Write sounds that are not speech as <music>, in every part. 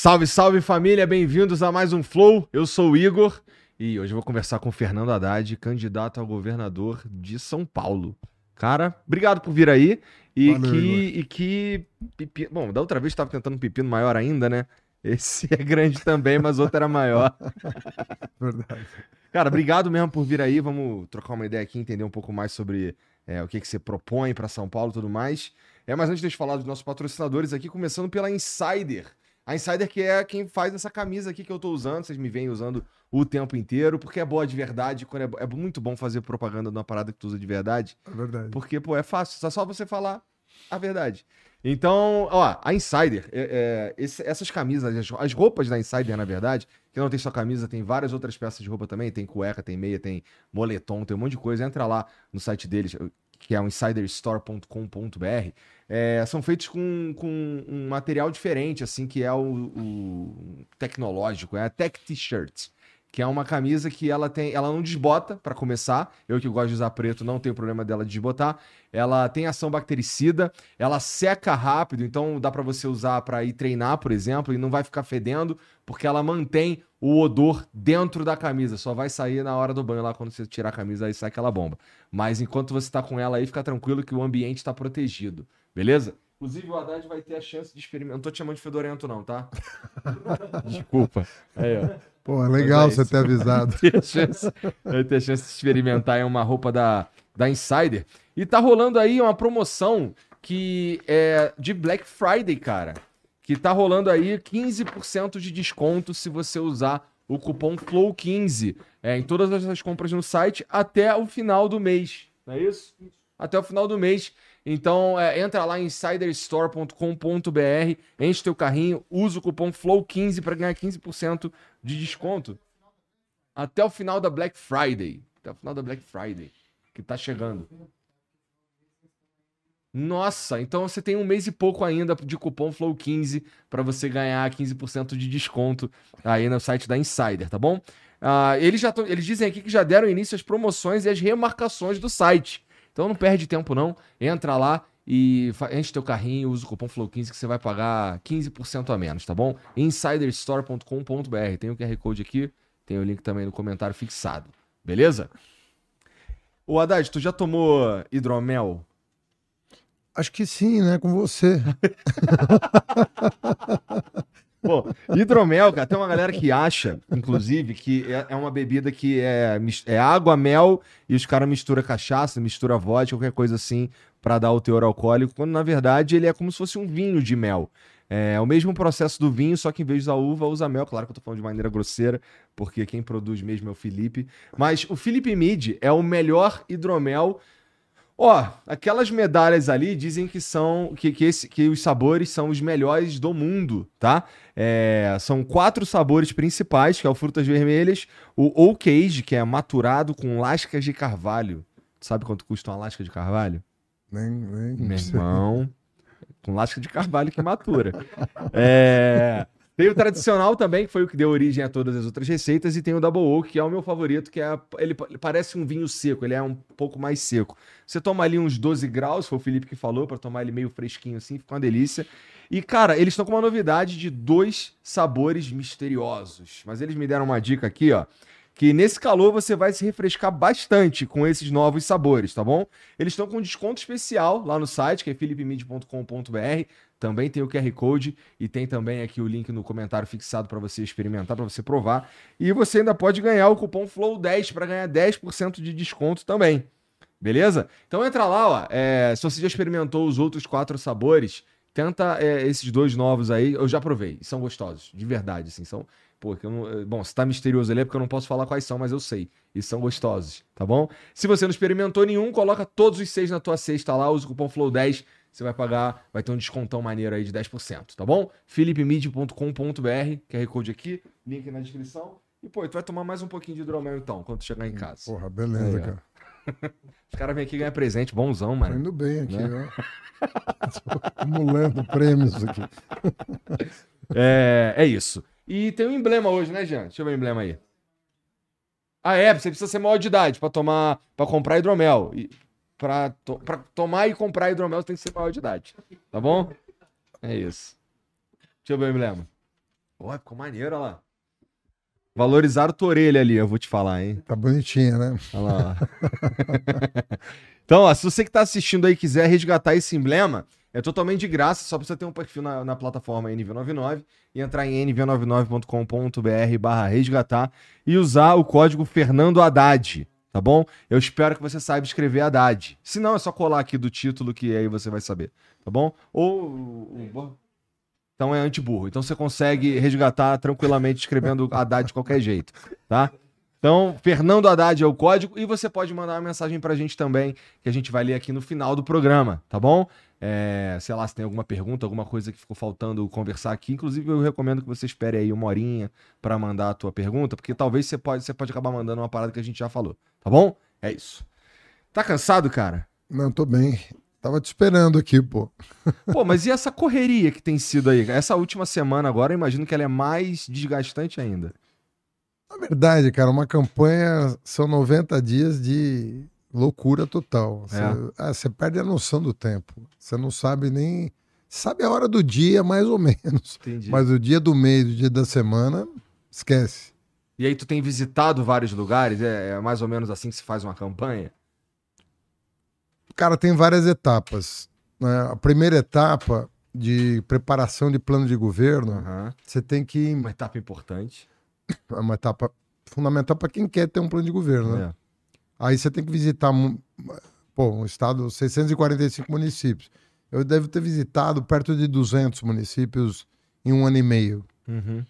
Salve, salve família, bem-vindos a mais um Flow. Eu sou o Igor e hoje eu vou conversar com o Fernando Haddad, candidato a governador de São Paulo. Cara, obrigado por vir aí. E Valeu, que. E que Bom, da outra vez estava tentando um pepino maior ainda, né? Esse é grande também, mas outro era maior. <laughs> Verdade. Cara, obrigado mesmo por vir aí. Vamos trocar uma ideia aqui, entender um pouco mais sobre é, o que, que você propõe para São Paulo e tudo mais. É, mas antes de eu falar dos nossos patrocinadores aqui, começando pela Insider. A Insider que é quem faz essa camisa aqui que eu tô usando, vocês me veem usando o tempo inteiro, porque é boa de verdade, é, é muito bom fazer propaganda numa parada que tu usa de verdade. É verdade. Porque, pô, é fácil, é só você falar a verdade. Então, ó, a Insider, é, é, esse, essas camisas, as, as, roupas da Insider, na verdade, que não tem só camisa, tem várias outras peças de roupa também, tem cueca, tem meia, tem moletom, tem um monte de coisa. Entra lá no site deles, que é o insiderstore.com.br é, são feitos com, com um material diferente, assim, que é o, o tecnológico, é a Tech T-shirt, que é uma camisa que ela tem, ela não desbota para começar. Eu que gosto de usar preto não tenho problema dela desbotar. Ela tem ação bactericida, ela seca rápido, então dá para você usar para ir treinar, por exemplo, e não vai ficar fedendo, porque ela mantém o odor dentro da camisa. Só vai sair na hora do banho lá quando você tirar a camisa aí sai aquela bomba. Mas enquanto você está com ela aí, fica tranquilo que o ambiente está protegido. Beleza? Inclusive, o Haddad vai ter a chance de experimentar. Não tô te chamando de fedorento, não, tá? <laughs> Desculpa. Aí, ó. Pô, é legal é você ter avisado. <laughs> vai ter, a chance, vai ter chance de experimentar em uma roupa da, da Insider. E tá rolando aí uma promoção que é de Black Friday, cara. Que tá rolando aí 15% de desconto se você usar o cupom FLOW15 é, em todas as compras no site até o final do mês. Não é isso? Até o final do mês. Então, é, entra lá em insiderstore.com.br, enche teu carrinho, usa o cupom FLOW15 para ganhar 15% de desconto. Até o final da Black Friday. Até o final da Black Friday, que tá chegando. Nossa, então você tem um mês e pouco ainda de cupom FLOW15 para você ganhar 15% de desconto aí no site da Insider, tá bom? Uh, eles, já tão, eles dizem aqui que já deram início às promoções e às remarcações do site. Então não perde tempo não, entra lá e enche teu carrinho, usa o cupom FLOW15 que você vai pagar 15% a menos, tá bom? insiderstore.com.br. Tem o QR Code aqui, tem o link também no comentário fixado. Beleza? O Haddad, tu já tomou hidromel? Acho que sim, né? Com você. <laughs> Bom, hidromel, cara, tem uma galera que acha, inclusive, que é, é uma bebida que é, é água, mel, e os caras misturam cachaça, mistura vodka, qualquer coisa assim, para dar o teor alcoólico, quando na verdade ele é como se fosse um vinho de mel. É o mesmo processo do vinho, só que em vez usar uva, usa mel. Claro que eu tô falando de maneira grosseira, porque quem produz mesmo é o Felipe. Mas o Felipe Mid é o melhor hidromel. Ó, aquelas medalhas ali dizem que são que, que, esse, que os sabores são os melhores do mundo, tá? É, são quatro sabores principais, que é o frutas vermelhas, o oak age, que é maturado com lascas de carvalho. Sabe quanto custa uma lasca de carvalho? Nem, nem Meu irmão, com lasca de carvalho que matura. <laughs> É... Tem o tradicional também, que foi o que deu origem a todas as outras receitas, e tem o Double Oak, que é o meu favorito, que é ele, parece um vinho seco, ele é um pouco mais seco. Você toma ali uns 12 graus, foi o Felipe que falou, para tomar ele meio fresquinho assim, fica uma delícia. E cara, eles estão com uma novidade de dois sabores misteriosos. Mas eles me deram uma dica aqui, ó que nesse calor você vai se refrescar bastante com esses novos sabores, tá bom? Eles estão com desconto especial lá no site, que é philipmid.com.br. Também tem o QR Code e tem também aqui o link no comentário fixado para você experimentar, para você provar. E você ainda pode ganhar o cupom FLOW10 para ganhar 10% de desconto também. Beleza? Então entra lá, ó. É, se você já experimentou os outros quatro sabores, tenta é, esses dois novos aí. Eu já provei. São gostosos, de verdade, assim. São Pô, não, eh, bom, se tá misterioso ali é porque eu não posso falar quais são, mas eu sei. E são gostosos, tá bom? Se você não experimentou nenhum, coloca todos os seis na tua cesta lá, usa o cupom FLOW10, você vai pagar, vai ter um descontão maneiro aí de 10%, tá bom? philipmid.com.br, QR Code aqui, link na descrição. E, pô, tu vai tomar mais um pouquinho de hidromel então, quando tu chegar em casa. Porra, beleza, aí, cara. <laughs> Os caras vêm aqui ganhar presente, bonzão, mano. Tô indo bem aqui, né? ó. acumulando prêmios aqui. <laughs> é, é isso. E tem um emblema hoje, né, Jean? Deixa eu ver o emblema aí. Ah, é, você precisa ser maior de idade para tomar, para comprar hidromel. E para to, pra tomar e comprar hidromel, você tem que ser maior de idade. Tá bom? É isso. Deixa eu ver o emblema. Ó, ficou maneiro, olha lá. Valorizaram tua orelha ali, eu vou te falar, hein? Tá bonitinha, né? Olha lá. <laughs> então, ó, se você que tá assistindo aí quiser resgatar esse emblema, é totalmente de graça, só precisa ter um perfil na, na plataforma NV99 e entrar em nv99.com.br barra resgatar e usar o código Fernando Haddad, tá bom? Eu espero que você saiba escrever Haddad. Se não, é só colar aqui do título que aí você vai saber, tá bom? Ou... Então é anti-burro. Então você consegue resgatar tranquilamente escrevendo <laughs> Haddad de qualquer jeito, tá? Então, Fernando Haddad é o código e você pode mandar uma mensagem pra gente também, que a gente vai ler aqui no final do programa, tá bom? É, sei lá, se tem alguma pergunta, alguma coisa que ficou faltando conversar aqui. Inclusive, eu recomendo que você espere aí uma horinha para mandar a tua pergunta, porque talvez você pode, você pode acabar mandando uma parada que a gente já falou, tá bom? É isso. Tá cansado, cara? Não, tô bem. Tava te esperando aqui, pô. <laughs> Pô, mas e essa correria que tem sido aí? Essa última semana agora, eu imagino que ela é mais desgastante ainda. Na verdade, cara, uma campanha são 90 dias de loucura total. Você, é. ah, você perde a noção do tempo. Você não sabe nem. Sabe a hora do dia, mais ou <laughs> menos. Entendi. Mas o dia do mês, o dia da semana, esquece. E aí, tu tem visitado vários lugares? É, é mais ou menos assim que se faz uma campanha? Cara, tem várias etapas. Né? A primeira etapa de preparação de plano de governo, uhum. você tem que. Uma etapa importante. <coughs> É uma etapa fundamental para quem quer ter um plano de governo, né? É. Aí você tem que visitar pô, um estado, 645 municípios. Eu devo ter visitado perto de 200 municípios em um ano e meio. Uhum.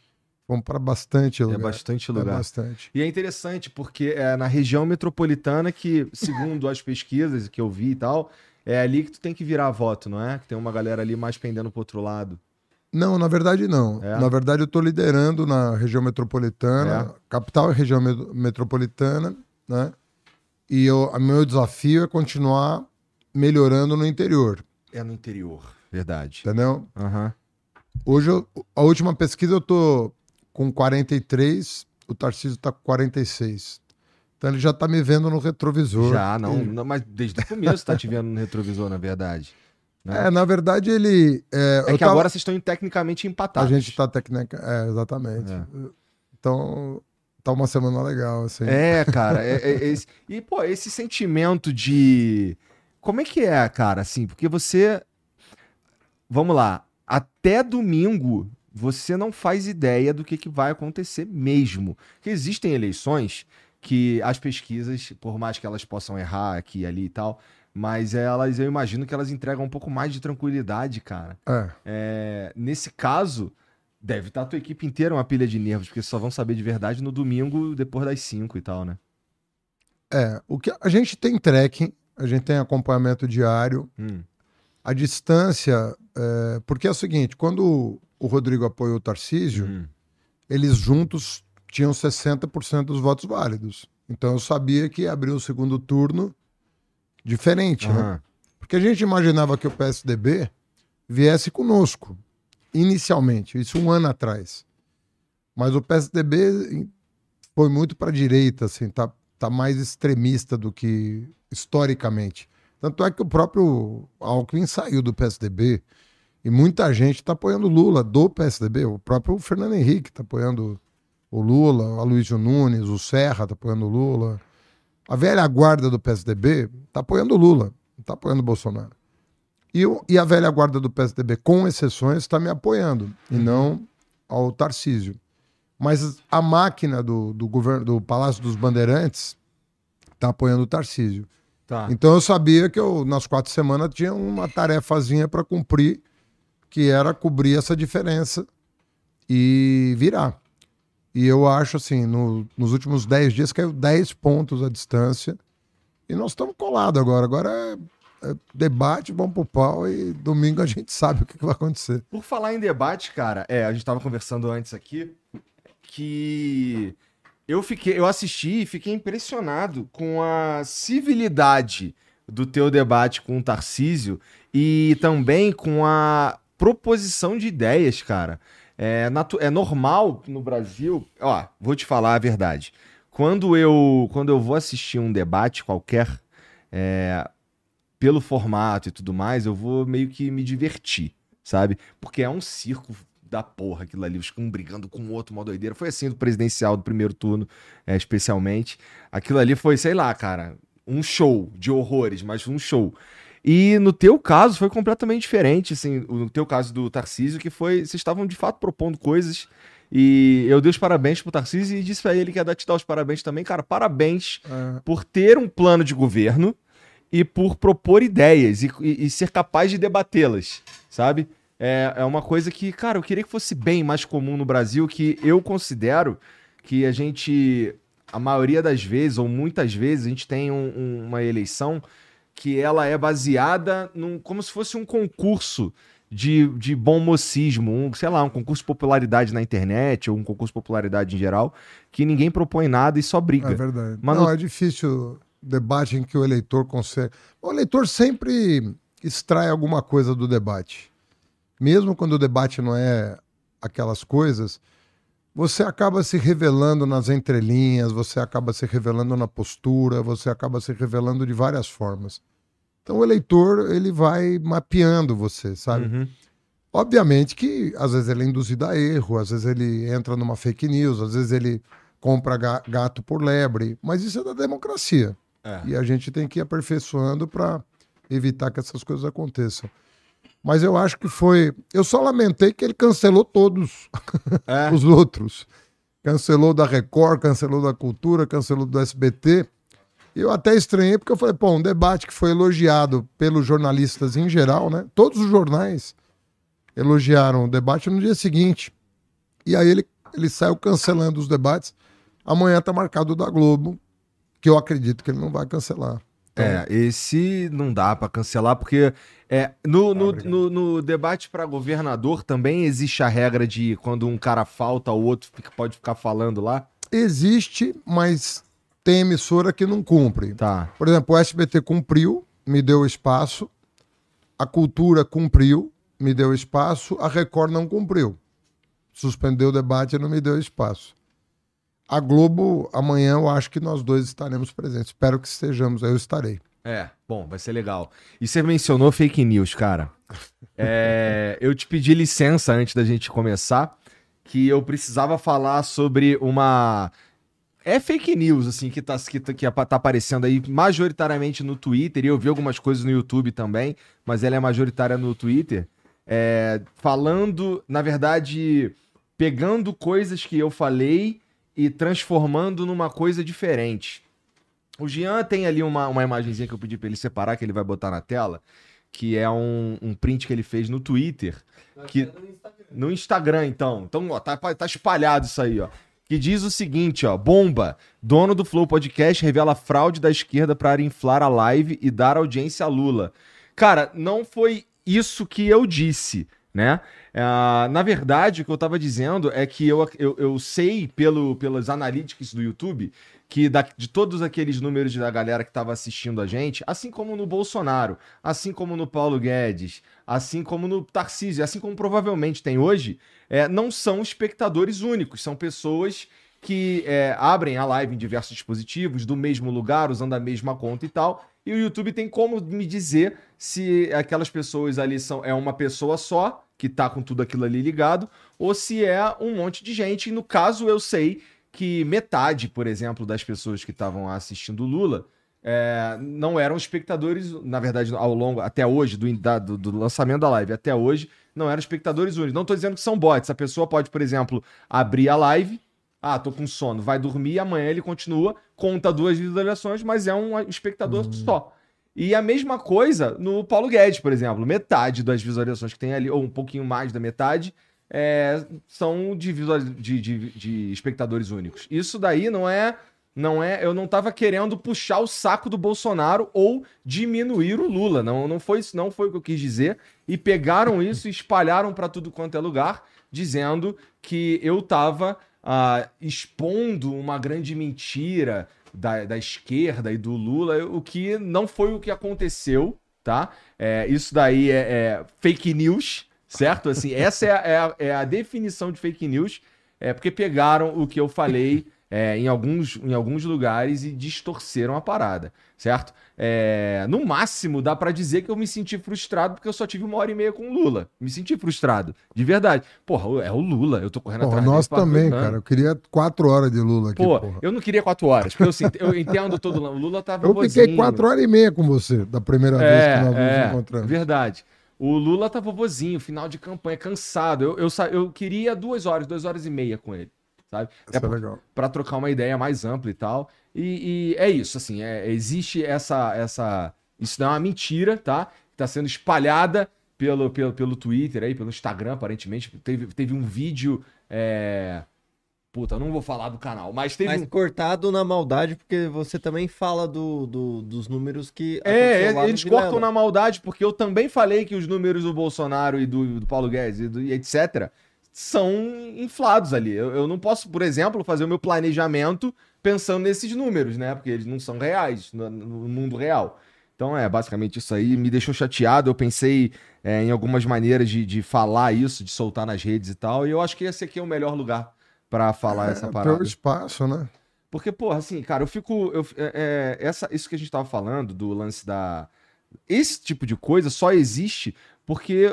Vamos para bastante lugar. É bastante lugar. É bastante. E é interessante porque é na região metropolitana que, segundo as pesquisas que eu vi e tal, é ali que tu tem que virar voto, não é? Que tem uma galera ali mais pendendo pro outro lado. Não, na verdade não. É? Na verdade eu estou liderando na região metropolitana, é. capital é região metropolitana, né? E o meu desafio é continuar melhorando no interior. É no interior, verdade. Entendeu? Uhum. Hoje, eu, a última pesquisa, eu tô com 43, o Tarcísio tá com 46. Então ele já tá me vendo no retrovisor. Já, não, não mas desde o começo tá te vendo no retrovisor, na verdade. Né? É, na verdade ele. É, é que tava... agora vocês estão tecnicamente empatados. A gente tá tecnicamente. É, exatamente. É. Então, tá uma semana legal, assim. É, cara. É, é, é esse... E, pô, esse sentimento de. Como é que é, cara, assim? Porque você. Vamos lá. Até domingo, você não faz ideia do que, que vai acontecer mesmo. Porque existem eleições que as pesquisas, por mais que elas possam errar aqui e ali e tal, Mas elas, eu imagino que elas entregam um pouco mais de tranquilidade, cara. É. É, nesse caso, deve estar a tua equipe inteira uma pilha de nervos, porque só vão saber de verdade no domingo, depois das 5 e tal, né? É, o que a gente tem trekking, a gente tem acompanhamento diário, Hum. a distância, é, porque é o seguinte, quando o Rodrigo apoiou o Tarcísio, Hum. eles juntos tinham 60% dos votos válidos. Então eu sabia que ia abrir o segundo turno diferente, né? Aham. Porque a gente imaginava que o PSDB viesse conosco, inicialmente, isso um ano atrás. Mas o PSDB foi muito para a direita, assim, tá, tá mais extremista do que historicamente. Tanto é que o próprio Alckmin saiu do PSDB e muita gente está apoiando Lula do PSDB. O próprio Fernando Henrique está apoiando o Lula, o Aloysio Nunes, o Serra está apoiando o Lula. A velha guarda do PSDB está apoiando o Lula, não está apoiando o Bolsonaro. E, e a velha guarda do PSDB, com exceções, está me apoiando, e não ao Tarcísio. Mas a máquina do, do governo do Palácio dos Bandeirantes está apoiando o Tarcísio. Tá. Então eu sabia que eu, nas quatro semanas, tinha uma tarefazinha para cumprir, que era cobrir essa diferença e virar. E eu acho assim, no- nos últimos 10 dias caiu 10 pontos a distância. E nós estamos colados agora. Agora é debate, vamos pro pau e domingo a gente sabe o que, que vai acontecer. Por falar em debate, cara, é, a gente tava conversando antes aqui que eu fiquei, eu assisti e fiquei impressionado com a civilidade do teu debate com o Tarcísio e também com a proposição de ideias, cara. É, é normal no Brasil, ó, vou te falar a verdade. Quando eu, quando eu vou assistir um debate qualquer, é, pelo formato e tudo mais, eu vou meio que me divertir, sabe? Porque é um circo da porra aquilo ali, os um brigando com o outro, uma doideira. Foi assim do presidencial do primeiro turno, é, especialmente. Aquilo ali foi, sei lá, cara, um show de horrores, mas um show. E no teu caso foi completamente diferente, assim, no teu caso do Tarcísio, que foi, vocês estavam de fato propondo coisas e eu dei os parabéns pro Tarcísio e disse pra ele que ia dar- te dar os parabéns também. Cara, parabéns É, por ter um plano de governo e por propor ideias e, e- e ser capaz de debatê-las, sabe? É, é uma coisa que, cara, eu queria que fosse bem mais comum no Brasil, que eu considero que a gente, a maioria das vezes, ou muitas vezes, a gente tem um- um- uma eleição que ela é baseada num, como se fosse um concurso de, de bom mocismo, um, sei lá, um concurso de popularidade na internet, ou um concurso de popularidade em geral, que ninguém propõe nada e só briga. é verdade. Mas Não, no- é difícil debate em que o eleitor consegue. O eleitor sempre extrai alguma coisa do debate. Mesmo quando o debate não é aquelas coisas, você acaba se revelando nas entrelinhas, você acaba se revelando na postura, você acaba se revelando de várias formas. Então o eleitor, ele vai mapeando você, sabe? Uhum. Obviamente que às vezes ele é induzido a erro, às vezes ele entra numa fake news, às vezes ele compra ga- gato por lebre, mas isso é da democracia. É. E a gente tem que ir aperfeiçoando para evitar que essas coisas aconteçam. Mas eu acho que foi. Eu só lamentei que ele cancelou todos É. <laughs> os outros. Cancelou da Record, cancelou da Cultura, cancelou do SBT. E eu até estranhei, porque eu falei, pô, um debate que foi elogiado pelos jornalistas em geral, né? Todos os jornais elogiaram o debate no dia seguinte. E aí ele, ele saiu cancelando os debates. Amanhã tá marcado da Globo, que eu acredito que ele não vai cancelar. Então, É, esse não dá pra cancelar, porque é, no, no, obrigado. no, no debate pra governador também existe a regra de quando um cara falta, o outro fica- pode ficar falando lá. Existe, mas tem emissora que não cumpre. Tá. Por exemplo, o SBT cumpriu, me deu espaço. A Cultura cumpriu, me deu espaço. A Record não cumpriu. Suspendeu o debate e não me deu espaço. A Globo, amanhã eu acho que nós dois estaremos presentes. Espero que estejamos, eu estarei. É, bom, vai ser legal. E você mencionou fake news, cara. <laughs> É, eu te pedi licença antes da gente começar, que eu precisava falar sobre uma. É fake news, assim, que tá, que, tá- que tá aparecendo aí majoritariamente no Twitter, e eu vi algumas coisas no YouTube também, mas ela é majoritária no Twitter. É, falando, na verdade, pegando coisas que eu falei e transformando numa coisa diferente. O Jean tem ali uma, uma imagenzinha que eu pedi pra ele separar, que ele vai botar na tela, que é um, um print que ele fez no Twitter. Que, no Instagram, então. Então, ó, tá, tá espalhado isso aí, ó. Que diz o seguinte, ó. Bomba. Dono do Flow Podcast revela fraude da esquerda para inflar a live e dar audiência a Lula. Cara, não foi isso que eu disse, né? Uh, na verdade, o que eu tava dizendo é que eu, eu, eu sei pelo, pelas analytics do YouTube que da, de todos aqueles números da galera que estava assistindo a gente, assim como no Bolsonaro, assim como no Paulo Guedes, assim como no Tarcísio, assim como provavelmente tem hoje, é, não são espectadores únicos, são pessoas que é, abrem a live em diversos dispositivos, do mesmo lugar, usando a mesma conta e tal. E o YouTube tem como me dizer se aquelas pessoas ali são é uma pessoa só que tá com tudo aquilo ali ligado, ou se é um monte de gente. E no caso, eu sei que metade, por exemplo, das pessoas que estavam assistindo Lula é, não eram espectadores, na verdade, ao longo, até hoje, do, da, do, do, lançamento da live até hoje, não eram espectadores únicos. Não estou dizendo que são bots. A pessoa pode, por exemplo, abrir a live, ah, tô com sono, vai dormir, amanhã ele continua, conta duas visualizações, mas é um espectador uhum. só. E a mesma coisa no Paulo Guedes, por exemplo. Metade das visualizações que tem ali, ou um pouquinho mais da metade, é, são de, de, de, de, espectadores únicos. Isso daí não é. Não é, eu não estava querendo puxar o saco do Bolsonaro ou diminuir o Lula. Não, não foi isso, não foi o que eu quis dizer. E pegaram isso e espalharam para tudo quanto é lugar, dizendo que eu estava expondo uma grande mentira da, da esquerda e do Lula, o que não foi o que aconteceu, tá? É, isso daí é, é fake news certo? Assim, essa é a, é a, é definição de fake news, é porque pegaram o que eu falei é, em, alguns, em alguns lugares e distorceram a parada, certo? É, no máximo, dá para dizer que eu me senti frustrado porque eu só tive uma hora e meia com o Lula. Me senti frustrado, de verdade. Porra, é o Lula, eu tô correndo porra, atrás Nós também, cara. Eu queria quatro horas de Lula aqui, Pô, porra. eu não queria quatro horas, porque eu, eu entendo todo O Lula tava Eu fiquei quatro horas e meia com você, da primeira é, vez que nós é, nos encontramos. Verdade. O Lula tá vovozinho, final de campanha, cansado. Eu, eu, eu queria duas horas, duas horas e meia com ele, sabe? Isso é, é legal. Pra trocar uma ideia mais ampla e tal. E, e é isso, assim, é, existe essa, essa... Isso não é uma mentira, tá? Tá sendo espalhada pelo, pelo, pelo Twitter aí, pelo Instagram, aparentemente. Teve, teve um vídeo... É Puta, não vou falar do canal, mas teve. Mas um... cortado na maldade, porque você também fala do, do dos números que. É, eles cortam na maldade, porque eu também falei que os números do Bolsonaro e do, do Paulo Guedes e, do, e etc. são inflados ali. Eu, eu, não posso, por exemplo, fazer o meu planejamento pensando nesses números, né? Porque eles não são reais no, no mundo real. Então é basicamente isso aí. Me deixou chateado. Eu pensei é, em algumas maneiras de, de falar isso, de soltar nas redes e tal. E eu acho que esse aqui é o melhor lugar para falar é, essa parada. Pelo espaço, né? Porque, porra, assim, cara, eu fico. Eu, é, é, essa, isso que a gente tava falando, do lance da. Esse tipo de coisa só existe porque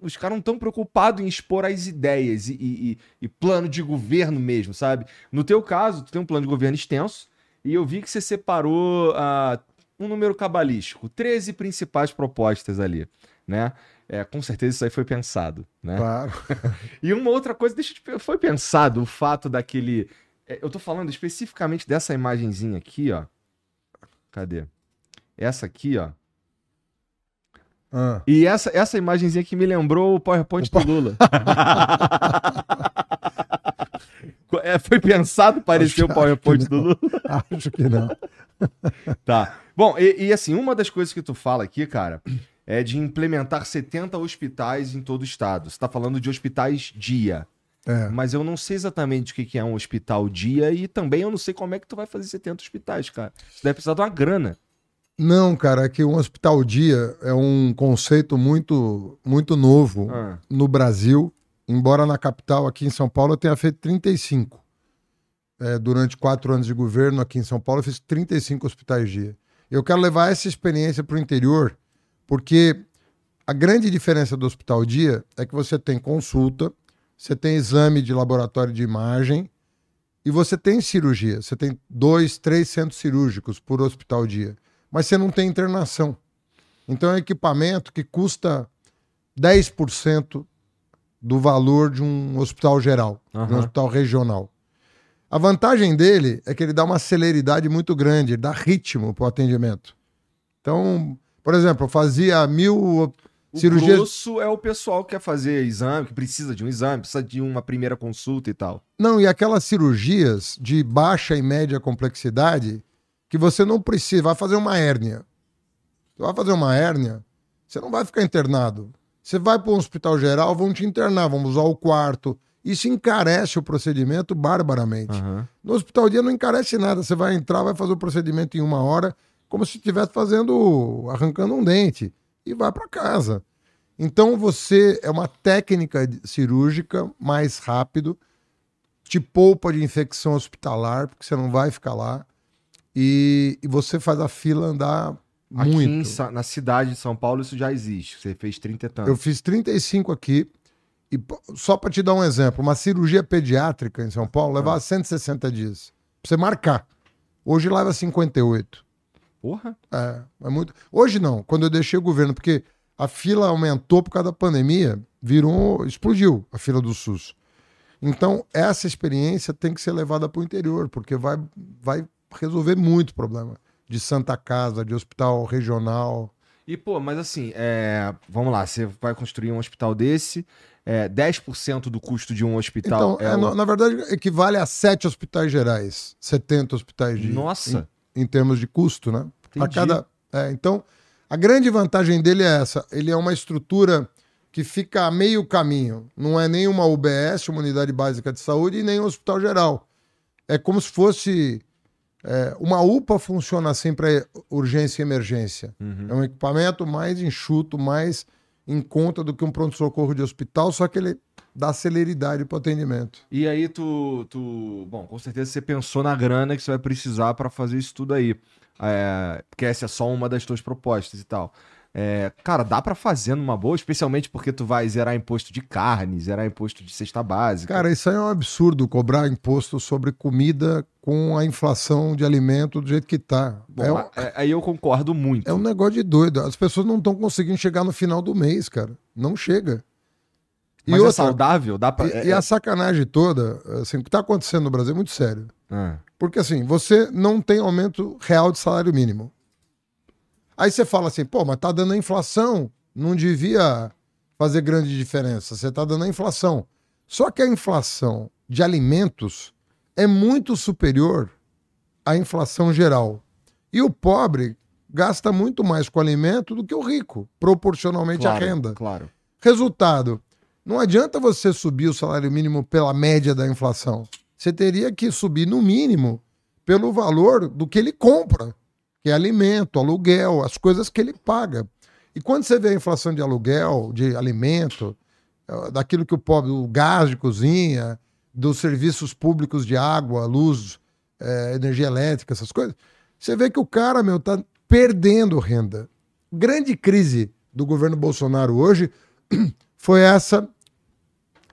os caras não estão preocupados em expor as ideias e, e, e, plano de governo mesmo, sabe? No teu caso, tu tem um plano de governo extenso e eu vi que você separou uh, um número cabalístico, 13 principais propostas ali, né? É, com certeza isso aí foi pensado, né? Claro. <laughs> e uma outra coisa, deixa eu te... foi pensado o fato daquele. É, eu tô falando especificamente dessa imagenzinha aqui, ó. Cadê? Essa aqui, ó. Ah. E essa, essa imagenzinha que me lembrou o PowerPoint o do Lula. <laughs> é, foi pensado parecer o PowerPoint do Lula? <laughs> Acho que não. <laughs> tá. Bom, e, e assim, uma das coisas que tu fala aqui, cara, é de implementar 70 hospitais em todo o estado. Você está falando de hospitais dia. É. Mas eu não sei exatamente o que é um hospital dia e também eu não sei como é que tu vai fazer 70 hospitais, cara. Você deve precisar de uma grana. Não, cara, é que um hospital dia é um conceito muito, muito novo ah. no Brasil. Embora na capital, aqui em São Paulo, eu tenha feito 35. É, durante quatro anos de governo aqui em São Paulo, eu fiz 35 hospitais dia. Eu quero levar essa experiência para o interior porque a grande diferença do hospital dia é que você tem consulta, você tem exame de laboratório de imagem e você tem cirurgia. Você tem dois, três centros cirúrgicos por hospital dia. Mas você não tem internação. Então é um equipamento que custa 10% do valor de um hospital geral, uhum. de um hospital regional. A vantagem dele é que ele dá uma celeridade muito grande, ele dá ritmo para o atendimento. Então, por exemplo, eu fazia mil O cirurgias. grosso é o pessoal que quer fazer exame, que precisa de um exame, precisa de uma primeira consulta e tal. Não, e aquelas cirurgias de baixa e média complexidade que você não precisa, vai fazer uma hérnia. Você vai fazer uma hérnia, você não vai ficar internado. Você vai para um hospital geral, vão te internar, vão usar o quarto. Isso encarece o procedimento barbaramente. Aham. No hospital dia não encarece nada. Você vai entrar, vai fazer o procedimento em uma hora, como se estivesse fazendo, arrancando um dente, e vai para casa. Então você é uma técnica cirúrgica mais rápido, te poupa de infecção hospitalar, porque você não vai ficar lá, e, e você faz a fila andar Aqui muito. em na cidade de São Paulo isso já existe. Você fez 30 e tantos. Eu fiz 35 aqui. E só para te dar um exemplo, uma cirurgia pediátrica em São Paulo leva 160 dias. Pra você marcar. Hoje leva 58. Porra. É, é muito. Hoje não, quando eu deixei o governo, porque a fila aumentou por causa da pandemia, virou. explodiu a fila do SUS. Então, essa experiência tem que ser levada para o interior, porque vai, vai resolver muito problema. De Santa Casa, de hospital regional. E, pô, mas assim, é, vamos lá, você vai construir um hospital desse, é, 10% do custo de um hospital Então, é é, na, na verdade, equivale a sete hospitais gerais, 70 hospitais de, Nossa, em, em termos de custo, né? A entendi. cada, é, então, a grande vantagem dele é essa: ele é uma estrutura que fica a meio caminho. Não é nem uma UBS, uma unidade básica de saúde, e nem um hospital geral. É como se fosse. É, uma UPA funciona assim para urgência e emergência. Uhum. É um equipamento mais enxuto, mais em conta do que um pronto-socorro de hospital, só que ele dá celeridade para o atendimento. E aí tu, tu, bom, com certeza você pensou na grana que você vai precisar pra fazer isso tudo aí. É, porque essa é só uma das tuas propostas e tal. É, cara, dá pra fazer numa boa, especialmente porque tu vai zerar imposto de carne, zerar imposto de cesta básica. Cara, isso aí é um absurdo cobrar imposto sobre comida com a inflação de alimento do jeito que tá. Bom, é, um, é- aí eu concordo muito. é um negócio de doido. As pessoas não estão conseguindo chegar no final do mês, cara. Não chega. E, Mas é outra, saudável? Dá pra. e, é- e a sacanagem toda, assim, o que está acontecendo no Brasil é muito sério. Ah, Porque assim, você não tem aumento real de salário mínimo. Aí você fala assim, pô, mas tá dando a inflação, não devia fazer grande diferença. Você tá dando a inflação. Só que a inflação de alimentos é muito superior à inflação geral. E o pobre gasta muito mais com alimento do que o rico, proporcionalmente claro, à renda. Claro. Resultado: não adianta você subir o salário mínimo pela média da inflação. Você teria que subir, no mínimo, pelo valor do que ele compra, que é alimento, aluguel, as coisas que ele paga. E quando você vê a inflação de aluguel, de alimento, eh, daquilo que o pobre, o gás de cozinha, dos serviços públicos de água, luz, eh, energia elétrica, essas coisas, você vê que o cara, meu, tá perdendo renda. Grande crise do governo Bolsonaro hoje <clears throat> foi essa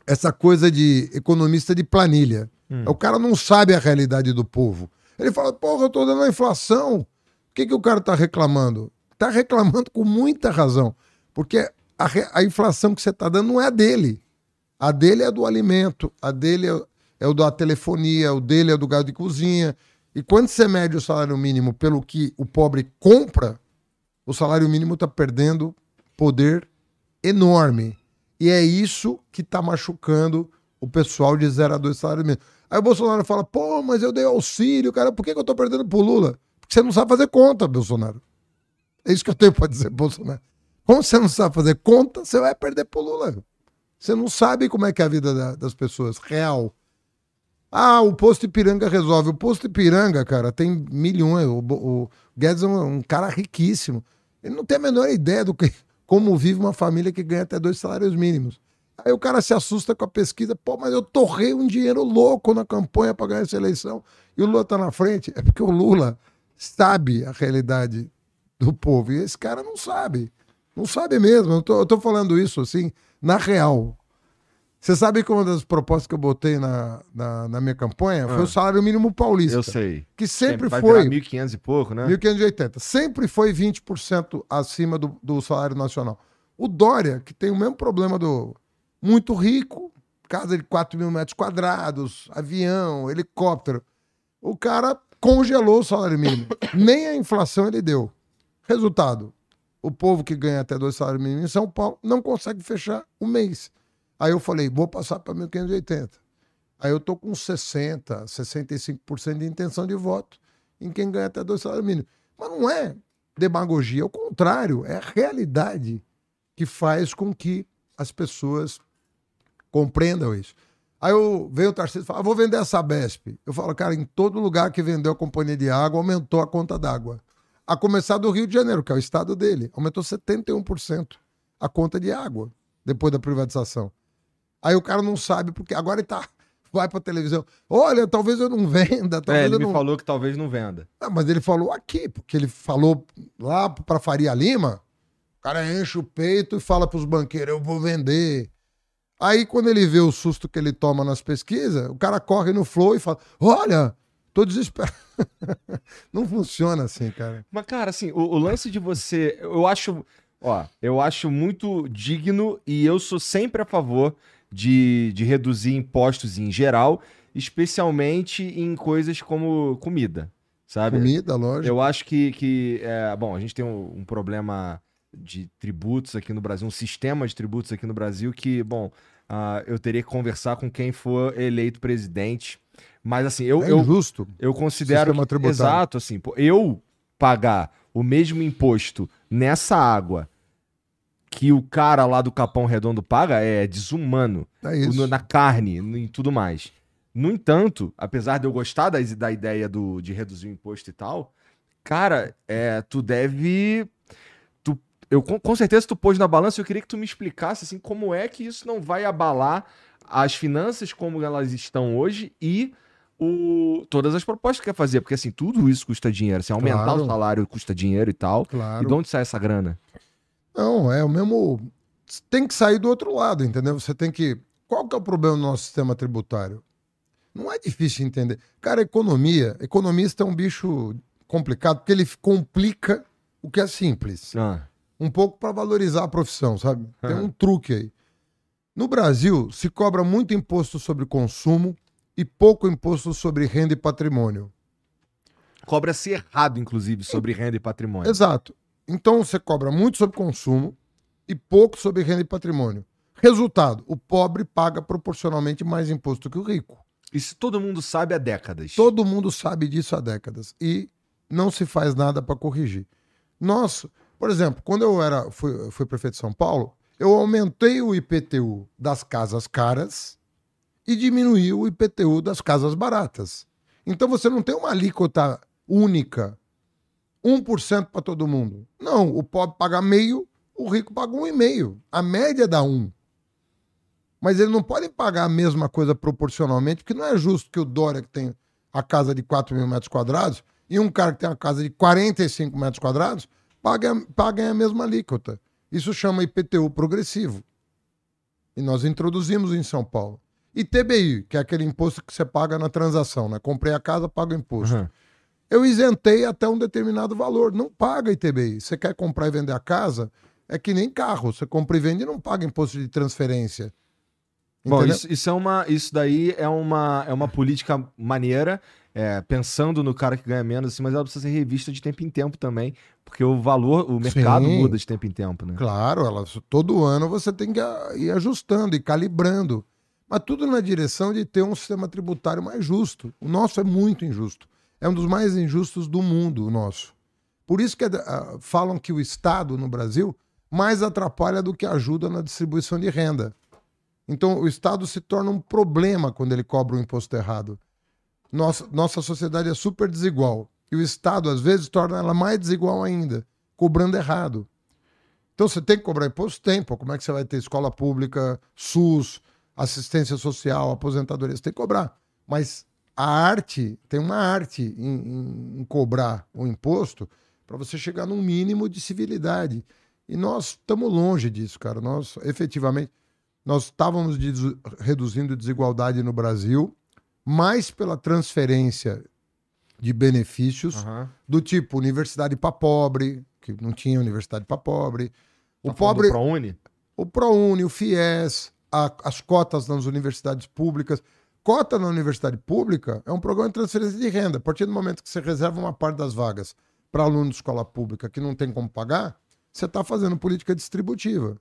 essa coisa de economista de planilha. O cara não sabe a realidade do povo. Ele fala, porra, eu tô dando a inflação. O que, que o cara tá reclamando? Tá reclamando com muita razão. Porque a, a inflação que você tá dando não é a dele. A dele é do alimento, a dele é, é o da telefonia, o dele é do gás de cozinha. E quando você mede o salário mínimo pelo que o pobre compra, o salário mínimo está perdendo poder enorme. E é isso que está machucando o pessoal de 0 a 2 salário mínimo. Aí o Bolsonaro fala, pô, mas eu dei auxílio, cara, por que, que eu tô perdendo pro Lula? Você não sabe fazer conta, Bolsonaro. É isso que eu tenho para dizer, Bolsonaro. Como você não sabe fazer conta, você vai perder pro Lula. Você não sabe como é que é a vida da- das pessoas, real. Ah, o posto Ipiranga resolve. O posto Ipiranga, cara, tem milhões. O, o Guedes é um, um cara riquíssimo. Ele não tem a menor ideia do que, como vive uma família que ganha até dois salários mínimos. Aí o cara se assusta com a pesquisa. Pô, mas eu torrei um dinheiro louco na campanha para ganhar essa eleição. E o Lula tá na frente. É porque o Lula sabe a realidade do povo. E esse cara não sabe. Não sabe mesmo. Eu tô, eu tô falando isso assim, na real. Você sabe que uma das propostas que eu botei na, na, na minha campanha foi Ah. o salário mínimo paulista. Eu sei. Que sempre vai foi. virar 1.500 e pouco, né? 1.580. Sempre foi 20% acima do, do salário nacional. O Dória, que tem o mesmo problema do muito rico, casa de 4 mil metros quadrados, avião, helicóptero. O cara congelou o salário mínimo. <coughs> Nem a inflação ele deu. Resultado: o povo que ganha até dois salários mínimos em São Paulo não consegue fechar o mês. Aí eu falei, vou passar para 1.580. Aí eu tô com 60, 65% de intenção de voto em quem ganha até dois salários mínimos. Mas não é demagogia, é o contrário, é a realidade que faz com que as pessoas compreendam isso. Aí eu veio o Tarcísio e fala, ah, vou vender essa Besp. Eu falo, cara, em todo lugar que vendeu a companhia de água, aumentou a conta d'água. A começar do Rio de Janeiro, que é o estado dele, aumentou 71% a conta de água depois da privatização. Aí o cara não sabe, porque agora ele tá. <laughs> Vai pra televisão. Olha, talvez eu não venda. Talvez é, ele me não... falou que talvez não venda. Ah, mas ele falou aqui, porque ele falou lá pra Faria Lima. O cara enche o peito e fala pros banqueiros: eu vou vender. Aí, quando ele vê o susto que ele toma nas pesquisas, o cara corre no flow e fala: Olha, tô desesperado. <laughs> não funciona assim, cara. Mas, cara, assim, o, o lance de você. Eu acho. Ó, eu acho muito digno e eu sou sempre a favor de, de reduzir impostos em geral, especialmente em coisas como comida, sabe? Comida, lógico. Eu acho que, que é, bom, a gente tem um, um, problema de tributos aqui no Brasil, um sistema de tributos aqui no Brasil que, bom, uh, eu teria que conversar com quem for eleito presidente. Mas assim, eu, é eu, injusto eu considero que, exato assim, eu pagar o mesmo imposto nessa água que o cara lá do Capão Redondo paga é desumano. É isso. na carne, em tudo mais. No entanto, apesar de eu gostar da, da ideia do, de reduzir o imposto e tal, cara, é, tu deve. Eu, com, com certeza tu pôs na balança eu queria que tu me explicasse assim, como é que isso não vai abalar as finanças como elas estão hoje e o, todas as propostas que quer fazer, porque assim, tudo isso custa dinheiro. Se assim, aumentar claro. o salário custa dinheiro e tal. Claro. E de onde sai essa grana? Não, é o mesmo. Tem que sair do outro lado, entendeu? Você tem que. Qual que é o problema do nosso sistema tributário? Não é difícil entender. Cara, economia, economista é um bicho complicado porque ele complica o que é simples. Ah. Um pouco para valorizar a profissão, sabe? Tem um truque aí. No Brasil, se cobra muito imposto sobre consumo e pouco imposto sobre renda e patrimônio. Cobra-se errado, inclusive, sobre renda e patrimônio. Exato. Então você cobra muito sobre consumo e pouco sobre renda e patrimônio. Resultado: o pobre paga proporcionalmente mais imposto que o rico. Isso todo mundo sabe há décadas. Todo mundo sabe disso há décadas. E não se faz nada para corrigir. Nós, por exemplo, quando eu era fui, fui prefeito de São Paulo, eu aumentei o IPTU das casas caras e diminuí o IPTU das casas baratas. Então você não tem uma alíquota única 1% para todo mundo. Não, o pobre paga meio, o rico paga um e meio. A média dá um. Mas eles não podem pagar a mesma coisa proporcionalmente, porque não é justo que o Dória, que tem a casa de 4 mil metros quadrados, e um cara que tem a casa de 45 metros quadrados, paguem, paguem a mesma alíquota. Isso chama IPTU progressivo. E nós introduzimos em São Paulo. E TBI, que é aquele imposto que você paga na transação, né? Comprei a casa, pago o imposto. Uhum eu isentei até um determinado valor. Não paga ITBI. Você quer comprar e vender a casa? É que nem carro. Você compra e vende e não paga imposto de transferência. Bom, isso, isso, é uma, isso daí é uma, é uma política maneira, é, pensando no cara que ganha menos, assim, mas ela precisa ser revista de tempo em tempo também, porque o valor, o mercado Sim, muda de tempo em tempo, né? Claro, ela, todo ano você tem que ir ajustando e calibrando, mas tudo na direção de ter um sistema tributário mais justo. O nosso é muito injusto é um dos mais injustos do mundo, o nosso. Por isso que uh, falam que o Estado no Brasil mais atrapalha do que ajuda na distribuição de renda. Então, o Estado se torna um problema quando ele cobra o um imposto errado. Nossa, nossa sociedade é super desigual. E o Estado, às vezes, torna ela mais desigual ainda, cobrando errado. Então, você tem que cobrar imposto? Tem. Pô, como é que você vai ter escola pública, SUS, assistência social, aposentadoria? Você tem que cobrar. Mas a arte, tem uma arte em, em, em cobrar o imposto para você chegar num mínimo de civilidade. E nós estamos longe disso, cara. Nós, efetivamente, nós estávamos reduzindo desigualdade no Brasil mais pela transferência de benefícios uhum. do tipo universidade para pobre, que não tinha universidade para pobre. O tá pobre. ProUni? O ProUni, o FIES, a, as cotas nas universidades públicas. Cota na universidade pública é um programa de transferência de renda. A partir do momento que você reserva uma parte das vagas para aluno de escola pública que não tem como pagar, você está fazendo política distributiva.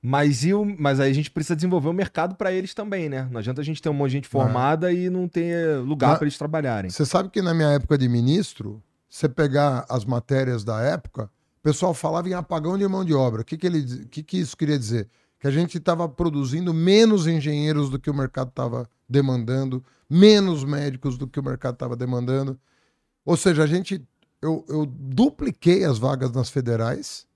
Mas, e o, mas aí a gente precisa desenvolver o mercado para eles também, né? Não adianta a gente ter um monte de gente formada é. e não ter lugar para eles trabalharem. Você sabe que na minha época de ministro, você pegar as matérias da época, o pessoal falava em apagão de mão de obra. O que, que, ele, que, que isso queria dizer? Que a gente estava produzindo menos engenheiros do que o mercado estava demandando, menos médicos do que o mercado estava demandando. Ou seja, a gente. Eu, eu dupliquei as vagas nas federais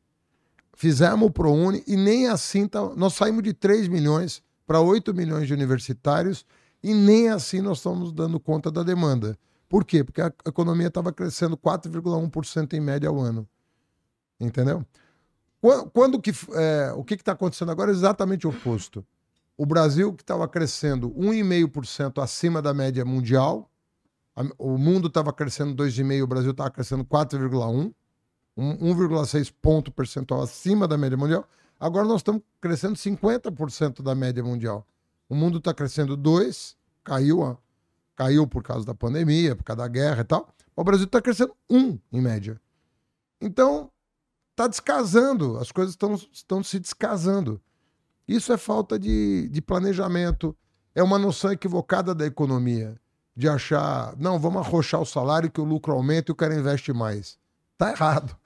Fizemos o ProUni e nem assim tá, nós saímos de 3 milhões para 8 milhões de universitários e nem assim nós estamos dando conta da demanda. Por quê? Porque a economia estava crescendo 4,1% em média ao ano. Entendeu? Quando, que, é, o que está acontecendo agora é exatamente o oposto. O Brasil, que estava crescendo 1,5% acima da média mundial, o mundo estava crescendo 2,5%, o Brasil estava crescendo 4,1%. 1,6 ponto percentual acima da média mundial. Agora nós estamos crescendo 50% da média mundial. O mundo está crescendo 2, caiu, caiu por causa da pandemia, por causa da guerra e tal. O Brasil está crescendo 1 em média. Então, está descasando, as coisas estão, estão se descasando. Isso é falta de, de planejamento, é uma noção equivocada da economia, de achar, não, vamos arrochar o salário que o lucro aumenta e o cara investe mais. Está errado.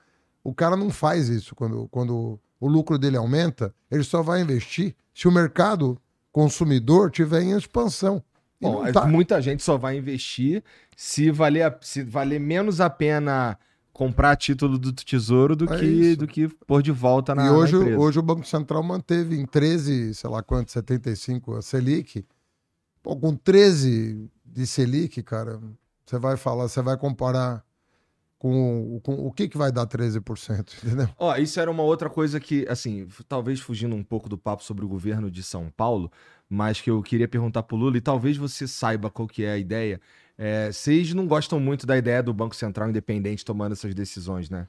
O cara não faz isso quando, quando o lucro dele aumenta, ele só vai investir se o mercado consumidor tiver em expansão. Bom, tá. muita gente só vai investir se valer, se valer menos a pena comprar título do tesouro do, é que, do que pôr de volta na, e hoje, na hoje o Banco Central manteve em 13, sei lá quanto, 75 a Selic. Pô, com 13 de Selic, cara, você vai falar, você vai comparar com, com, o que, que vai dar 13%, <laughs> entendeu? Ó, isso era uma outra coisa que, assim, talvez fugindo um pouco do papo sobre o governo de São Paulo, mas que eu queria perguntar pro Lula, e talvez você saiba qual que é a ideia. É, vocês não gostam muito da ideia do Banco Central independente tomando essas decisões, né?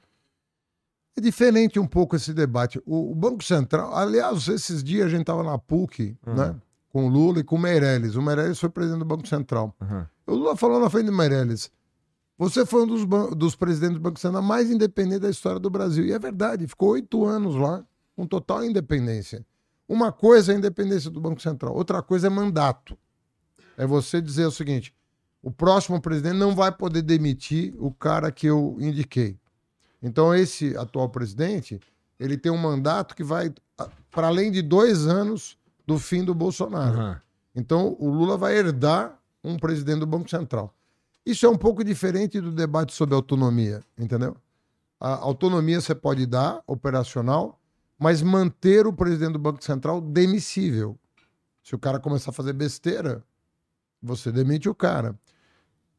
É diferente um pouco esse debate. O, o Banco Central, aliás, esses dias a gente estava na PUC, uhum. né? Com o Lula e com o Meirelles. O Meirelles foi presidente do Banco Central. Uhum. O Lula falou na frente do Meirelles você foi um dos, dos presidentes do Banco Central mais independente da história do Brasil. E é verdade, ficou oito anos lá, com total independência. Uma coisa é a independência do Banco Central, outra coisa é mandato. É você dizer o seguinte: o próximo presidente não vai poder demitir o cara que eu indiquei. Então, esse atual presidente, ele tem um mandato que vai para além de dois anos do fim do Bolsonaro. Uhum. Então, o Lula vai herdar um presidente do Banco Central. Isso é um pouco diferente do debate sobre autonomia, entendeu? A autonomia você pode dar, operacional, mas manter o presidente do Banco Central demissível. Se o cara começar a fazer besteira, você demite o cara.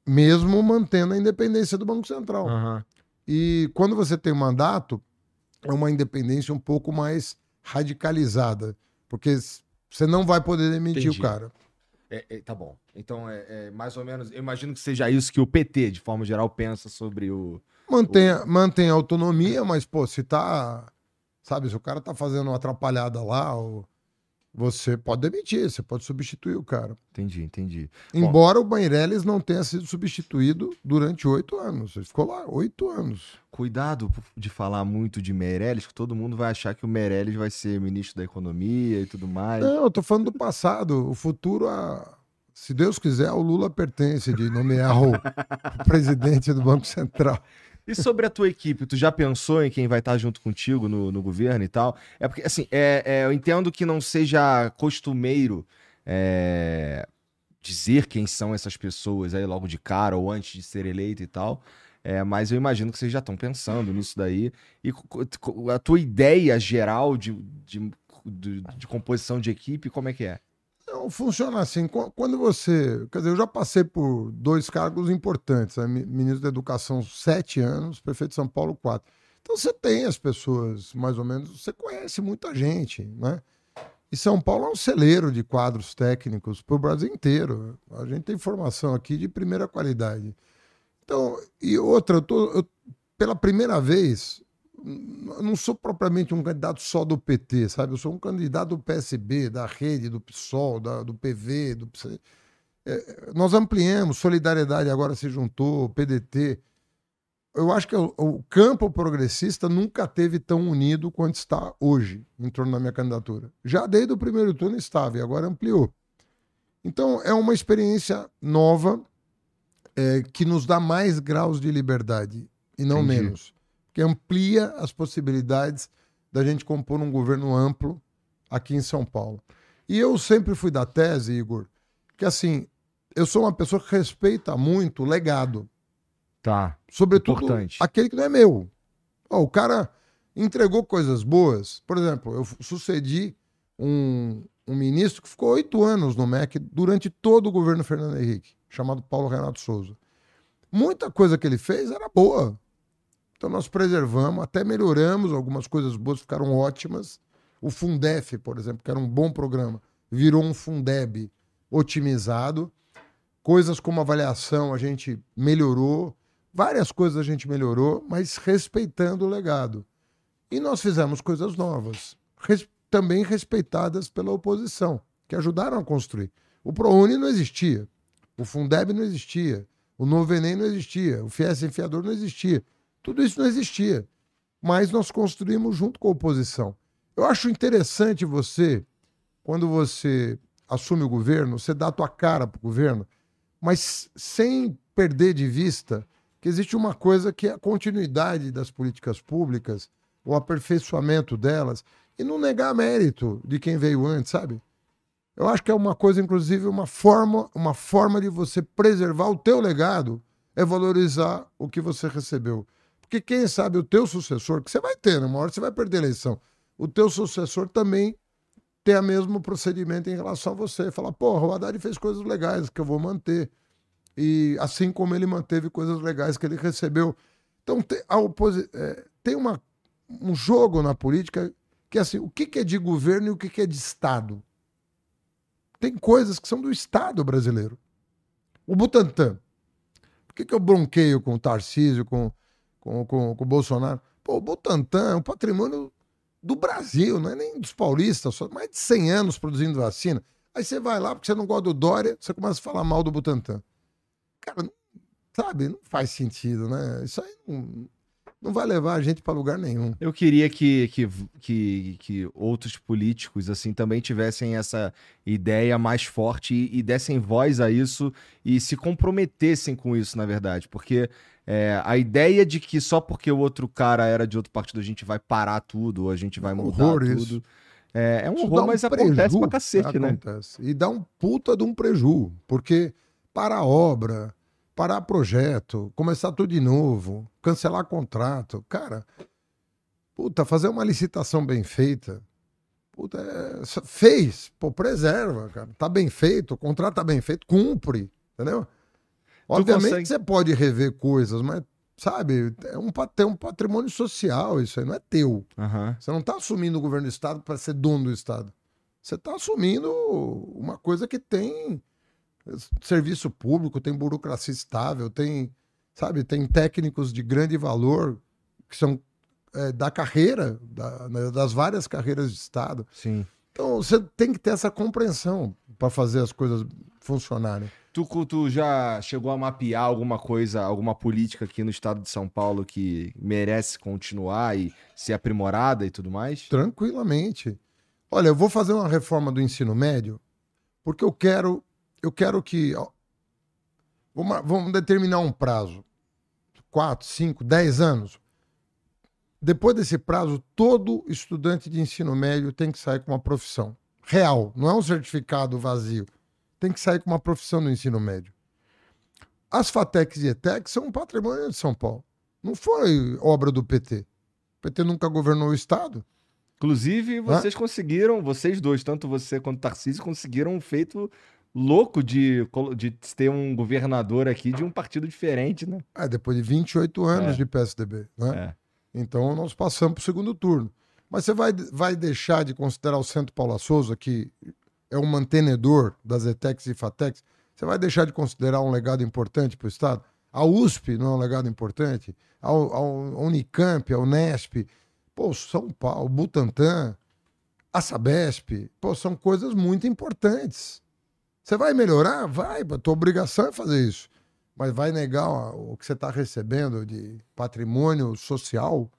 Mesmo mantendo a independência do Banco Central. Uhum. E quando você tem um mandato, é uma independência um pouco mais radicalizada. Porque você não vai poder demitir Entendi. o cara. É, é, tá bom. Então, é, é, mais ou menos. Eu imagino que seja isso que o PT, de forma geral, pensa sobre o. Mantém, o... mantém a autonomia, mas, pô, se tá. Sabe, se o cara tá fazendo uma atrapalhada lá, ou você pode demitir, você pode substituir o cara. Entendi, entendi. Embora Bom, o Meirelles não tenha sido substituído durante oito anos. Ele ficou lá oito anos. Cuidado de falar muito de Meirelles, que todo mundo vai achar que o Meirelles vai ser ministro da Economia e tudo mais. Não, eu tô falando do passado. O futuro, a... se Deus quiser, o Lula pertence de nomear o <laughs> presidente do Banco Central. E sobre a tua equipe, tu já pensou em quem vai estar junto contigo no, no governo e tal? É porque, assim, é, é, eu entendo que não seja costumeiro é, dizer quem são essas pessoas aí logo de cara ou antes de ser eleito e tal. É, mas eu imagino que vocês já estão pensando nisso daí. E a tua ideia geral de, de, de, de composição de equipe, como é que é? Não, funciona assim. Quando você. Quer dizer, eu já passei por dois cargos importantes: né? ministro da Educação, sete anos, prefeito de São Paulo, quatro. Então você tem as pessoas, mais ou menos, você conhece muita gente, né? E São Paulo é um celeiro de quadros técnicos para o Brasil inteiro. A gente tem formação aqui de primeira qualidade. Então, e outra, eu tô, eu, pela primeira vez, eu não sou propriamente um candidato só do PT, sabe? Eu sou um candidato do PSB, da rede, do PSOL, da, do PV, do é, nós ampliamos, Solidariedade agora se juntou, PDT. Eu acho que o, o, campo progressista nunca teve tão unido quanto está hoje em torno da minha candidatura. Já desde o primeiro turno estava e agora ampliou. Então é uma experiência nova é, que nos dá mais graus de liberdade e não Entendi. menos que amplia as possibilidades da gente compor um governo amplo aqui em São Paulo. E eu sempre fui da tese, Igor, que assim, eu sou uma pessoa que respeita muito o legado. Tá. Sobretudo Importante. aquele que não é meu. o cara entregou coisas boas. Por exemplo, eu sucedi um, um ministro que ficou oito anos no MEC durante todo o governo Fernando Henrique, chamado Paulo Renato Souza. Muita coisa que ele fez era boa. Então nós preservamos, até melhoramos, algumas coisas boas ficaram ótimas. O Fundef, por exemplo, que era um bom programa, virou um Fundeb otimizado. Coisas como avaliação a gente melhorou, várias coisas a gente melhorou, mas respeitando o legado. E nós fizemos coisas novas, res também respeitadas pela oposição, que ajudaram a construir. O ProUni não existia, o Fundeb não existia, o Novo Enem não existia, o FIES Enfiador não existia. Tudo isso não existia. Mas nós construímos junto com a oposição. Eu acho interessante você, quando você assume o governo, você dá a tua cara para o governo, mas sem perder de vista que existe uma coisa que é a continuidade das políticas públicas, o aperfeiçoamento delas, e não negar mérito de quem veio antes, sabe? Eu acho que é uma coisa, inclusive, uma forma, uma forma de você preservar o teu legado é valorizar o que você recebeu. Porque quem sabe o teu sucessor, que você vai ter, né? hora você vai perder a eleição, o teu sucessor também tem o mesmo procedimento em relação a você. Fala, porra, o Haddad fez coisas legais que eu vou manter. E assim como ele manteve coisas legais que ele recebeu. Então tem, a oposi é, tem uma, um jogo na política que é assim, o que, que é de governo e o que, que é de Estado? Tem coisas que são do Estado brasileiro. O Butantan. Por que, que eu bronqueio com o Tarcísio, com com, com, com o Bolsonaro. Pô, o Butantan é um patrimônio do Brasil, não é nem dos paulistas, só mais de 100 anos produzindo vacina. Aí você vai lá porque você não gosta do Dória, você começa a falar mal do Butantan. Cara, sabe, não faz sentido, né? Isso aí não, não vai levar a gente para lugar nenhum. Eu queria que, que, que, que, outros políticos assim também tivessem essa ideia mais forte e, e dessem voz a isso e se comprometessem com isso, na verdade, porque é, a ideia de que só porque o outro cara era de outro partido a gente vai parar tudo, ou a gente vai mudar horror tudo. Isso. É, é um isso horror, um mas preju, acontece pra cacete, né? Acontece. E dá um puta de um preju, porque para a obra, parar projeto, começar tudo de novo, cancelar contrato, cara, puta, fazer uma licitação bem feita, puta, é, fez, pô, preserva, cara, tá bem feito, o contrato tá bem feito, cumpre, entendeu? Obviamente consegue... você pode rever coisas, mas sabe, é um, tem um patrimônio social, isso aí não é teu. Uhum. Você não está assumindo o governo do Estado para ser dono do Estado. Você está assumindo uma coisa que tem serviço público, tem burocracia estável, tem, sabe, tem técnicos de grande valor que são é, da carreira, da, né, das várias carreiras de Estado. Sim. Então você tem que ter essa compreensão para fazer as coisas funcionarem. Tu, tu já chegou a mapear alguma coisa, alguma política aqui no estado de São Paulo que merece continuar e ser aprimorada e tudo mais? Tranquilamente. Olha, eu vou fazer uma reforma do ensino médio porque eu quero, eu quero que. Ó, vamos, vamos determinar um prazo. Quatro, cinco, dez anos. Depois desse prazo, todo estudante de ensino médio tem que sair com uma profissão real, não é um certificado vazio tem que sair com uma profissão no ensino médio. As FATECs e ETECs são um patrimônio de São Paulo. Não foi obra do PT. O PT nunca governou o Estado. Inclusive, vocês conseguiram, vocês dois, tanto você quanto Tarcísio, conseguiram um feito louco de, de ter um governador aqui de um partido diferente, né? É, depois de 28 anos é. de PSDB, né? É. Então nós passamos para o segundo turno. Mas você vai, vai deixar de considerar o Centro Paula Souza, que é um mantenedor das ETECs e FATECs, você vai deixar de considerar um legado importante para o Estado? A USP não é um legado importante? A, Unicamp, a Unesp, pô, São Paulo, Butantan, a Sabesp, pô, são coisas muito importantes. Você vai melhorar? Vai, a tua obrigação é fazer isso. Mas vai negar o que você está recebendo de patrimônio social?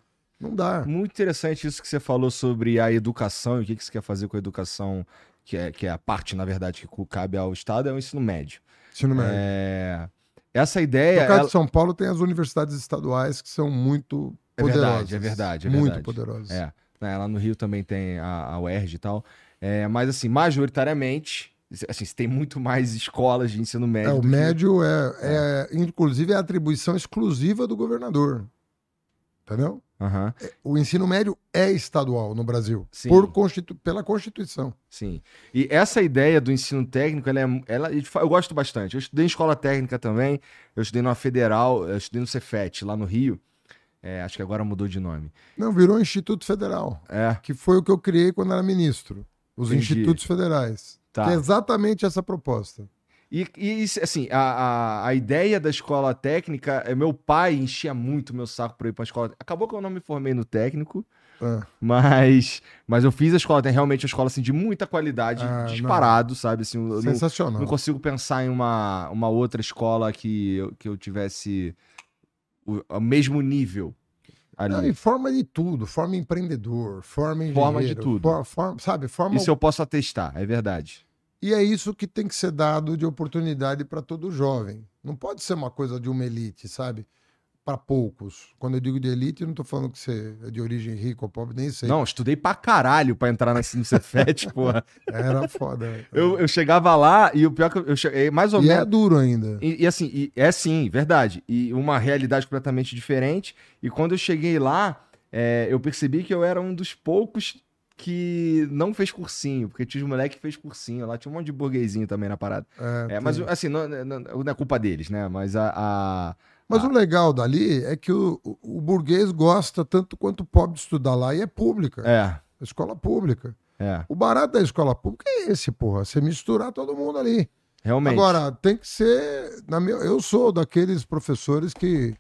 Não dá. Muito interessante isso que você falou sobre a educação e o que você quer fazer com a educação, que é, que é a parte, na verdade, que cabe ao Estado, é o ensino médio. Ensino médio. É... Essa ideia. No caso ela... de São Paulo, tem as universidades estaduais que são muito é poderosas. Verdade, é verdade, é muito verdade. poderosas. É. é. Lá no Rio também tem a, a UERJ e tal. É, mas, assim, majoritariamente, assim, tem muito mais escolas de ensino médio. É, o médio que... é, é, inclusive, é atribuição exclusiva do governador. Entendeu? Uhum. O ensino médio é estadual no Brasil, por Constitu... pela Constituição. Sim. E essa ideia do ensino técnico, ela, é, ela eu gosto bastante. Eu estudei em escola técnica também, eu estudei numa federal, eu estudei no Cefet, lá no Rio. É, acho que agora mudou de nome. Não, virou Instituto Federal. É. Que foi o que eu criei quando era ministro. Os Entendi. institutos federais. Tá. Que é exatamente essa proposta. E, e assim, a, a, a, ideia da escola técnica, é, meu pai enchia muito meu saco para ir para a escola. Acabou que eu não me formei no técnico, ah. mas, mas eu fiz a escola, tem realmente uma escola assim, de muita qualidade, ah, disparado, não. sabe? Assim, Sensacional. Não, não, consigo pensar em uma, uma outra escola que eu, que eu tivesse o, o mesmo nível. Não, e forma de tudo, forma empreendedor, forma engenheiro. Forma de tudo. For, forma, sabe, forma... Isso eu posso atestar, é verdade. E é isso que tem que ser dado de oportunidade para todo jovem. Não pode ser uma coisa de uma elite, sabe? Para poucos. Quando eu digo de elite, eu não estou falando que você é de origem rica ou pobre, nem sei. Não, estudei pra caralho pra entrar na Cefet, <laughs> porra. Era foda. Eu, eu chegava lá e o pior que eu, cheguei, mais ou e é menos. é duro ainda. E, e assim, e, é sim, verdade. E uma realidade completamente diferente. E quando eu cheguei lá, é, eu percebi que eu era um dos poucos que não fez cursinho, porque tinha os moleques que fez cursinho lá, tinha um monte de burguesinho também na parada. É, é mas assim, não, não, não, é culpa deles, né? Mas a. a mas a... o legal dali é que o, o, burguês gosta tanto quanto o pobre de estudar lá e é pública. É. Escola pública. É. O barato da escola pública é esse, porra. Você misturar todo mundo ali. Realmente. Agora, tem que ser. Na minha, eu sou daqueles professores que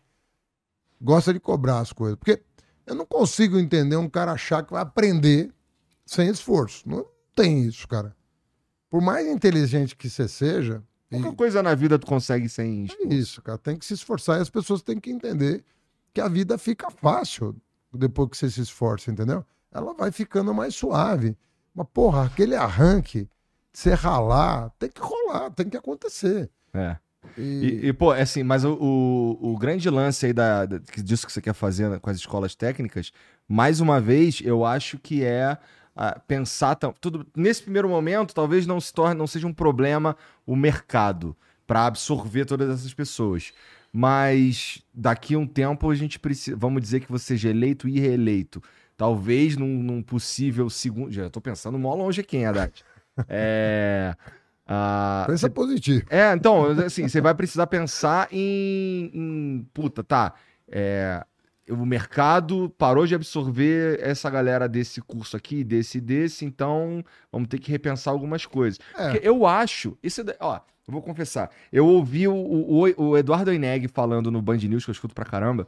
gosta de cobrar as coisas. Porque eu não consigo entender um cara achar que vai aprender sem esforço. Não tem isso, cara. Por mais inteligente que você seja. Qualquer e... coisa na vida tu consegue sem esforço. É isso, cara. Tem que se esforçar e as pessoas têm que entender que a vida fica fácil depois que você se esforça, entendeu? Ela vai ficando mais suave. Mas, porra, aquele arranque, você ralar, tem que rolar, tem que acontecer. É. E... E, e, pô, é assim, mas o, o, o, grande lance aí da, da, disso que você quer fazer com as escolas técnicas, mais uma vez, eu acho que é pensar tudo nesse primeiro momento talvez não se torne não seja um problema o mercado para absorver todas essas pessoas. Mas daqui a um tempo a gente precisa vamos dizer que você seja eleito e reeleito. Talvez num, num possível segundo já estou pensando mó longe hein, Haddad? <laughs> É Uh, Pensa cê... positivo. É, então, assim, você vai precisar pensar em, em puta, tá, é, o mercado parou de absorver essa galera desse curso aqui, desse e desse, então vamos ter que repensar algumas coisas. É. Eu acho, isso, ó, eu vou confessar, eu ouvi o, o, o Eduardo Oineg falando no Band News, que eu escuto pra caramba,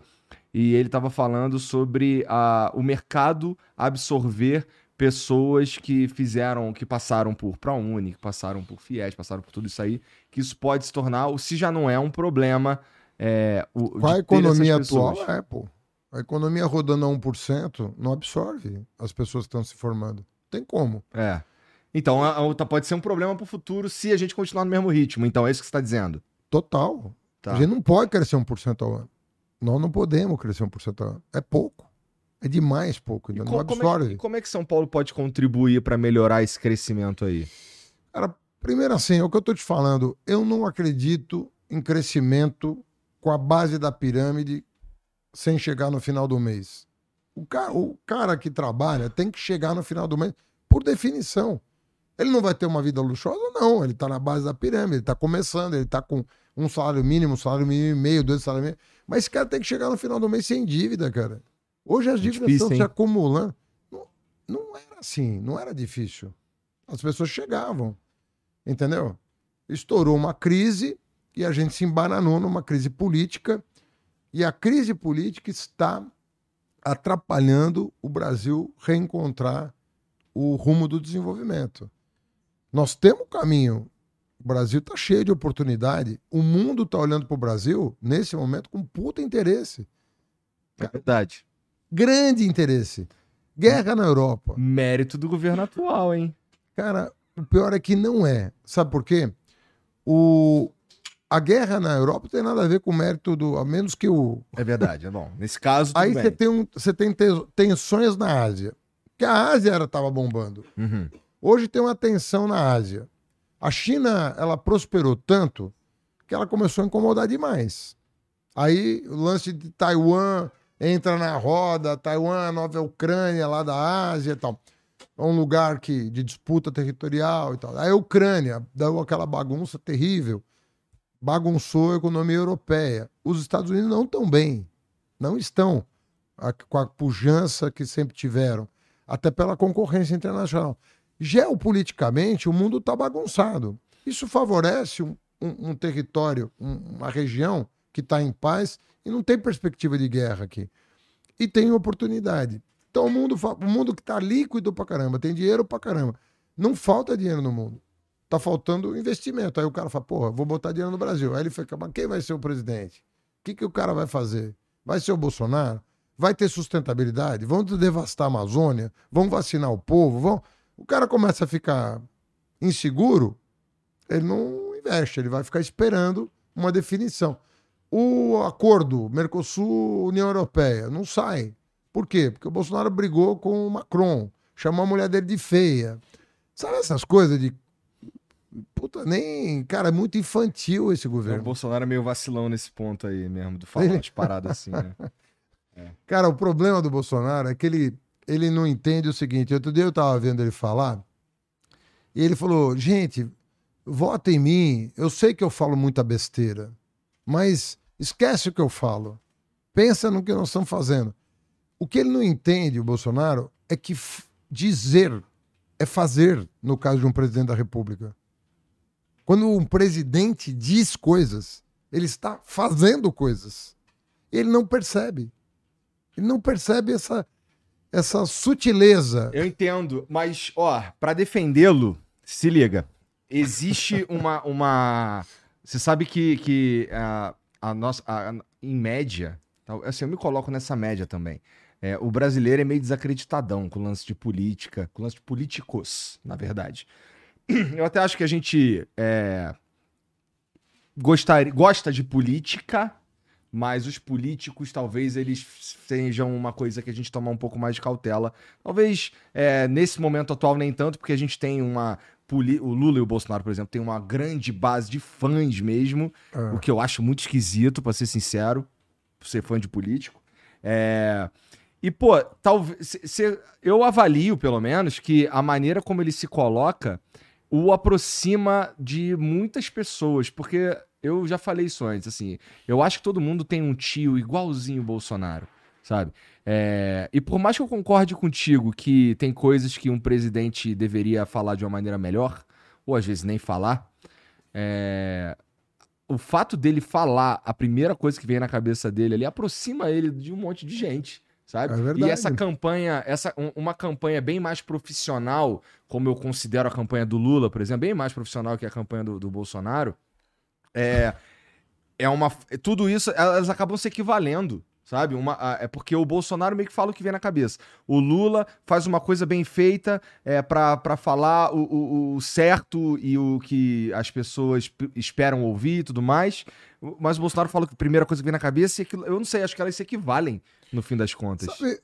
e ele tava falando sobre a, o mercado absorver pessoas que fizeram, que passaram por ProUni, que passaram por FIES, passaram por tudo isso aí, que isso pode se tornar, se já não é um problema... É, o, Com a economia atual, é, pô. A economia rodando a 1% não absorve as pessoas que estão se formando. Tem como. É. Então, a, a, pode ser um problema para o futuro se a gente continuar no mesmo ritmo. Então, é isso que você está dizendo. Total. Tá. A gente não pode crescer 1% ao ano. Nós não podemos crescer 1% ao ano. É pouco. É demais pouco. Então não absorve. Como é, como é que São Paulo pode contribuir para melhorar esse crescimento aí? Cara, primeiro assim, é o que eu estou te falando. Eu não acredito em crescimento com a base da pirâmide sem chegar no final do mês. O cara, o cara que trabalha tem que chegar no final do mês, por definição. Ele não vai ter uma vida luxuosa, não. Ele está na base da pirâmide, ele está começando, ele está com um salário mínimo, um salário mínimo e meio, dois salários mínimos. Mas esse cara tem que chegar no final do mês sem dívida, cara. Hoje as é dívidas difícil, estão hein? se acumulando. Não, não era assim, não era difícil. As pessoas chegavam, entendeu? Estourou uma crise, e a gente se embananou numa crise política, e a crise política está atrapalhando o Brasil reencontrar o rumo do desenvolvimento. Nós temos um caminho. O Brasil está cheio de oportunidade. O mundo está olhando para o Brasil, nesse momento, com puta interesse. É verdade. Grande interesse. Guerra na Europa. Mérito do governo atual, hein? Cara, o pior é que não é. Sabe por quê? O, a guerra na Europa tem nada a ver com o mérito do. A menos que o. É verdade, é bom. Nesse caso. Aí você tem, um, você tem te- tensões na Ásia. Que a Ásia era tava bombando. Uhum. Hoje tem uma tensão na Ásia. A China, ela prosperou tanto que ela começou a incomodar demais. Aí o lance de Taiwan entra na roda, Taiwan, a nova Ucrânia lá da Ásia e tal. É um lugar que, de disputa territorial e tal. Aí a Ucrânia deu aquela bagunça terrível, bagunçou a economia europeia. Os Estados Unidos não estão bem, não estão com a pujança que sempre tiveram, até pela concorrência internacional. Geopoliticamente, o mundo está bagunçado. Isso favorece um, um- um território, um- uma região que está em paz e não tem perspectiva de guerra aqui. E tem oportunidade. Então o mundo, o mundo que está líquido pra caramba, tem dinheiro pra caramba. Não falta dinheiro no mundo. Tá faltando investimento. Aí o cara fala, porra, vou botar dinheiro no Brasil. Aí ele fica, mas quem vai ser o presidente? O que, que o cara vai fazer? Vai ser o Bolsonaro? Vai ter sustentabilidade? Vão devastar a Amazônia? Vão vacinar o povo? Vão... O cara começa a ficar inseguro, ele não investe, ele vai ficar esperando uma definição. O acordo Mercosul-União Europeia não sai. Por quê? Porque o Bolsonaro brigou com o Macron, chamou a mulher dele de feia. Sabe essas coisas de. Puta, nem. Cara, é muito infantil esse O governo. Bolsonaro é meio vacilão nesse ponto aí mesmo, do falar umas paradas assim, né? <laughs> Cara, o problema do Bolsonaro é que ele, ele não entende o seguinte. Outro dia eu tava vendo ele falar e ele falou: gente, vota em mim. Eu sei que eu falo muita besteira, mas esquece o que eu falo. Pensa no que nós estamos fazendo. O que ele não entende, o Bolsonaro, é que dizer é fazer, no caso de um presidente da República. Quando um presidente diz coisas, ele está fazendo coisas. Ele não percebe. Ele não percebe essa, essa sutileza. Eu entendo, mas, ó, pra defendê-lo, se liga. Existe <laughs> uma. uma... Você sabe que, que a, a nossa. a- em média, assim, eu me coloco nessa média também. É, o brasileiro é meio desacreditadão com o lance de política, com o lance de políticos, na verdade. <clears throat> Eu até acho que a gente é, gostar, gosta de política, mas os políticos talvez eles sejam uma coisa que a gente toma um pouco mais de cautela. Talvez é, nesse momento atual nem tanto, porque a gente tem uma. O Lula e o Bolsonaro, por exemplo, tem uma grande base de fãs mesmo, Ah. o que eu acho muito esquisito, pra ser sincero, ser fã de político. É, E, pô, talvez. se- se- Eu avalio, pelo menos, que a maneira como ele se coloca o aproxima de muitas pessoas, porque eu já falei isso antes, assim, eu acho que todo mundo tem um tio igualzinho Bolsonaro, sabe? É, E por mais que eu concorde contigo que tem coisas que um presidente deveria falar de uma maneira melhor, ou às vezes nem falar, é, o fato dele falar a primeira coisa que vem na cabeça dele ali aproxima ele de um monte de gente, sabe? É e verdade. essa campanha, essa, um- uma campanha bem mais profissional, como eu considero a campanha do Lula, por exemplo, bem mais profissional que a campanha do, do Bolsonaro, é, é uma. Tudo isso, elas acabam se equivalendo. Sabe? Uma, é porque o Bolsonaro meio que fala o que vem na cabeça. O Lula faz uma coisa bem feita é, pra pra falar o, o- o certo e o que as pessoas esperam ouvir e tudo mais. Mas o Bolsonaro fala que a primeira coisa que vem na cabeça e aquilo, eu não sei, acho que elas se equivalem no fim das contas. Sabe,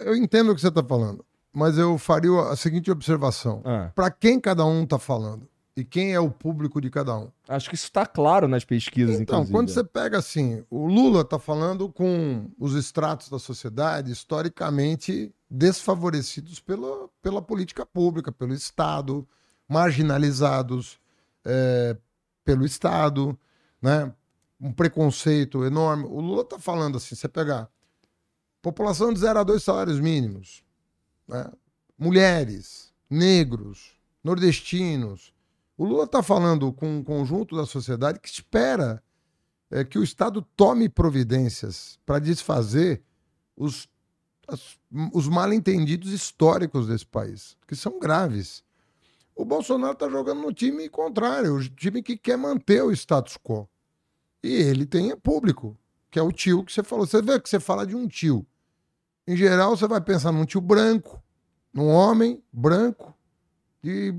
eu entendo o que você está falando, mas eu faria a seguinte observação: Ah, para quem cada um está falando e quem é o público de cada um. acho que isso tá claro nas pesquisas, Então, inclusive. quando você pega assim, o Lula está falando com os estratos da sociedade historicamente desfavorecidos pela, pela política pública, pelo Estado, marginalizados é, pelo Estado, né? um preconceito enorme. O Lula está falando assim: você pegar população de 0 a 2 salários mínimos, né? mulheres, negros, nordestinos, O Lula está falando com um conjunto da sociedade que espera é, que o Estado tome providências para desfazer os, as, os mal-entendidos históricos desse país, que são graves. O Bolsonaro está jogando no time contrário, o time que quer manter o status quo. E ele tem público, que é o tio que você falou. Você vê que você fala de um tio. Em geral, você vai pensar num tio branco, num homem branco, de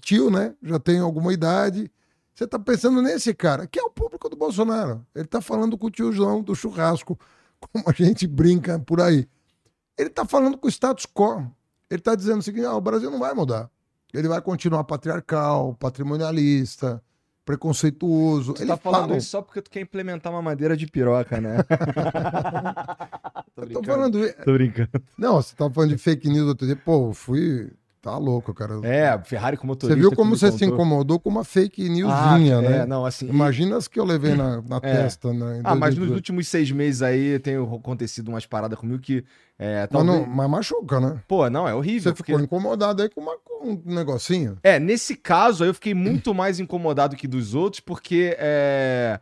tio, né? Já tem alguma idade. Você está pensando nesse cara, que é o público do Bolsonaro. Ele está falando com o tiozão do churrasco, <laughs> como a gente brinca por aí. Ele está falando com o status quo. Ele está dizendo o seguinte: ah, o Brasil não vai mudar. Ele vai continuar patriarcal, patrimonialista, preconceituoso. Tu ele tá falando fala... isso só porque tu quer implementar uma madeira de piroca, né? <laughs> tô, tô falando. Tô brincando. Não, você tava falando de fake news outro dia. Pô, fui. Tá louco, cara. É, Ferrari com motorista. Você viu como você se incomodou com uma fake newsinha, ah, né? É, não, assim. Imagina as que eu levei na, na é. testa, né? Ah, mas nos últimos seis meses aí tem acontecido umas paradas comigo que. É, talvez... mas, não, mas machuca, né? Pô, não, é horrível. Você porque... ficou incomodado aí com, uma, com um negocinho? É, nesse caso aí eu fiquei muito mais incomodado que dos outros, porque é...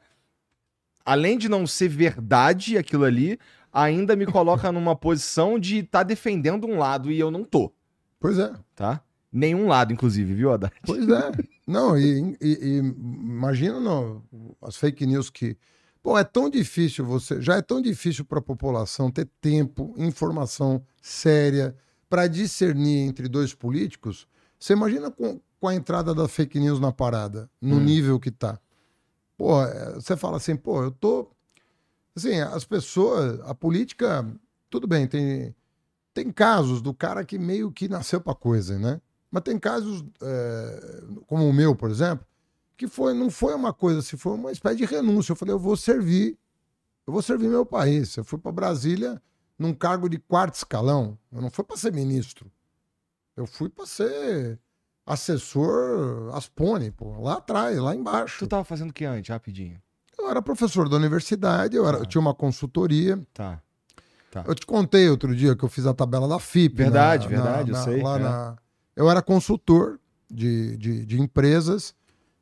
além de não ser verdade aquilo ali, ainda me coloca numa posição de estar tá defendendo um lado e eu não tô. Pois é. Tá? Nenhum lado, inclusive, viu, Haddad? Pois é. <laughs> Não, e, e, e imagina não, as fake news que. Pô, é tão difícil você. Já é tão difícil para a população ter tempo, informação séria para discernir entre dois políticos. Você imagina com, com a entrada da fake news na parada, no hum. nível que tá. Pô, é, você fala assim, pô, eu tô. Assim, as pessoas, a política, tudo bem, tem tem casos do cara que meio que nasceu para coisa, né? Mas tem casos, é, como o meu, por exemplo, que foi, não foi uma coisa, se foi uma espécie de renúncia. Eu falei, eu vou servir, eu vou servir meu país. Eu fui para Brasília num cargo de quarto escalão. Eu não fui para ser ministro. Eu fui para ser assessor Aspone, pô, lá atrás, lá embaixo. Tu tava fazendo o que antes, rapidinho? Eu era professor da universidade, eu, era, eu tinha uma consultoria. Tá. Tá. Eu te contei outro dia que eu fiz a tabela da FIP. Verdade, na, verdade, na, eu sei. Lá é. na... Eu era consultor de, de, de, empresas.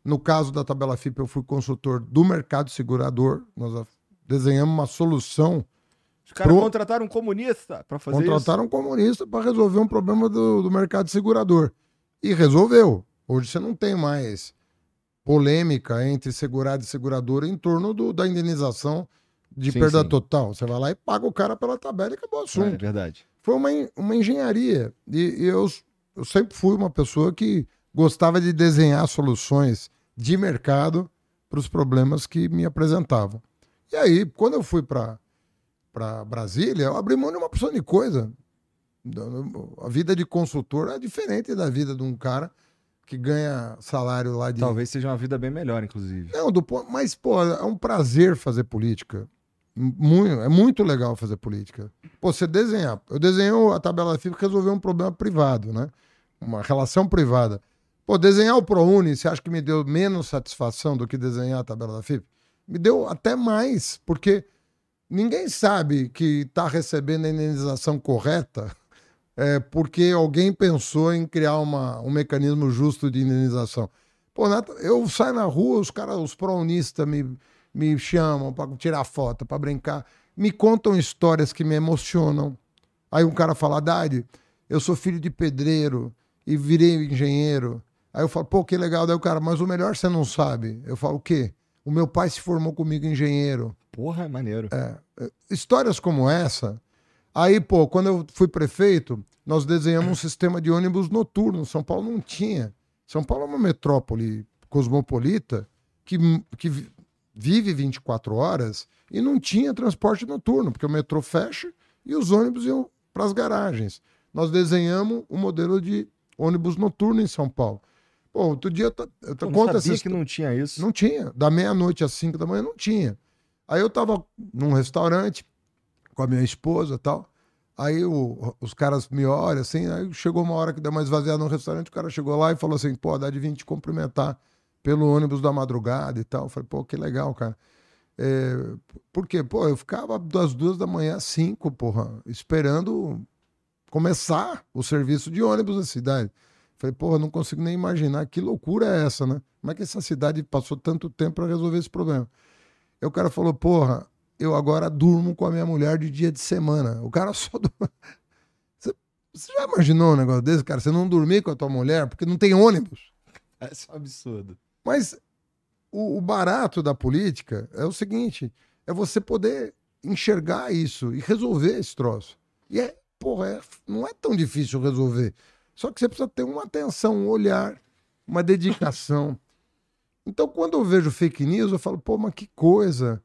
No caso da tabela FIP, eu fui consultor do mercado segurador. Nós desenhamos uma solução. Os caras pro... contrataram um comunista para fazer contrataram isso? Contrataram um comunista para resolver um problema do, do mercado segurador. E resolveu. Hoje você não tem mais polêmica entre segurado e seguradora em torno do, da indenização de sim, perda sim. total. Você vai lá e paga o cara pela tabela e acabou o assunto. É verdade. Foi uma, uma engenharia. E, e eu, eu sempre fui uma pessoa que gostava de desenhar soluções de mercado para os problemas que me apresentavam. E aí, quando eu fui para Brasília, eu abri mão de uma opção de coisa. A vida de consultor é diferente da vida de um cara que ganha salário lá de. Talvez seja uma vida bem melhor, inclusive. Não, do, mas, pô, é um prazer fazer política. Muito, é muito legal fazer política. Pô, você desenhar. Eu desenhei a tabela FIP para resolver um problema privado, né? Uma relação privada. Pô, desenhar o ProUni, você acha que me deu menos satisfação do que desenhar a tabela da FIP? Me deu até mais, porque ninguém sabe que está recebendo a indenização correta <laughs> é, porque alguém pensou em criar uma, um mecanismo justo de indenização. Pô, eu saio na rua, os caras, os prounistas me me chamam para tirar foto, para brincar, me contam histórias que me emocionam. Aí um cara fala, Dade, eu sou filho de pedreiro e virei engenheiro. Aí eu falo, pô, que legal. Daí o cara, mas o melhor você não sabe. Eu falo, o quê? O meu pai se formou comigo engenheiro. Porra, é maneiro. É, é histórias como essa. Aí, pô, quando eu fui prefeito, nós desenhamos um sistema de ônibus noturno. São Paulo não tinha. São Paulo é uma metrópole cosmopolita que, que vive 24 horas e não tinha transporte noturno, porque o metrô fecha e os ônibus iam para as garagens. Nós desenhamos um modelo de ônibus noturno em São Paulo. Pô, outro dia eu, eu Pô, conta sabia que não tinha isso. Não tinha. Da meia-noite às 5 da manhã não tinha. Aí eu tava num restaurante com a minha esposa e tal. Aí o, os caras me olham assim, aí chegou uma hora que deu uma esvaziada no restaurante, o cara chegou lá e falou assim, pô, dá de vir te cumprimentar pelo ônibus da madrugada e tal. Eu falei, pô, que legal, cara. É, por quê? Pô, eu ficava das duas da manhã às cinco, porra, esperando começar o serviço de ônibus na cidade. Falei, porra, não consigo nem imaginar que loucura é essa, né? Como é que essa cidade passou tanto tempo para resolver esse problema? Aí o cara falou, porra, eu agora durmo com a minha mulher de dia de semana. O cara <laughs> só. Você, você já imaginou um negócio desse, cara? Você não dormir com a tua mulher porque não tem ônibus? <laughs> É um absurdo. Mas o, o barato da política é o seguinte: é você poder enxergar isso e resolver esse troço. E é, porra, é, não é tão difícil resolver. Só que você precisa ter uma atenção, um olhar, uma dedicação. <laughs> Então, quando eu vejo fake news, eu falo, pô, mas que coisa.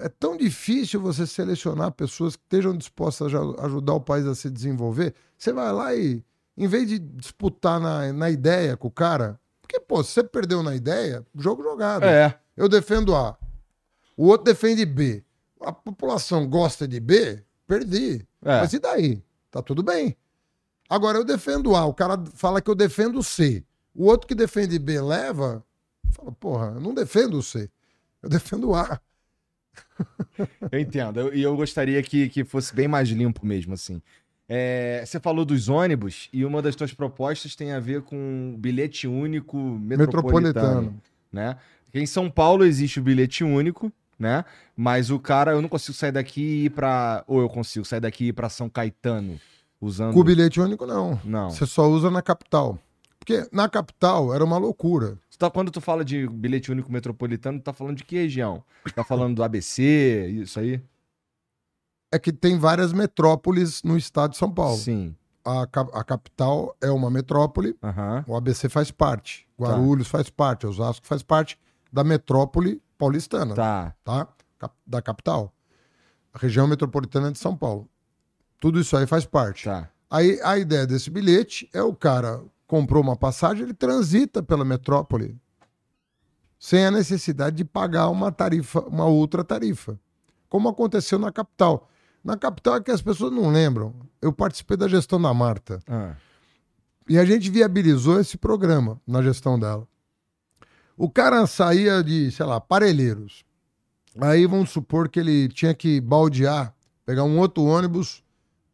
É tão difícil você selecionar pessoas que estejam dispostas a ajudar o país a se desenvolver. Você vai lá e, em vez de disputar na, na ideia com o cara, porque, pô, se você perdeu na ideia, jogo jogado. É. Eu defendo A, o outro defende B. A população gosta de B, perdi. É. Mas e daí? Tá tudo bem. Agora eu defendo A, o cara fala que eu defendo C. O outro que defende B leva, fala, porra, eu não defendo o C. Eu defendo A. <laughs> Eu entendo. Eu- E eu, gostaria que, que fosse bem mais limpo mesmo, assim. É, você falou dos ônibus e uma das tuas propostas tem a ver com bilhete único metropolitano, Metropolitano. né? Porque em São Paulo existe o bilhete único, né? Mas o cara, eu não consigo sair daqui e ir pra... Ou eu consigo sair daqui e ir pra São Caetano usando... Com o bilhete único, não. Não. Você só usa na capital. Porque na capital era uma loucura. Tá- quando tu fala de bilhete único metropolitano, tu tá falando de que região? Tá falando do ABC, isso aí? É que tem várias metrópoles no estado de São Paulo. Sim. A, a capital é uma metrópole, Aham. o ABC faz parte, Tá. Guarulhos faz parte, Osasco faz parte da metrópole paulistana, tá? Tá. Da capital. A região metropolitana de São Paulo. Tudo isso aí faz parte. Tá. Aí a ideia desse bilhete é o cara comprou uma passagem, ele transita pela metrópole sem a necessidade de pagar uma tarifa, uma outra tarifa, como aconteceu na capital. Na capital é que as pessoas não lembram. Eu participei da gestão da Marta Ah. e a gente viabilizou esse programa na gestão dela. O cara saía de, sei lá, Parelheiros. Aí vamos supor que ele tinha que baldear, pegar um outro ônibus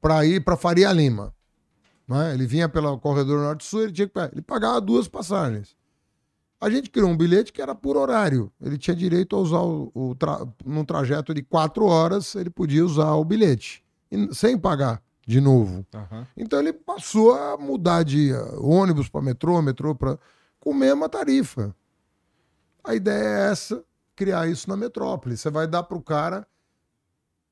para ir para Faria Lima. né? Ele vinha pelo corredor norte-sul, ele tinha que ele pagava duas passagens. A gente criou um bilhete que era por horário. Ele tinha direito a usar o, o tra... num trajeto de quatro horas, ele podia usar o bilhete e- sem pagar de novo. Aham. Então ele passou a mudar de uh, ônibus para metrô, metrô para com a mesma tarifa. A ideia é essa, criar isso na metrópole. Você vai dar para o cara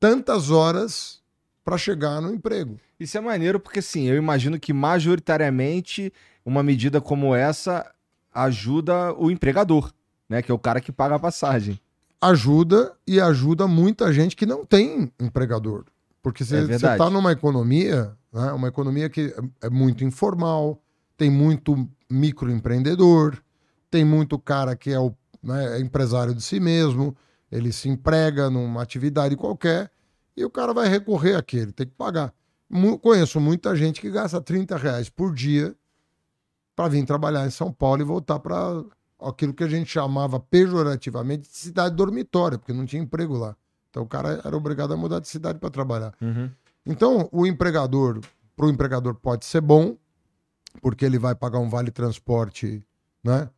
tantas horas para chegar no emprego. Isso é maneiro porque, assim, eu imagino que majoritariamente uma medida como essa ajuda o empregador, né? Que é o cara que paga a passagem. Ajuda e ajuda muita gente que não tem empregador. Porque É você verdade. está numa economia, né, uma economia que é é muito informal, tem muito microempreendedor, tem muito cara que é, o, né, é empresário de si mesmo, ele se emprega numa atividade qualquer e o cara vai recorrer àquele, tem que pagar. Conheço muita gente que gasta 30 reais por dia para vir trabalhar em São Paulo e voltar para aquilo que a gente chamava pejorativamente de cidade dormitória, porque não tinha emprego lá. Então o cara era obrigado a mudar de cidade para trabalhar. Então, o empregador, para o empregador pode ser bom, porque ele vai pagar um vale transporte né,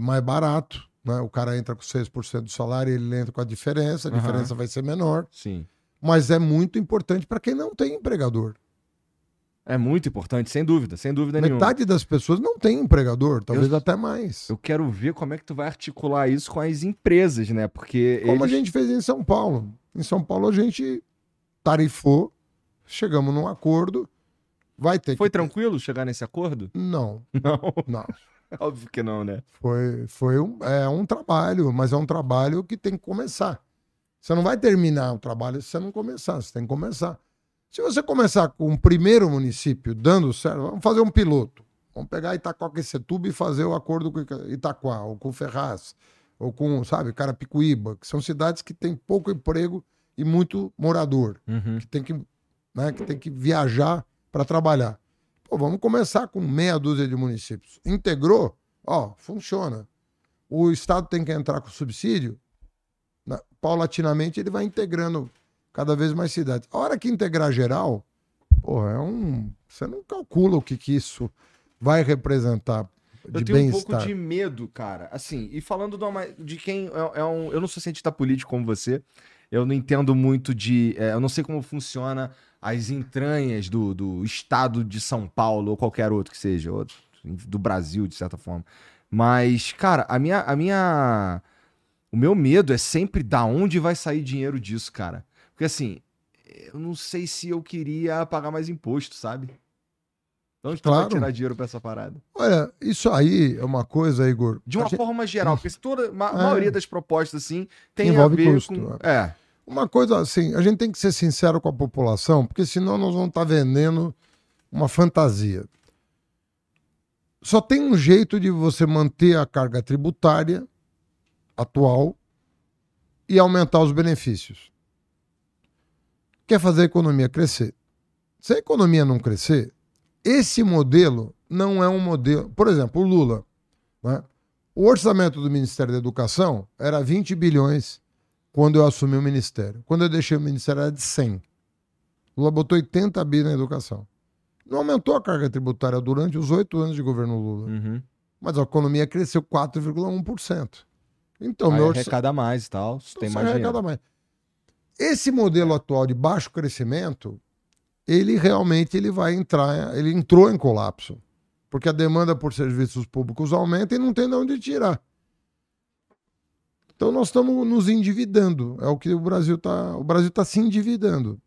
mais barato. Né? O cara entra com 6% do salário, ele entra com a diferença, a Aham. diferença vai ser menor. Sim. Mas é muito importante para quem não tem empregador. É muito importante, sem dúvida, sem dúvida nenhuma. Metade das pessoas não tem empregador, talvez Eu- até mais. Eu quero ver como é que tu vai articular isso com as empresas, né? Porque Como a eles... gente fez em São Paulo. Em São Paulo a gente tarifou, chegamos num acordo, vai ter Foi que... tranquilo chegar nesse acordo? Não, <laughs> Não, não. <laughs> óbvio que não, né? Foi, foi um, é um trabalho, mas é um trabalho que tem que começar. Você não vai terminar o trabalho se você não começar, você tem que começar. Se você começar com o primeiro município dando certo, vamos fazer um piloto. Vamos pegar Itacoaquecetuba e fazer o acordo com Ita- Itaquá, ou com Ferraz, ou com, sabe, Carapicuíba, que são cidades que têm pouco emprego e muito morador Uhum. que tem que, né, que tem que viajar para trabalhar. Pô, vamos começar com meia dúzia de municípios. Integrou? Ó, funciona. O Estado tem que entrar com subsídio? Na- paulatinamente ele vai integrando cada vez mais cidades. A hora que integrar geral, porra, é um. Você não calcula o que, que isso vai representar de Eu tenho um pouco de medo, cara. Assim, e falando de, uma- de quem é, é um. Eu não sou cientista político como você. Eu não entendo muito de. é, eu não sei como funciona as entranhas do, do estado de São Paulo ou qualquer outro que seja, ou do Brasil, de certa forma. Mas, cara, a minha, a minha. O meu medo é sempre da onde vai sair dinheiro disso, cara. Porque assim, eu não sei se eu queria pagar mais imposto, sabe? De onde tu vai Claro. tirar dinheiro pra essa parada? Olha, isso aí é uma coisa, Igor. De uma gente- forma geral, porque toda, a É. maioria das propostas, assim, tem Envolve a ver custo, com... É, Uma coisa assim, a gente tem que ser sincero com a população, porque senão nós vamos estar vendendo uma fantasia. Só tem um jeito de você manter a carga tributária atual e aumentar os benefícios. Quer fazer a economia crescer. Se a economia não crescer, esse modelo não é um modelo. Por exemplo, o Lula. né? O orçamento do Ministério da Educação era 20 bilhões quando eu assumi o ministério. Quando eu deixei o ministério era de 100. Lula botou 80 bi na educação. Não aumentou a carga tributária durante os oito anos de governo Lula. uhum. Mas a economia cresceu 4,1%. Então, Aí meu orça- arrecada mais e tal, se tem mais dinheiro. mais. Esse modelo atual de baixo crescimento, ele realmente ele vai entrar, ele entrou em colapso. Porque a demanda por serviços públicos aumenta e não tem de onde tirar. Então nós estamos nos endividando. É o que o Brasil está. O Brasil está se endividando.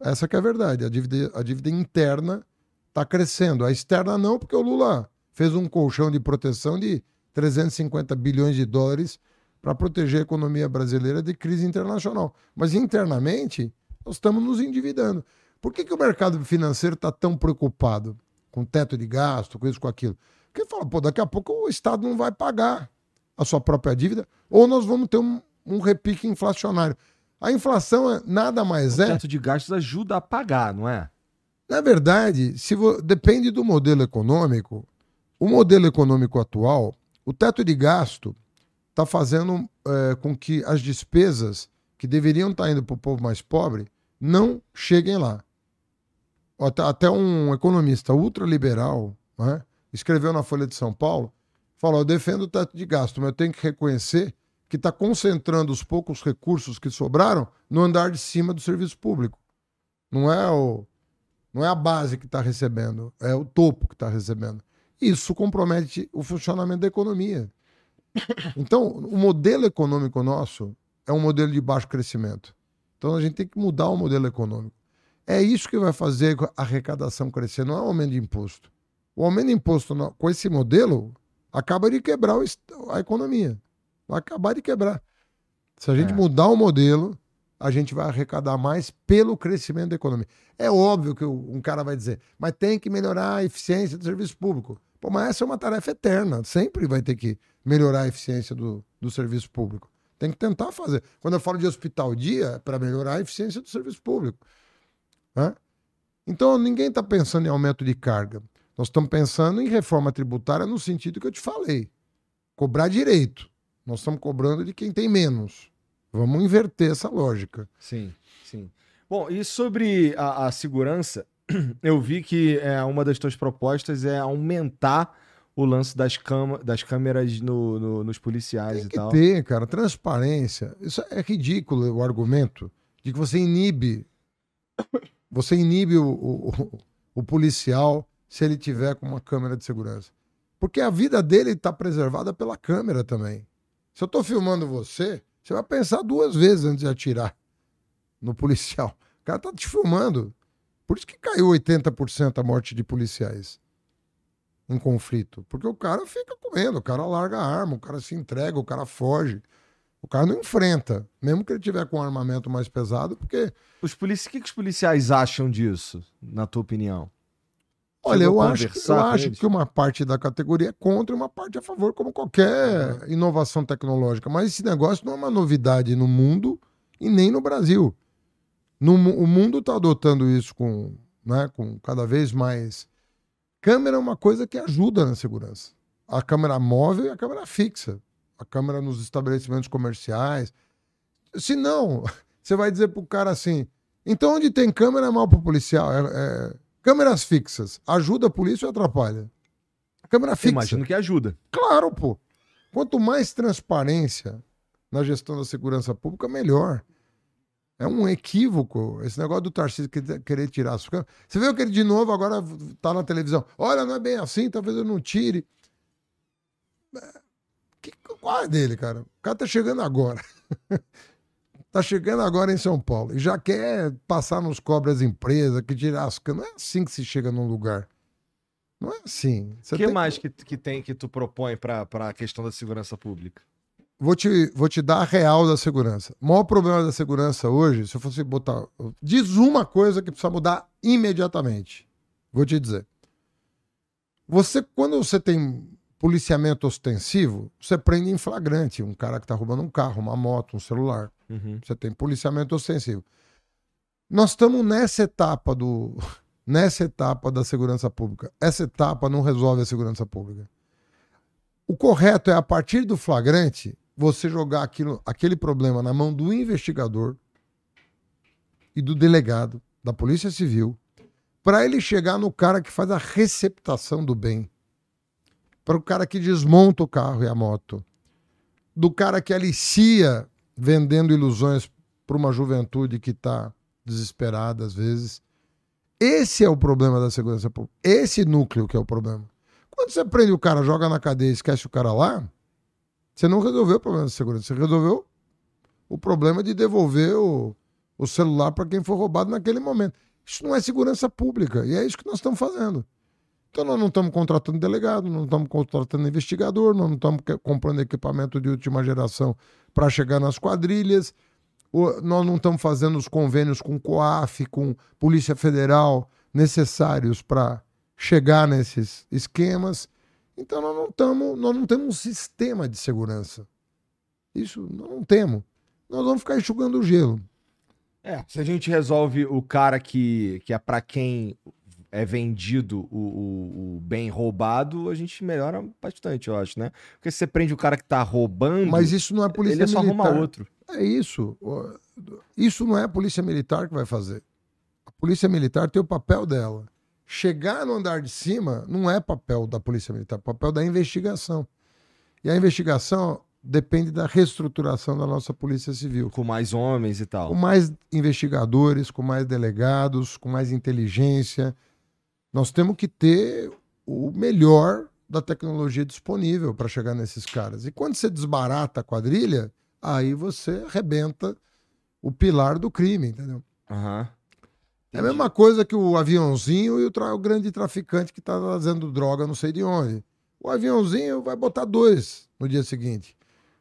Essa que é a verdade. A dívida, a dívida interna está crescendo. A externa não, porque o Lula fez um colchão de proteção de 350 bilhões de dólares para proteger a economia brasileira de crise internacional. Mas internamente, nós estamos nos endividando. Por que, que o mercado financeiro está tão preocupado com teto de gasto, com isso, com aquilo? Porque fala, pô, daqui a pouco o Estado não vai pagar a sua própria dívida, ou nós vamos ter um, um repique inflacionário. A inflação é, nada mais O é teto de gastos ajuda a pagar, não é? na verdade, se vo- depende do modelo econômico. O modelo econômico atual, o teto de gasto está fazendo eh, com que as despesas que deveriam estar indo para o povo mais pobre não cheguem lá. Até, até um economista ultraliberal né, escreveu na Folha de São Paulo, falou, eu defendo o teto de gasto, mas eu tenho que reconhecer que está concentrando os poucos recursos que sobraram no andar de cima do serviço público. Não é o, não é a base que está recebendo, é o topo que está recebendo. Isso compromete o funcionamento da economia. Então, o modelo econômico nosso é um modelo de baixo crescimento. Então, a gente tem que mudar o modelo econômico. É isso que vai fazer a arrecadação crescer, não é o aumento de imposto. O aumento de imposto no- com esse modelo acaba de quebrar a economia. Vai acabar de quebrar. Se a gente É. mudar o modelo, a gente vai arrecadar mais pelo crescimento da economia. É óbvio que um cara vai dizer, mas tem que melhorar a eficiência do serviço público. Pô, mas essa é uma tarefa eterna. Sempre vai ter que melhorar a eficiência do, do serviço público. Tem que tentar fazer. Quando eu falo de hospital dia, é para melhorar a eficiência do serviço público. Né? Então, ninguém está pensando em aumento de carga. Nós estamos pensando em reforma tributária no sentido que eu te falei. Cobrar direito. Nós estamos cobrando de quem tem menos. Vamos inverter essa lógica. Sim, sim. Bom, e sobre a, a segurança, <clears throat> eu vi que é, uma das tuas propostas é aumentar o lance das, cama, das câmeras no- no- nos policiais Tem e que tal. ter, cara, transparência. Isso é ridículo o argumento de que você inibe. Você inibe o, o, o- policial se ele tiver com uma câmera de segurança. Porque a vida dele está preservada pela câmera também. Se eu estou filmando você, você vai pensar duas vezes antes de atirar no policial. O cara tá te filmando. Por isso que caiu 80% a morte de policiais em conflito. Porque o cara fica com medo, o cara larga a arma, o cara se entrega, o cara foge. O cara não enfrenta, mesmo que ele tiver com um armamento mais pesado, porque, Os polici... O que, que os policiais acham disso, na tua opinião? olha, eu acho, que- eu acho que uma parte da categoria é contra e uma parte é a favor, como qualquer inovação tecnológica. Mas esse negócio não é uma novidade no mundo e nem no Brasil. No o mundo está adotando isso com, né, com cada vez mais. Câmera é uma coisa que ajuda na segurança. A câmera móvel e a câmera fixa. A câmera nos estabelecimentos comerciais. Se não, <laughs> você vai dizer pro cara assim: então onde tem câmera é mal pro policial. É, é- câmeras fixas. Ajuda a polícia ou atrapalha? A câmera fixa. Imagino que ajuda. Claro, pô. Quanto mais transparência na gestão da segurança pública, melhor. É um equívoco esse negócio do Tarcísio querer tirar as câmeras. Você viu que ele de novo agora tá na televisão. Olha, não é bem assim, talvez eu não tire. Que, qual é dele, cara? O cara tá chegando agora. <laughs> tá chegando agora em São Paulo e já quer passar nos cobras empresas, que tirar as câmeras. Não é assim que se chega num lugar. Não é assim. O que mais que... que, que tem que tu propõe para a questão da segurança pública? Vou te, vou te dar a real da segurança. O maior problema da segurança hoje, se eu fosse botar. Diz uma coisa que precisa mudar imediatamente. Vou te dizer. Você, quando você tem policiamento ostensivo, você prende em flagrante um cara que está roubando um carro, uma moto, um celular. Uhum. Você tem policiamento ostensivo. Nós estamos nessa etapa do <laughs> nessa etapa da segurança pública. Essa etapa não resolve a segurança pública. O correto é a partir do flagrante você jogar aquilo, aquele problema na mão do investigador e do delegado da Polícia Civil para ele chegar no cara que faz a receptação do bem para o cara que desmonta o carro e a moto, do cara que alicia vendendo ilusões para uma juventude que está desesperada às vezes. Esse é o problema da segurança pública. Esse núcleo que é o problema. Quando você prende o cara, joga na cadeia e esquece o cara lá, você não resolveu o problema da segurança. Você resolveu o problema de devolver o, o celular para quem foi roubado naquele momento. Isso não é segurança pública. E é isso que nós estamos fazendo. Então nós não estamos contratando delegado, não estamos contratando investigador, não estamos comprando equipamento de última geração para chegar nas quadrilhas, nós não estamos fazendo os convênios com COAF, com Polícia Federal necessários para chegar nesses esquemas. Então nós não estamos, nós não temos um sistema de segurança. Isso nós não temos. Nós vamos ficar enxugando o gelo. É, se a gente resolve o cara que, que é para quem é vendido o, o, o, bem roubado, a gente melhora bastante, eu acho, né? Porque se você prende o cara que tá roubando. Mas isso não é polícia ele militar. Ele só arruma outro. É isso. Isso não é a polícia militar que vai fazer. A polícia militar tem o papel dela. Chegar no andar de cima não é papel da polícia militar, é papel da investigação. E a investigação depende da reestruturação da nossa Polícia Civil. Com mais homens e tal. Com mais investigadores, com mais delegados, com mais inteligência, nós temos que ter o melhor da tecnologia disponível para chegar nesses caras. E quando você desbarata a quadrilha, aí você arrebenta o pilar do crime, entendeu? Uhum. É a mesma coisa que o aviãozinho e o, o grande traficante que está trazendo droga não sei de onde. O aviãozinho vai botar dois no dia seguinte.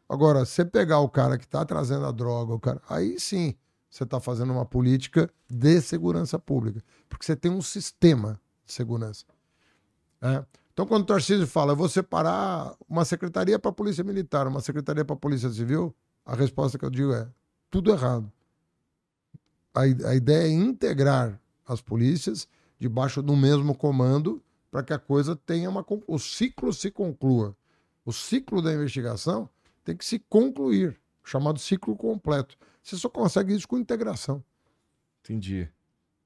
Agora, você pegar o cara que está trazendo a droga, o cara, aí sim você está fazendo uma política de segurança pública. Porque você tem um sistema de segurança. É. Então, quando o Tarcísio fala, eu vou separar uma secretaria para a Polícia Militar, uma secretaria para a Polícia Civil, a resposta que eu digo é tudo errado. A, a ideia é integrar as polícias debaixo do mesmo comando para que a coisa tenha uma. O ciclo se conclua. O ciclo da investigação tem que se concluir, chamado ciclo completo. Você só consegue isso com integração. Entendi.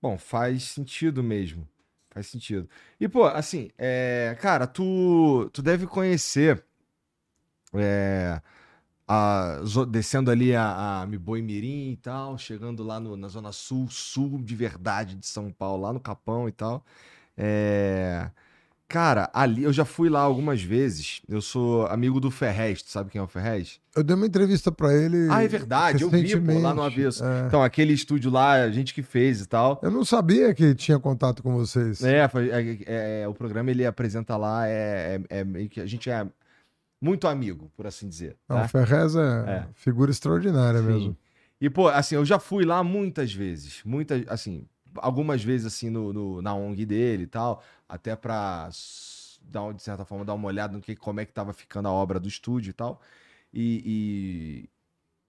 Bom, faz sentido mesmo. Faz sentido. E, pô, assim, é, cara, tu, tu deve conhecer. É, a, descendo ali a, a Miboi Mirim e tal, chegando lá no, na Zona Sul, sul de verdade de São Paulo, lá no Capão e tal. É, Cara, ali eu já fui lá algumas vezes. Eu sou amigo do Ferrez, tu sabe quem é o Ferrez? Eu dei uma entrevista para ele. Ah, é verdade, eu vi pô, lá no avesso. É. Então, aquele estúdio lá, a gente que fez e tal. Eu não sabia que tinha contato com vocês. É, é, é, é o programa ele apresenta lá, é, é, é que a gente é muito amigo, por assim dizer. Tá? o Ferrez é, figura extraordinária Sim. mesmo. E, pô, assim, eu já fui lá muitas vezes. Muitas, assim, algumas vezes assim no, no, na ONG dele e tal, até para dar de certa forma dar uma olhada no que como é que estava ficando a obra do estúdio e tal. E, e,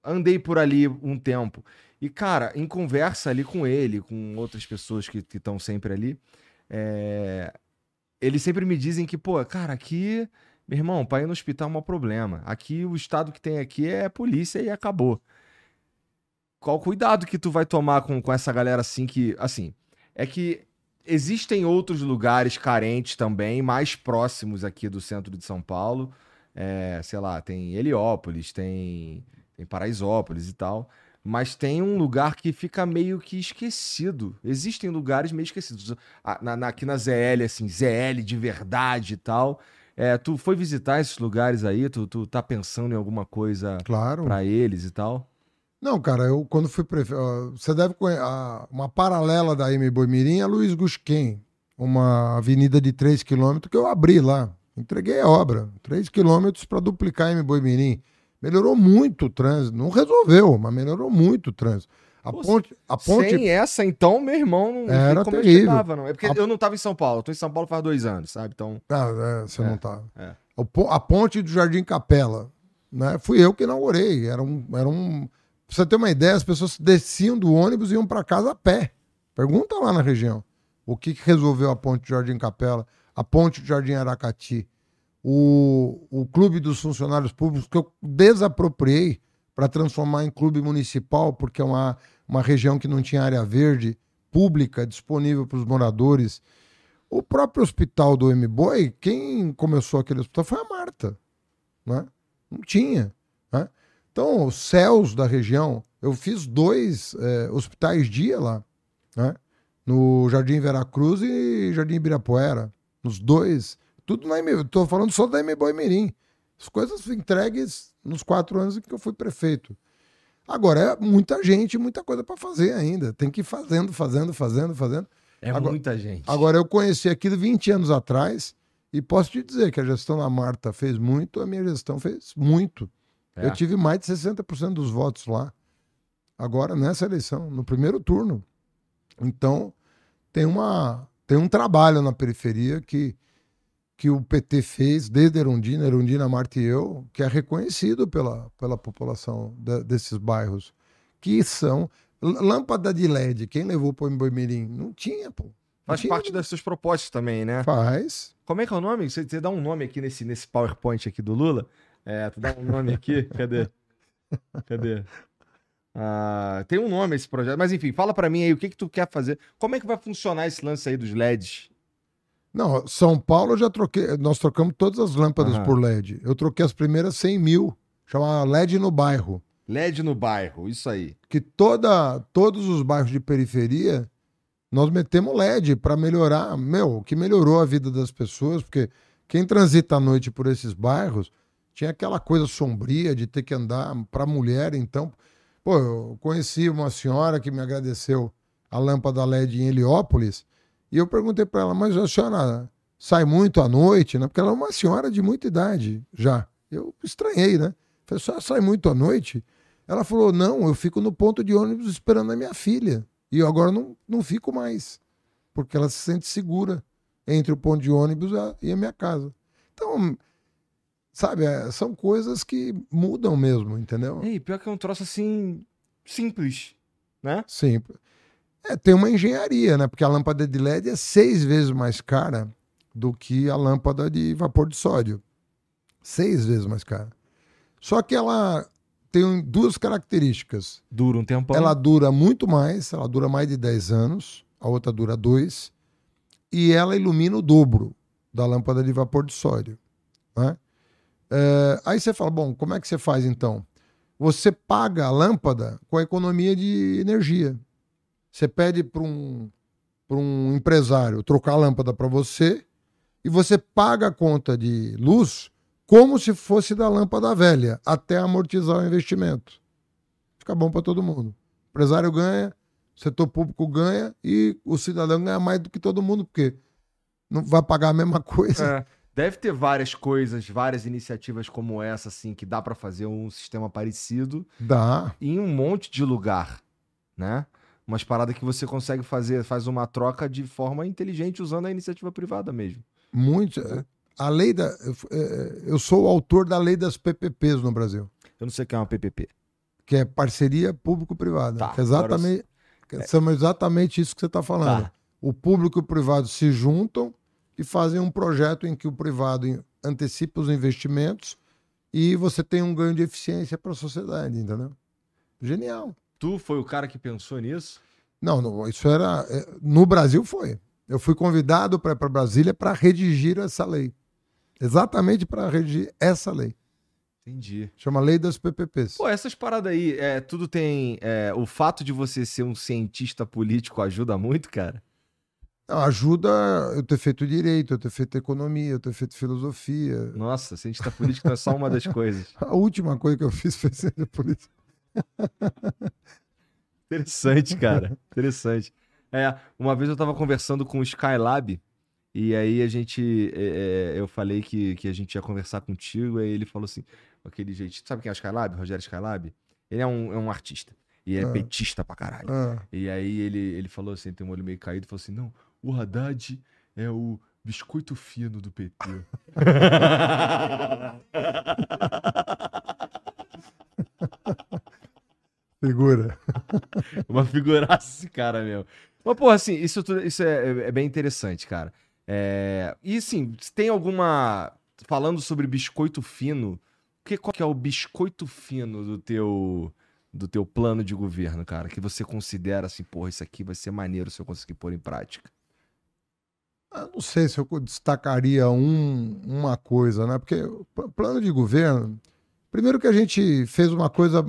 andei por ali um tempo. E cara, em conversa ali com ele, com outras pessoas que estão sempre ali, é... eles sempre me dizem que, pô, cara, aqui, meu irmão, para ir no hospital é um problema. Aqui o estado que tem aqui é polícia e acabou qual cuidado que tu vai tomar com, com essa galera assim que, assim, é que existem outros lugares carentes também, mais próximos aqui do centro de São Paulo. É, sei lá, tem Heliópolis, tem, tem Paraisópolis e tal. Mas tem um lugar que fica meio que esquecido. Existem lugares meio esquecidos. Na, na, aqui na ZL, assim, ZL de verdade e tal. É, tu foi visitar esses lugares aí? Tu, tu tá pensando em alguma coisa claro. para eles e tal? Não, cara, eu quando fui prefeito. Você deve conhecer. Uma paralela da M. Boimirim é Luiz Gusquem, uma avenida de 3 quilômetros que eu abri lá. Entreguei a obra. 3 quilômetros para duplicar a M. Boimirim. Melhorou muito o trânsito. Não resolveu, mas melhorou muito o trânsito. A ponte, a ponte. Sem essa, então, meu irmão não era como terrível. eu tava, não. É porque a... eu não estava em São Paulo. Eu tô em São Paulo faz dois anos, sabe? Então. Ah, é, você é, não tava. É. A ponte do Jardim Capela, né? Fui eu que inaugurei. Era um, era um Pra você ter uma ideia, as pessoas desciam do ônibus e iam para casa a pé. Pergunta lá na região. O que, que resolveu a ponte de Jardim Capela, a ponte de Jardim Aracati, o, o clube dos funcionários públicos, que eu desapropriei para transformar em clube municipal, porque é uma, uma região que não tinha área verde pública disponível para os moradores. O próprio hospital do M-Boy, quem começou aquele hospital foi a Marta. Né? Não tinha. Né? Então, os céus da região, eu fiz dois é, hospitais dia lá, né? No Jardim Veracruz e Jardim Ibirapuera. Nos dois. Tudo na MB. Estou falando só da MBoi Mirim. As coisas entregues nos quatro anos que eu fui prefeito. Agora, é muita gente, muita coisa para fazer ainda. Tem que ir fazendo, fazendo, fazendo, fazendo. É agora, muita gente. Agora, eu conheci aquilo 20 anos atrás e posso te dizer que a gestão da Marta fez muito, a minha gestão fez muito. É. Eu tive mais de 60% dos votos lá. Agora, nessa eleição, no primeiro turno. Então, tem, uma, tem um trabalho na periferia que, que o PT fez desde Erundina, Erundina, Marta e eu, que é reconhecido pela, pela população de, desses bairros, que são lâmpada de LED. Quem levou para o Boimirim? Não tinha, pô. Faz tinha. parte das suas propostas também, né? Faz. Como é que é o nome? Você, você dá um nome aqui nesse, nesse PowerPoint aqui do Lula? É, tu dá um nome aqui. <laughs> Cadê? Cadê? Ah, tem um nome esse projeto, mas enfim, fala para mim aí o que que tu quer fazer. Como é que vai funcionar esse lance aí dos LEDs? Não, São Paulo eu já troquei, nós trocamos todas as lâmpadas por LED. Eu troquei as primeiras 100 mil, chamava LED no bairro. LED no bairro, isso aí. Que toda, todos os bairros de periferia, nós metemos LED para melhorar, meu, que melhorou a vida das pessoas, porque quem transita à noite por esses bairros tinha aquela coisa sombria de ter que andar para mulher, então. Pô, eu conheci uma senhora que me agradeceu a lâmpada LED em Heliópolis, e eu perguntei para ela, mas a senhora sai muito à noite, né? Porque ela é uma senhora de muita idade já. Eu estranhei, né? Falei, a senhora sai muito à noite? Ela falou, não, eu fico no ponto de ônibus esperando a minha filha. E eu agora não, não fico mais. Porque ela se sente segura entre o ponto de ônibus e a minha casa. Então, Sabe, é, são coisas que mudam mesmo, entendeu? E pior que é um troço assim, simples, né? Simples. É, tem uma engenharia, né? Porque a lâmpada de LED é seis vezes mais cara do que a lâmpada de vapor de sódio. Seis vezes mais cara. Só que ela tem duas características. Dura um tempo. Ela dura muito mais, ela dura mais de 10 anos, a outra dura dois, e ela ilumina o dobro da lâmpada de vapor de sódio. Né? É, aí você fala, bom, como é que você faz então? Você paga a lâmpada com a economia de energia. Você pede para um, um empresário trocar a lâmpada para você e você paga a conta de luz como se fosse da lâmpada velha, até amortizar o investimento. Fica bom para todo mundo. O empresário ganha, o setor público ganha e o cidadão ganha mais do que todo mundo, porque não vai pagar a mesma coisa. É. Deve ter várias coisas, várias iniciativas como essa, assim, que dá para fazer um sistema parecido. Dá. Em um monte de lugar, né? Umas paradas que você consegue fazer, faz uma troca de forma inteligente usando a iniciativa privada mesmo. Muito. É. A lei da. É, eu sou o autor da lei das PPPs no Brasil. Eu não sei o que é uma PPP. Que é parceria público-privada. Tá, é exatamente, que é exatamente isso que você está falando. Tá. O público e o privado se juntam e fazem um projeto em que o privado antecipa os investimentos e você tem um ganho de eficiência para a sociedade, entendeu? Genial. Tu foi o cara que pensou nisso? Não, não isso era. É, no Brasil foi. Eu fui convidado para Brasília para redigir essa lei. Exatamente para redigir essa lei. Entendi. Chama Lei das PPPs. Pô, essas paradas aí, é, tudo tem. é, o fato de você ser um cientista político ajuda muito, cara? Não, ajuda eu ter feito direito, eu ter feito economia, eu ter feito filosofia. Nossa, cientista político não é só uma das <laughs> coisas. A última coisa que eu fiz foi ser político. <laughs> Interessante, cara. Interessante. É, uma vez eu tava conversando com o Skylab e aí a gente. é, é, eu falei que, que a gente ia conversar contigo, aí ele falou assim, aquele jeito. Sabe quem é o Skylab? Rogério Skylab? Ele é um, é um artista. E é Ah. petista pra caralho. Ah, E aí ele, ele falou assim, tem um olho meio caído, falou assim, não, o Haddad é o biscoito fino do PT. <laughs> <laughs> figura. <laughs> Uma figuraça esse cara, meu. Mas, porra, assim, isso, tudo, isso é, é bem interessante, cara. É, E, assim, tem alguma... Falando sobre biscoito fino, que, qual que é o biscoito fino do teu, do teu plano de governo, cara? Que você considera assim, porra, isso aqui vai ser maneiro se eu conseguir pôr em prática. Eu não sei se eu destacaria um- uma coisa, né? Porque plano de governo, primeiro que a gente fez uma coisa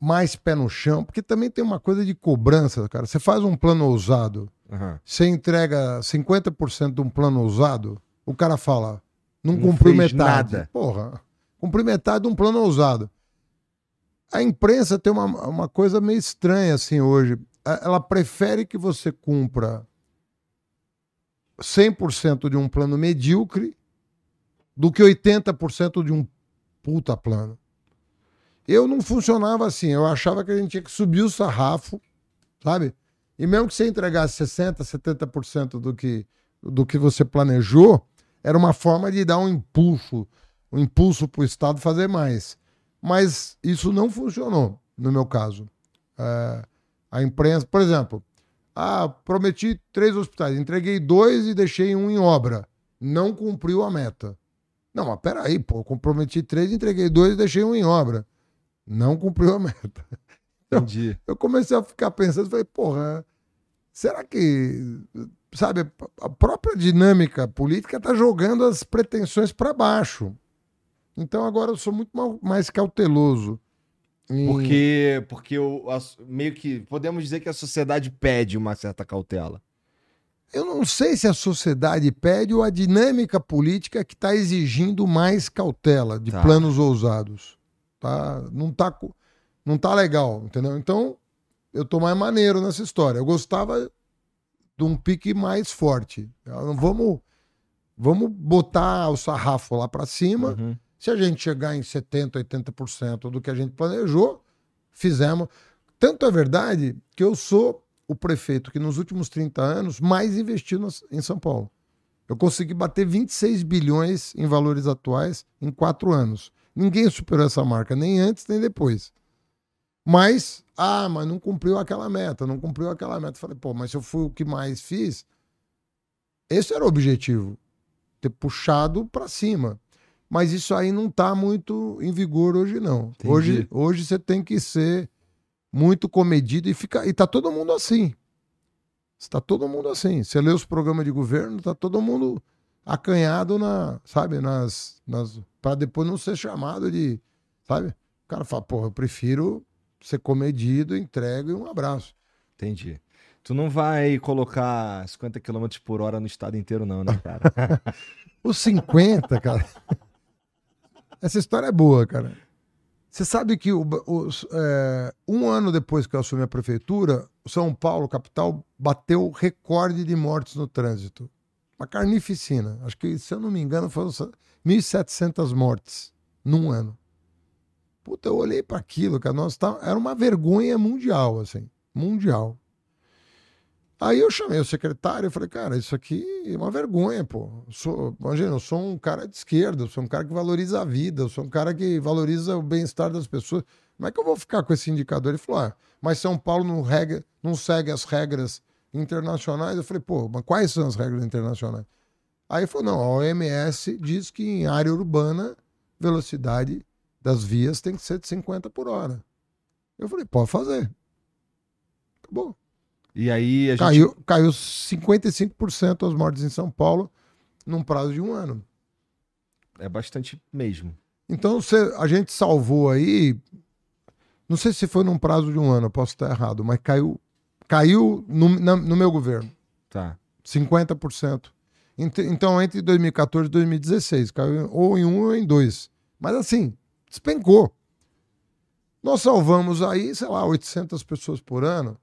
mais pé no chão, porque também tem uma coisa de cobrança, cara. Você faz um plano ousado, Aham. você entrega 50% de um plano ousado, o cara fala, não, Não cumpriu metade. nada. Porra, cumpriu metade de um plano ousado. A imprensa tem uma, uma coisa meio estranha assim hoje. Ela prefere que você cumpra 100% de um plano medíocre do que 80% de um puta plano. Eu não funcionava assim. Eu achava que a gente tinha que subir o sarrafo, sabe? E mesmo que você entregasse 60%, 70% do que, do que você planejou, era uma forma de dar um impulso, um impulso para o Estado fazer mais. Mas isso não funcionou, no meu caso. É, a imprensa, por exemplo, ah, prometi três hospitais, entreguei dois e deixei um em obra. Não cumpriu a meta. Não, mas peraí, pô, comprometi três, entreguei dois e deixei um em obra. Não cumpriu a meta. Entendi. Eu comecei a ficar pensando, falei, porra, será que, sabe, a própria dinâmica política está jogando as pretensões para baixo. Então agora eu sou muito mais cauteloso. Porque, porque a- meio que podemos dizer que a sociedade pede uma certa cautela. Eu não sei se a sociedade pede ou a dinâmica política que está exigindo mais cautela de Tá. planos ousados. Tá? Não, tá, não tá legal, entendeu? Então, eu tô mais maneiro nessa história. Eu gostava de um pique mais forte. Vamos, vamos botar o sarrafo lá para cima. Uhum. Se a gente chegar em 70%, 80% do que a gente planejou, fizemos. Tanto é verdade que eu sou o prefeito que nos últimos 30 anos mais investiu em São Paulo. Eu consegui bater 26 bilhões em valores atuais em quatro anos. Ninguém superou essa marca, nem antes nem depois. Mas, ah, mas não cumpriu aquela meta, não cumpriu aquela meta. Falei, pô, mas se eu fui o que mais fiz, esse era o objetivo, ter puxado para cima. Mas isso aí não está muito em vigor hoje, não. Entendi. Hoje, hoje você tem que ser muito comedido e fica. E tá todo mundo assim. Está todo mundo assim. Você lê os programas de governo, tá todo mundo acanhado na, sabe, nas, nas para depois não ser chamado de, sabe? O cara fala, porra, eu prefiro ser comedido, entrego e um abraço. Entendi. Tu não vai colocar 50 km por hora no estado inteiro, não, né, cara? <laughs> Os 50, cara. Essa história é boa, cara. Você sabe que o- os, é, um ano depois que eu assumi a prefeitura, São Paulo, capital, bateu recorde de mortes no trânsito. Uma carnificina. Acho que, se eu não me engano, foram 1.700 mortes num ano. Puta, eu olhei para aquilo, cara. Nós tá, era uma vergonha mundial, assim. Mundial. Aí eu chamei o secretário e falei, cara, isso aqui é uma vergonha, pô. Eu Sou, imagina, eu sou um cara de esquerda, eu sou um cara que valoriza a vida, eu sou um cara que valoriza o bem-estar das pessoas. Como é que eu vou ficar com esse indicador? Ele falou, ah, mas São Paulo não, regra, não segue as regras internacionais. Eu falei, pô, mas quais são as regras internacionais? Aí falou, não, a OMS diz que em área urbana, velocidade das vias tem que ser de 50 por hora. Eu falei, pode fazer. Acabou. E aí a gente. Caiu, caiu 55% as mortes em São Paulo num prazo de um ano. É bastante mesmo. Então a gente salvou aí, não sei se foi num prazo de um ano, eu posso estar errado, mas caiu, caiu no, na- no meu governo, Tá. 50%. Ent- Então entre 2014 e 2016, caiu ou em um ou em dois. Mas assim, despencou. Nós salvamos aí, sei lá, 800 pessoas por ano.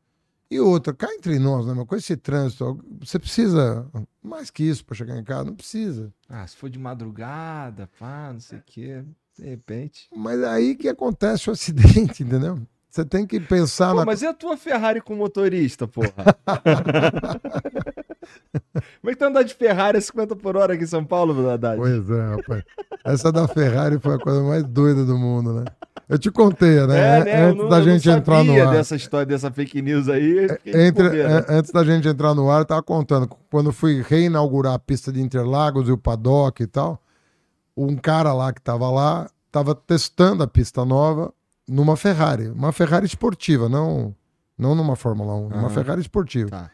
E outra, cá entre nós, né, meu, com esse trânsito, você precisa mais que isso para chegar em casa? Não precisa. Ah, se for de madrugada, pá, não sei o quê. De repente. Mas aí que acontece o acidente, <laughs> entendeu? Você tem que pensar Pô, na. mas e a tua Ferrari com motorista, porra? <laughs> Como é que tu anda de Ferrari a 50 por hora aqui em São Paulo, Haddad? Pois é, rapaz. Essa da Ferrari foi a coisa mais doida do mundo, né? Eu te contei, né? É, né? Antes não- da eu não gente entrar no ar. dessa história, dessa fake news aí. de Entre, bobeira. é, antes da gente entrar no ar, eu tava contando. Quando fui reinaugurar a pista de Interlagos e o paddock e tal, um cara lá que tava lá tava testando a pista nova numa Ferrari. Uma Ferrari esportiva, não, não numa Fórmula 1, numa. Ferrari esportiva. Tá.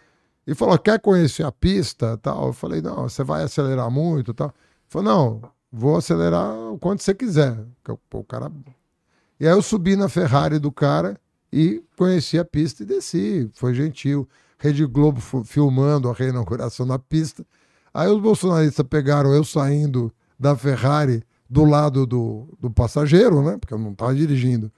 E falou: quer conhecer a pista? Tal. Eu falei: não, você vai acelerar muito tal. Ele falou: não, vou acelerar o quanto você quiser. Eu- O cara. E aí eu subi na Ferrari do cara e conheci a pista e desci. Foi gentil. Rede Globo filmando a reinauguração da pista. Aí os bolsonaristas pegaram eu saindo da Ferrari do lado do, do passageiro, né? Porque eu não estava dirigindo.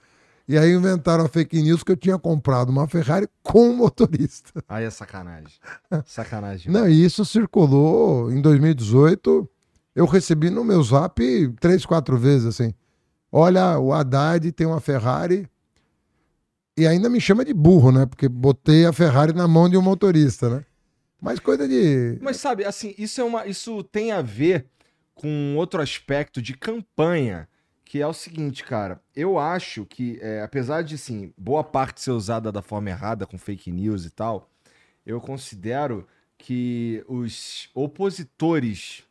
E aí inventaram a fake news que eu tinha comprado uma Ferrari com motorista. Aí é sacanagem. <laughs> Sacanagem. Não, e isso circulou em 2018. Eu recebi no meu zap três, quatro vezes assim. Olha, o Haddad tem uma Ferrari e ainda me chama de burro, né? Porque botei a Ferrari na mão de um motorista, né? Mas coisa de. Mas sabe, assim, isso é uma. Isso tem a ver com outro aspecto de campanha, que é o seguinte, cara. Eu acho que, é, apesar de assim, boa parte ser usada da forma errada, com fake news e tal, eu considero que os opositores.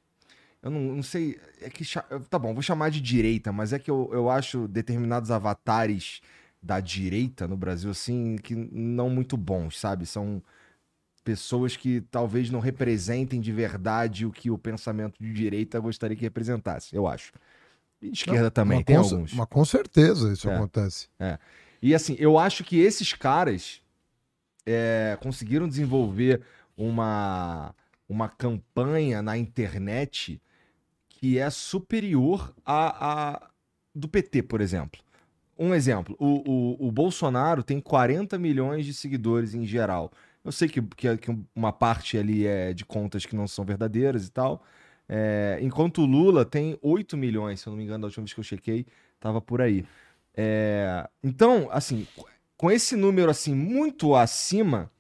Eu não, não sei. É que. Tá bom, vou chamar de direita, mas é que eu, eu acho determinados avatares da direita no Brasil, assim, que não muito bons, sabe? São pessoas que talvez não representem de verdade o que o pensamento de direita gostaria que representasse, eu acho. E de esquerda também, Mas tem com, alguns. Mas com certeza isso É. acontece. E assim, eu acho que esses caras é, conseguiram desenvolver uma, uma campanha na internet que é superior à, à do PT, por exemplo. Um exemplo, o, o, o Bolsonaro tem 40 milhões de seguidores em geral. Eu sei que, que, que uma parte ali é de contas que não são verdadeiras e tal. É, enquanto o Lula tem 8 milhões, se eu não me engano, da última vez que eu chequei, tava por aí. É, então, assim, com esse número assim muito acima,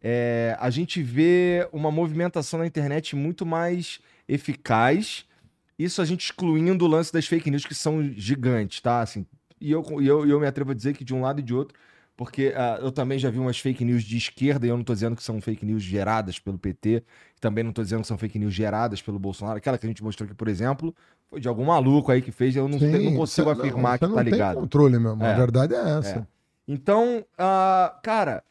é, a gente vê uma movimentação na internet muito mais eficaz. Isso a gente excluindo o lance das fake news que são gigantes, tá? Assim, e eu, e eu, eu me atrevo a dizer que de um lado e de outro, porque ah, eu também já vi umas fake news de esquerda e eu não tô dizendo que são fake news geradas pelo PT, também não tô dizendo que são fake news geradas pelo Bolsonaro. Aquela que a gente mostrou aqui, por exemplo, foi de algum maluco aí que fez, eu não, sei- não Sim, consigo não, afirmar que não tá tem ligado. controle mesmo. É. A verdade é essa. Então, ah, cara,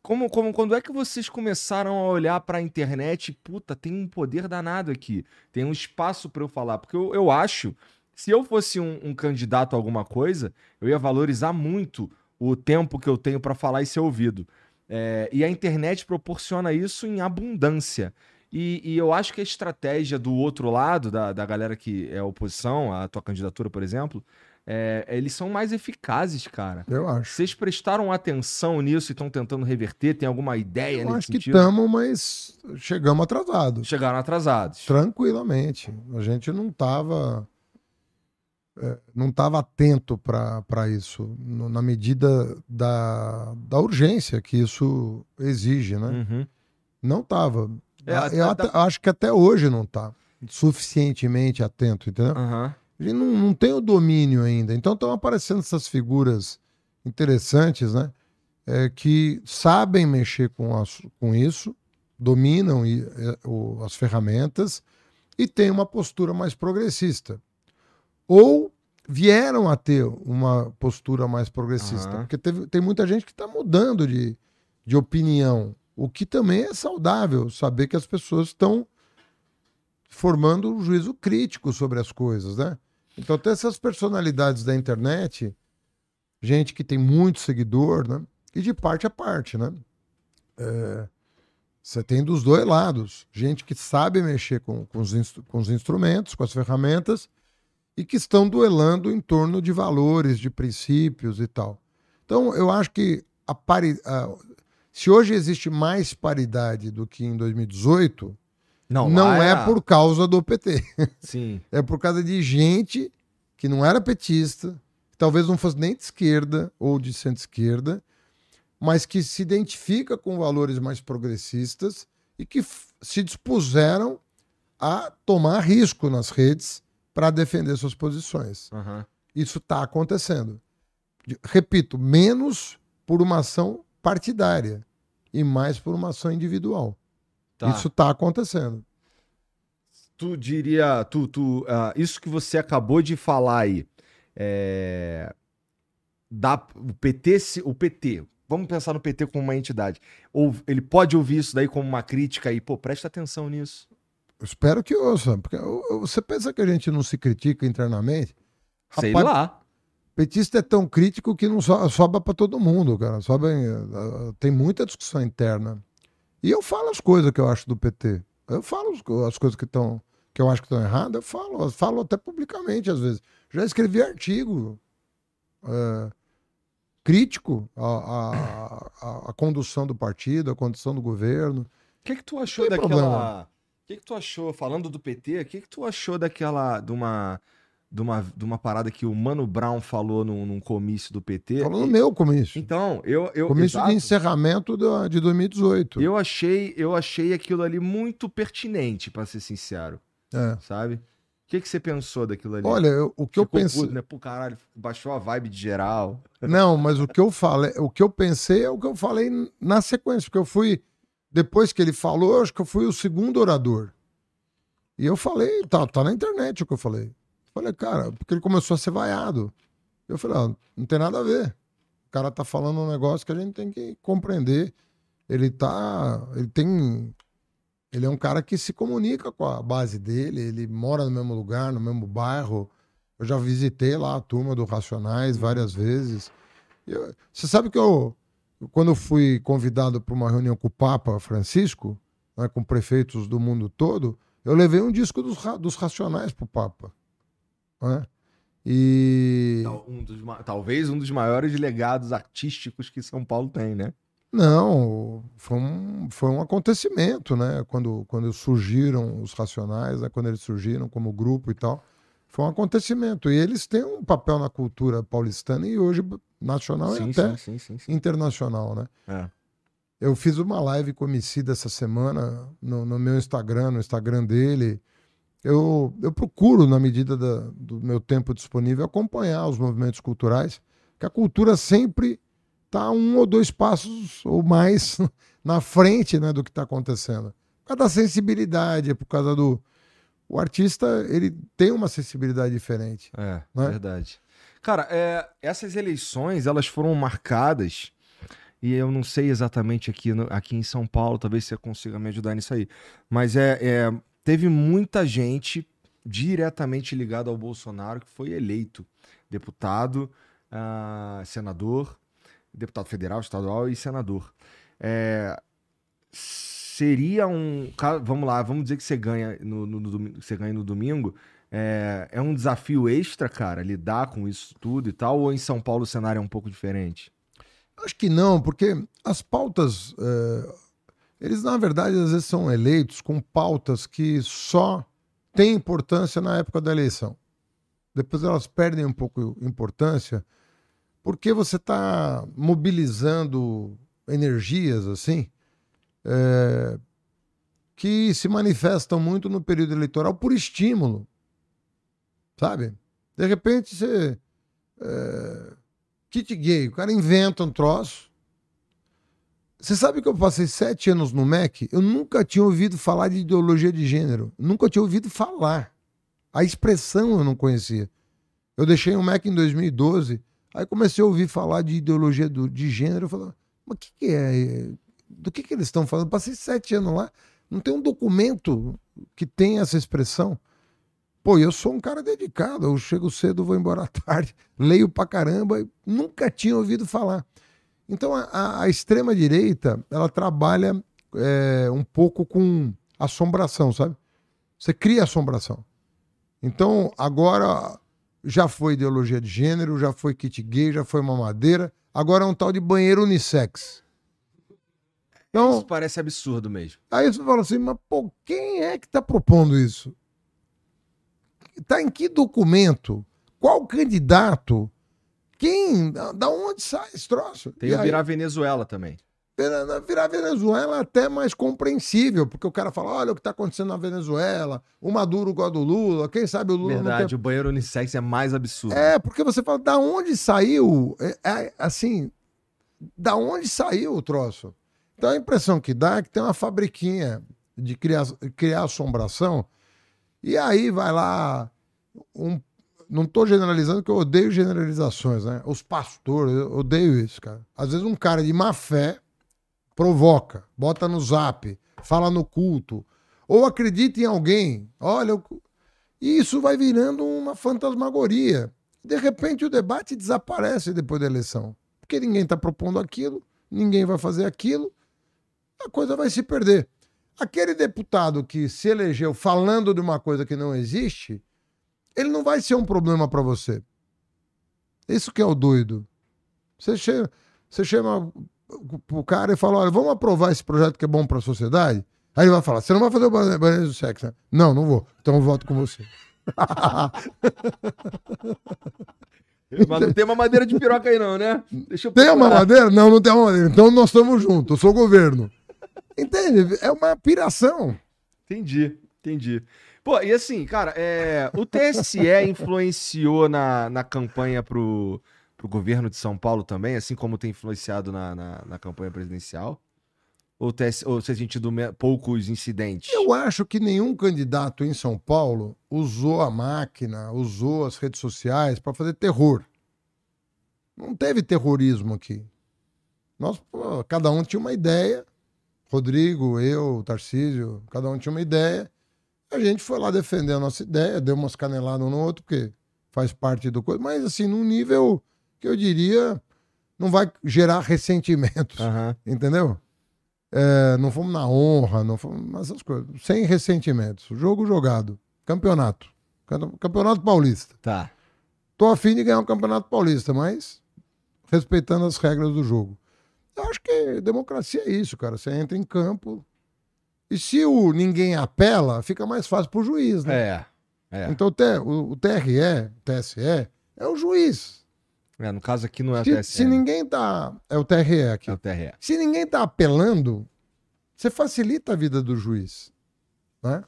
como, como, quando é que vocês começaram a olhar pra internet? Puta, tem um poder danado aqui. Tem um espaço pra eu falar. Porque eu, eu acho, se eu fosse um, um candidato a alguma coisa, eu ia valorizar muito o tempo que eu tenho pra falar e ser ouvido. É, e a internet proporciona isso em abundância. E, e eu acho que a estratégia do outro lado, da, da galera que é oposição à tua candidatura, por exemplo, é, eles são mais eficazes, cara. Eu acho. Vocês prestaram atenção nisso e estão tentando reverter? Tem alguma ideia Eu nesse acho que estamos, mas chegamos atrasados. Chegaram atrasados. Tranquilamente. A gente não estava não estava atento para isso, no- na medida da, da urgência que isso exige, né? Uhum. Não estava. É, Eu até- acho que até hoje não está suficientemente atento, entendeu? A gente não, não tem o domínio ainda. Então estão aparecendo essas figuras interessantes, né? É, que sabem mexer com, as- com isso, dominam e, é, o- as ferramentas e têm uma postura mais progressista. Ou vieram a ter uma postura mais progressista. Aham. Porque teve- tem muita gente que está mudando de, de opinião, o que também é saudável, saber que as pessoas estão formando um juízo crítico sobre as coisas, né? Então tem essas personalidades da internet, gente que tem muito seguidor, né? E de parte a parte, né? É, você tem dos dois lados, gente que sabe mexer com, com, os, com os instrumentos, com as ferramentas, e que estão duelando em torno de valores, de princípios e tal. Então, eu acho que a pari... se hoje existe mais paridade do que em 2018, não, não é, é por causa do PT. <laughs> Sim. É por causa de gente que não era petista, que talvez não fosse nem de esquerda ou de centro-esquerda, mas que se identifica com valores mais progressistas e que se dispuseram a tomar risco nas redes para defender suas posições. Uhum. Isso está acontecendo. Repito, menos por uma ação partidária e mais por uma ação individual. Tá. Isso está acontecendo. Tu diria, tu, tu, uh, isso que você acabou de falar aí, é, dá, o PT, o PT, vamos pensar no PT como uma entidade, ou ele pode ouvir isso daí como uma crítica e, pô, presta atenção nisso. Espero que ouça, porque você pensa que a gente não se critica internamente? Sei Rapaz, lá. Petista é tão crítico que não so, sobra para todo mundo, cara. Sobra, eh, tem muita discussão interna. E eu falo as coisas que eu acho do PT. Eu falo as coisas que estão que eu acho que estão erradas, eu falo, eu falo até publicamente às vezes. Já escrevi artigo é, crítico à, à, à, condução do partido, à condução do governo. O que, que tu achou daquela. O que, que tu achou, falando do PT, o que, que tu achou daquela. de uma de uma, de uma parada que o Mano Brown falou num, num comício do PT. Falou no meu comício. Então, eu. eu comício exato, de encerramento do, de 2018. Eu achei, eu achei aquilo ali muito pertinente, para ser sincero. É. Sabe? O que, que você pensou daquilo ali? Olha, eu, o que Ficou eu pensei. Puto, né? Pô, caralho, baixou a vibe de geral. Não, mas o que eu falei, o que eu pensei é o que eu falei na sequência, porque eu fui. Depois que ele falou, acho que eu fui o segundo orador. E eu falei, tá, tá na internet o que eu falei. Falei, cara, porque ele começou a ser vaiado. Eu falei, ah, não tem nada a ver. O cara tá falando um negócio que a gente tem que compreender. Ele tá. Ele tem. Ele é um cara que se comunica com a base dele, ele mora no mesmo lugar, no mesmo bairro. Eu já visitei lá a turma do Racionais várias vezes. Eu, você sabe que eu, quando eu fui convidado para uma reunião com o Papa Francisco, né, com prefeitos do mundo todo, eu levei um disco dos, dos Racionais para o Papa. Né? E. Um dos, talvez um dos maiores legados artísticos que São Paulo tem, né? Não, foi um, foi um acontecimento, né? Quando, quando surgiram os Racionais, né? quando eles surgiram como grupo e tal. Foi um acontecimento. E eles têm um papel na cultura paulistana e hoje nacional sim, e até sim, sim, internacional, né? É. Eu fiz uma live com o Emicida essa semana no, no meu Instagram, no Instagram dele eu, eu procuro, na medida da, do meu tempo disponível, acompanhar os movimentos culturais, que a cultura sempre está um ou dois passos ou mais <laughs> na frente né, do que está acontecendo. Por causa da sensibilidade, por causa do. O artista ele tem uma sensibilidade diferente. É, né? verdade. Cara, é, essas eleições elas foram marcadas e eu não sei exatamente aqui, no, aqui em São Paulo, talvez você consiga me ajudar nisso aí. Mas é, é teve muita gente diretamente ligada ao Bolsonaro que foi eleito deputado, uh, senador, deputado federal, estadual e senador. É, seria um. Vamos lá, vamos dizer que você ganha no, no, no você ganha no domingo. É, é, um desafio extra, cara, lidar com isso tudo e tal, ou em São Paulo o cenário é um pouco diferente? Acho que não, porque as pautas. É eles, na verdade, às vezes são eleitos com pautas que só têm importância na época da eleição. Depois elas perdem um pouco importância, porque você está mobilizando energias assim é, que se manifestam muito no período eleitoral por estímulo, sabe? De repente você é, kit gay, o cara inventa um troço, você sabe que eu passei sete anos no MEC? Eu nunca tinha ouvido falar de ideologia de gênero. Nunca tinha ouvido falar. A expressão eu não conhecia. Eu deixei o MEC em 2012, aí comecei a ouvir falar de ideologia do, de gênero. Eu falei, Mas o que, que é? Do que, que eles estão falando? Passei sete anos lá, não tem um documento que tenha essa expressão. Pô, eu sou um cara dedicado, eu chego cedo, vou embora à tarde, <laughs> leio pra caramba, nunca tinha ouvido falar. Então a, a extrema-direita, ela trabalha é, um pouco com assombração, sabe? Você cria assombração. Então agora já foi ideologia de gênero, já foi kit gay, já foi mamadeira, agora é um tal de banheiro unissex. Então, isso parece absurdo mesmo. Aí você fala assim, mas pô, quem é que está propondo isso? Está em que documento? Qual candidato? Quem? Da onde sai esse troço? Tem e o aí, virar Venezuela também. Virar Venezuela é até mais compreensível, porque o cara fala: olha o que está acontecendo na Venezuela, o Maduro gosta do Lula, quem sabe o Lula. Verdade, quer... o banheiro unissex é mais absurdo. É, porque você fala: da onde saiu? É, é, assim, da onde saiu o troço? Então a impressão que dá é que tem uma fabriquinha de criar, criar assombração, e aí vai lá um. Não estou generalizando, que eu odeio generalizações, né? Os pastores, eu odeio isso, cara. Às vezes um cara de má fé provoca, bota no zap, fala no culto, ou acredita em alguém, olha, e isso vai virando uma fantasmagoria. De repente o debate desaparece depois da eleição, porque ninguém está propondo aquilo, ninguém vai fazer aquilo, a coisa vai se perder. Aquele deputado que se elegeu falando de uma coisa que não existe, ele não vai ser um problema para você. Isso que é o doido. Você chama, você chama o cara e fala: olha, vamos aprovar esse projeto que é bom para a sociedade. Aí ele vai falar: você não vai fazer o banheiro do sexo? Né? Não, não vou. Então eu voto com você. <laughs> Mas não tem uma madeira de piroca aí, não, né? Tem uma madeira? Não, não tem uma madeira. Então nós estamos juntos. Eu sou o governo. Entende? É uma piração. Entendi, entendi. Pô, e assim, cara, é, o TSE <laughs> influenciou na, na campanha pro, pro governo de São Paulo também, assim como tem influenciado na, na, na campanha presidencial? Ou, TS, ou você tem tido poucos incidentes? Eu acho que nenhum candidato em São Paulo usou a máquina, usou as redes sociais para fazer terror. Não teve terrorismo aqui. Nós, cada um tinha uma ideia, Rodrigo, eu, Tarcísio, cada um tinha uma ideia. A gente foi lá defender a nossa ideia, deu umas caneladas um no outro, porque faz parte do coisa, mas assim, num nível que eu diria não vai gerar ressentimentos, uhum. entendeu? É, não fomos na honra, não fomos essas coisas. Sem ressentimentos. Jogo jogado. Campeonato. Campeonato Paulista. Tá. Tô afim de ganhar um Campeonato Paulista, mas respeitando as regras do jogo. Eu acho que democracia é isso, cara. Você entra em campo. E se o ninguém apela, fica mais fácil pro juiz, né? É. é. Então o, o TRE, o TSE, é o juiz. É, no caso aqui não é se, o TSE. Se ninguém tá. É o TRE aqui. É o TRE. Se ninguém tá apelando, você facilita a vida do juiz. Né?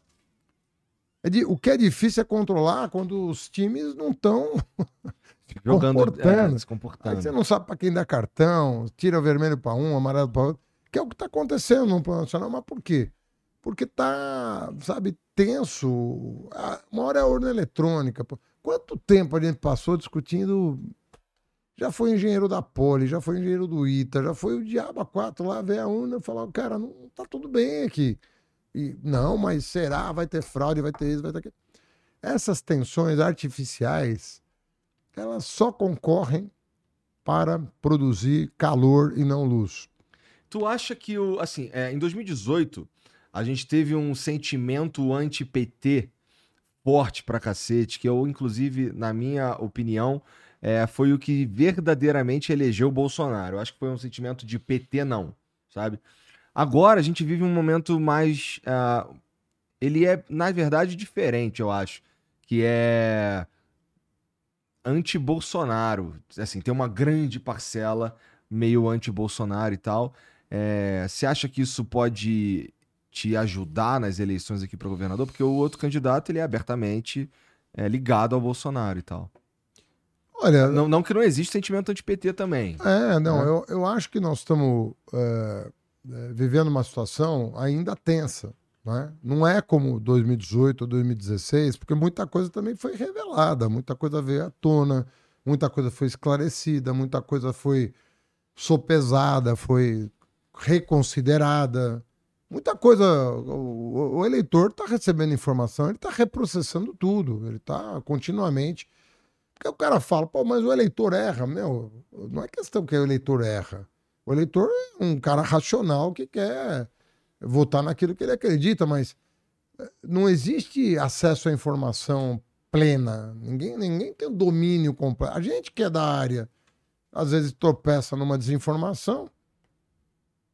É de, o que é difícil é controlar quando os times não estão <laughs> jogando, é, se comportando. Aí você não sabe para quem dá cartão, tira vermelho para um, amarelo para outro. Que é o que está acontecendo no plano nacional. Mas por quê? Porque tá, sabe, tenso. Uma hora é a urna eletrônica. Quanto tempo a gente passou discutindo? Já foi engenheiro da Poli, já foi engenheiro do ITA, já foi o Diabo 4 lá ver a urna e falar, cara, não tá tudo bem aqui. E, não, mas será? Vai ter fraude, vai ter isso, vai ter aquilo. Essas tensões artificiais elas só concorrem para produzir calor e não luz. Tu acha que o assim, é, em 2018 a gente teve um sentimento anti-PT forte pra cacete, que eu inclusive, na minha opinião, é, foi o que verdadeiramente elegeu o Bolsonaro. Eu acho que foi um sentimento de PT não, sabe? Agora a gente vive um momento mais, uh, ele é na verdade diferente, eu acho, que é anti-Bolsonaro. Assim, tem uma grande parcela meio anti-Bolsonaro e tal. É, você acha que isso pode te ajudar nas eleições aqui para governador? Porque o outro candidato ele é abertamente é, ligado ao Bolsonaro e tal. Olha, não, não que não existe sentimento anti-PT também. É, não, né? eu, eu acho que nós estamos é, é vivendo uma situação ainda tensa. Né? Não é como 2018 ou 2016, porque muita coisa também foi revelada, muita coisa veio à tona, muita coisa foi esclarecida, muita coisa foi sopesada, foi reconsiderada. Muita coisa. O, o eleitor está recebendo informação, ele está reprocessando tudo, ele está continuamente. Porque o cara fala, pô, mas o eleitor erra. Meu, não é questão que o eleitor erra. O eleitor é um cara racional que quer votar naquilo que ele acredita, mas eh, não existe acesso à informação plena. Ninguém, ninguém tem o domínio completo. A gente que é da área, às vezes tropeça numa desinformação.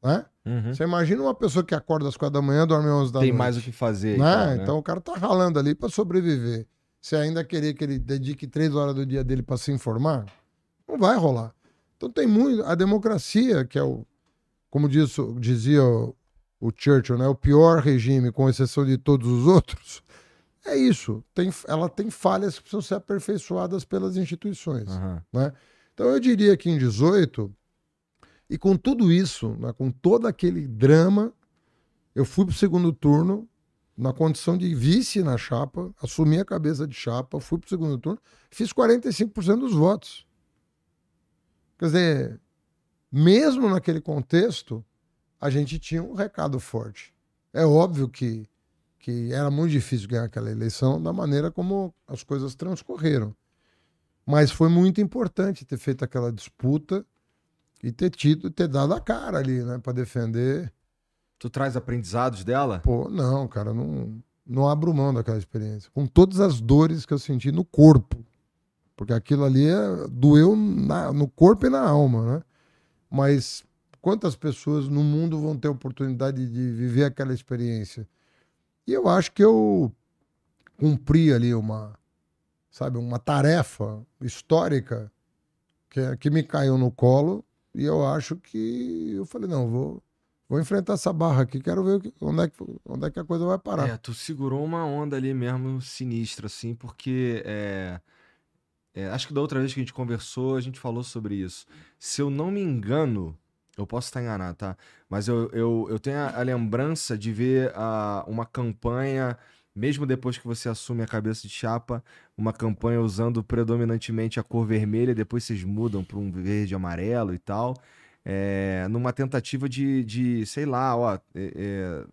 Né? Uhum. Você imagina uma pessoa que acorda às quatro da manhã, dorme às 11 da tem noite. Tem mais o que fazer. Né? Então, né? então o cara tá ralando ali para sobreviver. Você ainda querer que ele dedique três horas do dia dele para se informar, não vai rolar. Então tem muito. A democracia, que é o. Como diz, dizia o, o Churchill, né? O pior regime, com exceção de todos os outros, <laughs> é isso. Tem, ela tem falhas que precisam ser aperfeiçoadas pelas instituições. Uhum. Né? Então eu diria que em 18, e com tudo isso, né, com todo aquele drama, eu fui para o segundo turno na condição de vice na chapa, assumi a cabeça de chapa, fui para o segundo turno, fiz 45% dos votos. Quer dizer, mesmo naquele contexto, a gente tinha um recado forte. É óbvio que que era muito difícil ganhar aquela eleição da maneira como as coisas transcorreram. Mas foi muito importante ter feito aquela disputa e ter tido, ter dado a cara ali, né, para defender. Tu traz aprendizados dela? Pô, não, cara, não, não abro mão daquela experiência. Com todas as dores que eu senti no corpo. Porque aquilo ali é, doeu na, no corpo e na alma, né? Mas quantas pessoas no mundo vão ter oportunidade de viver aquela experiência? E eu acho que eu cumpri ali uma, sabe, uma tarefa histórica que, que me caiu no colo e eu acho que eu falei, não, vou, vou enfrentar essa barra aqui, quero ver onde é, que, onde é que a coisa vai parar. É, tu segurou uma onda ali mesmo sinistra, assim, porque é, é, acho que da outra vez que a gente conversou, a gente falou sobre isso. Se eu não me engano, eu posso estar enganado, tá? Mas eu, eu, eu tenho a, a lembrança de ver a, uma campanha, mesmo depois que você assume a cabeça de chapa, uma campanha usando predominantemente a cor vermelha, depois vocês mudam para um verde amarelo e tal. É, numa tentativa de, de, sei lá, ó, é, é,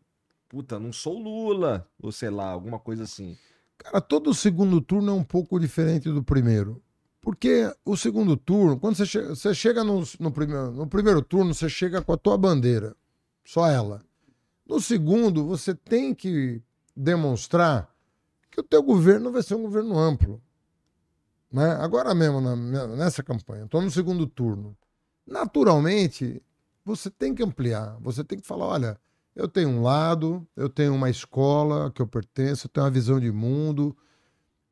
puta, não sou Lula, ou sei lá, alguma coisa assim. Cara, todo segundo turno é um pouco diferente do primeiro. Porque o segundo turno, quando você chega, você chega no, no, primeiro, no primeiro turno, você chega com a tua bandeira, só ela. No segundo, você tem que demonstrar que o teu governo vai ser um governo amplo. Né? Agora mesmo, na, nessa campanha, estou no segundo turno. Naturalmente, você tem que ampliar, você tem que falar, olha, eu tenho um lado, eu tenho uma escola que eu pertenço, eu tenho uma visão de mundo,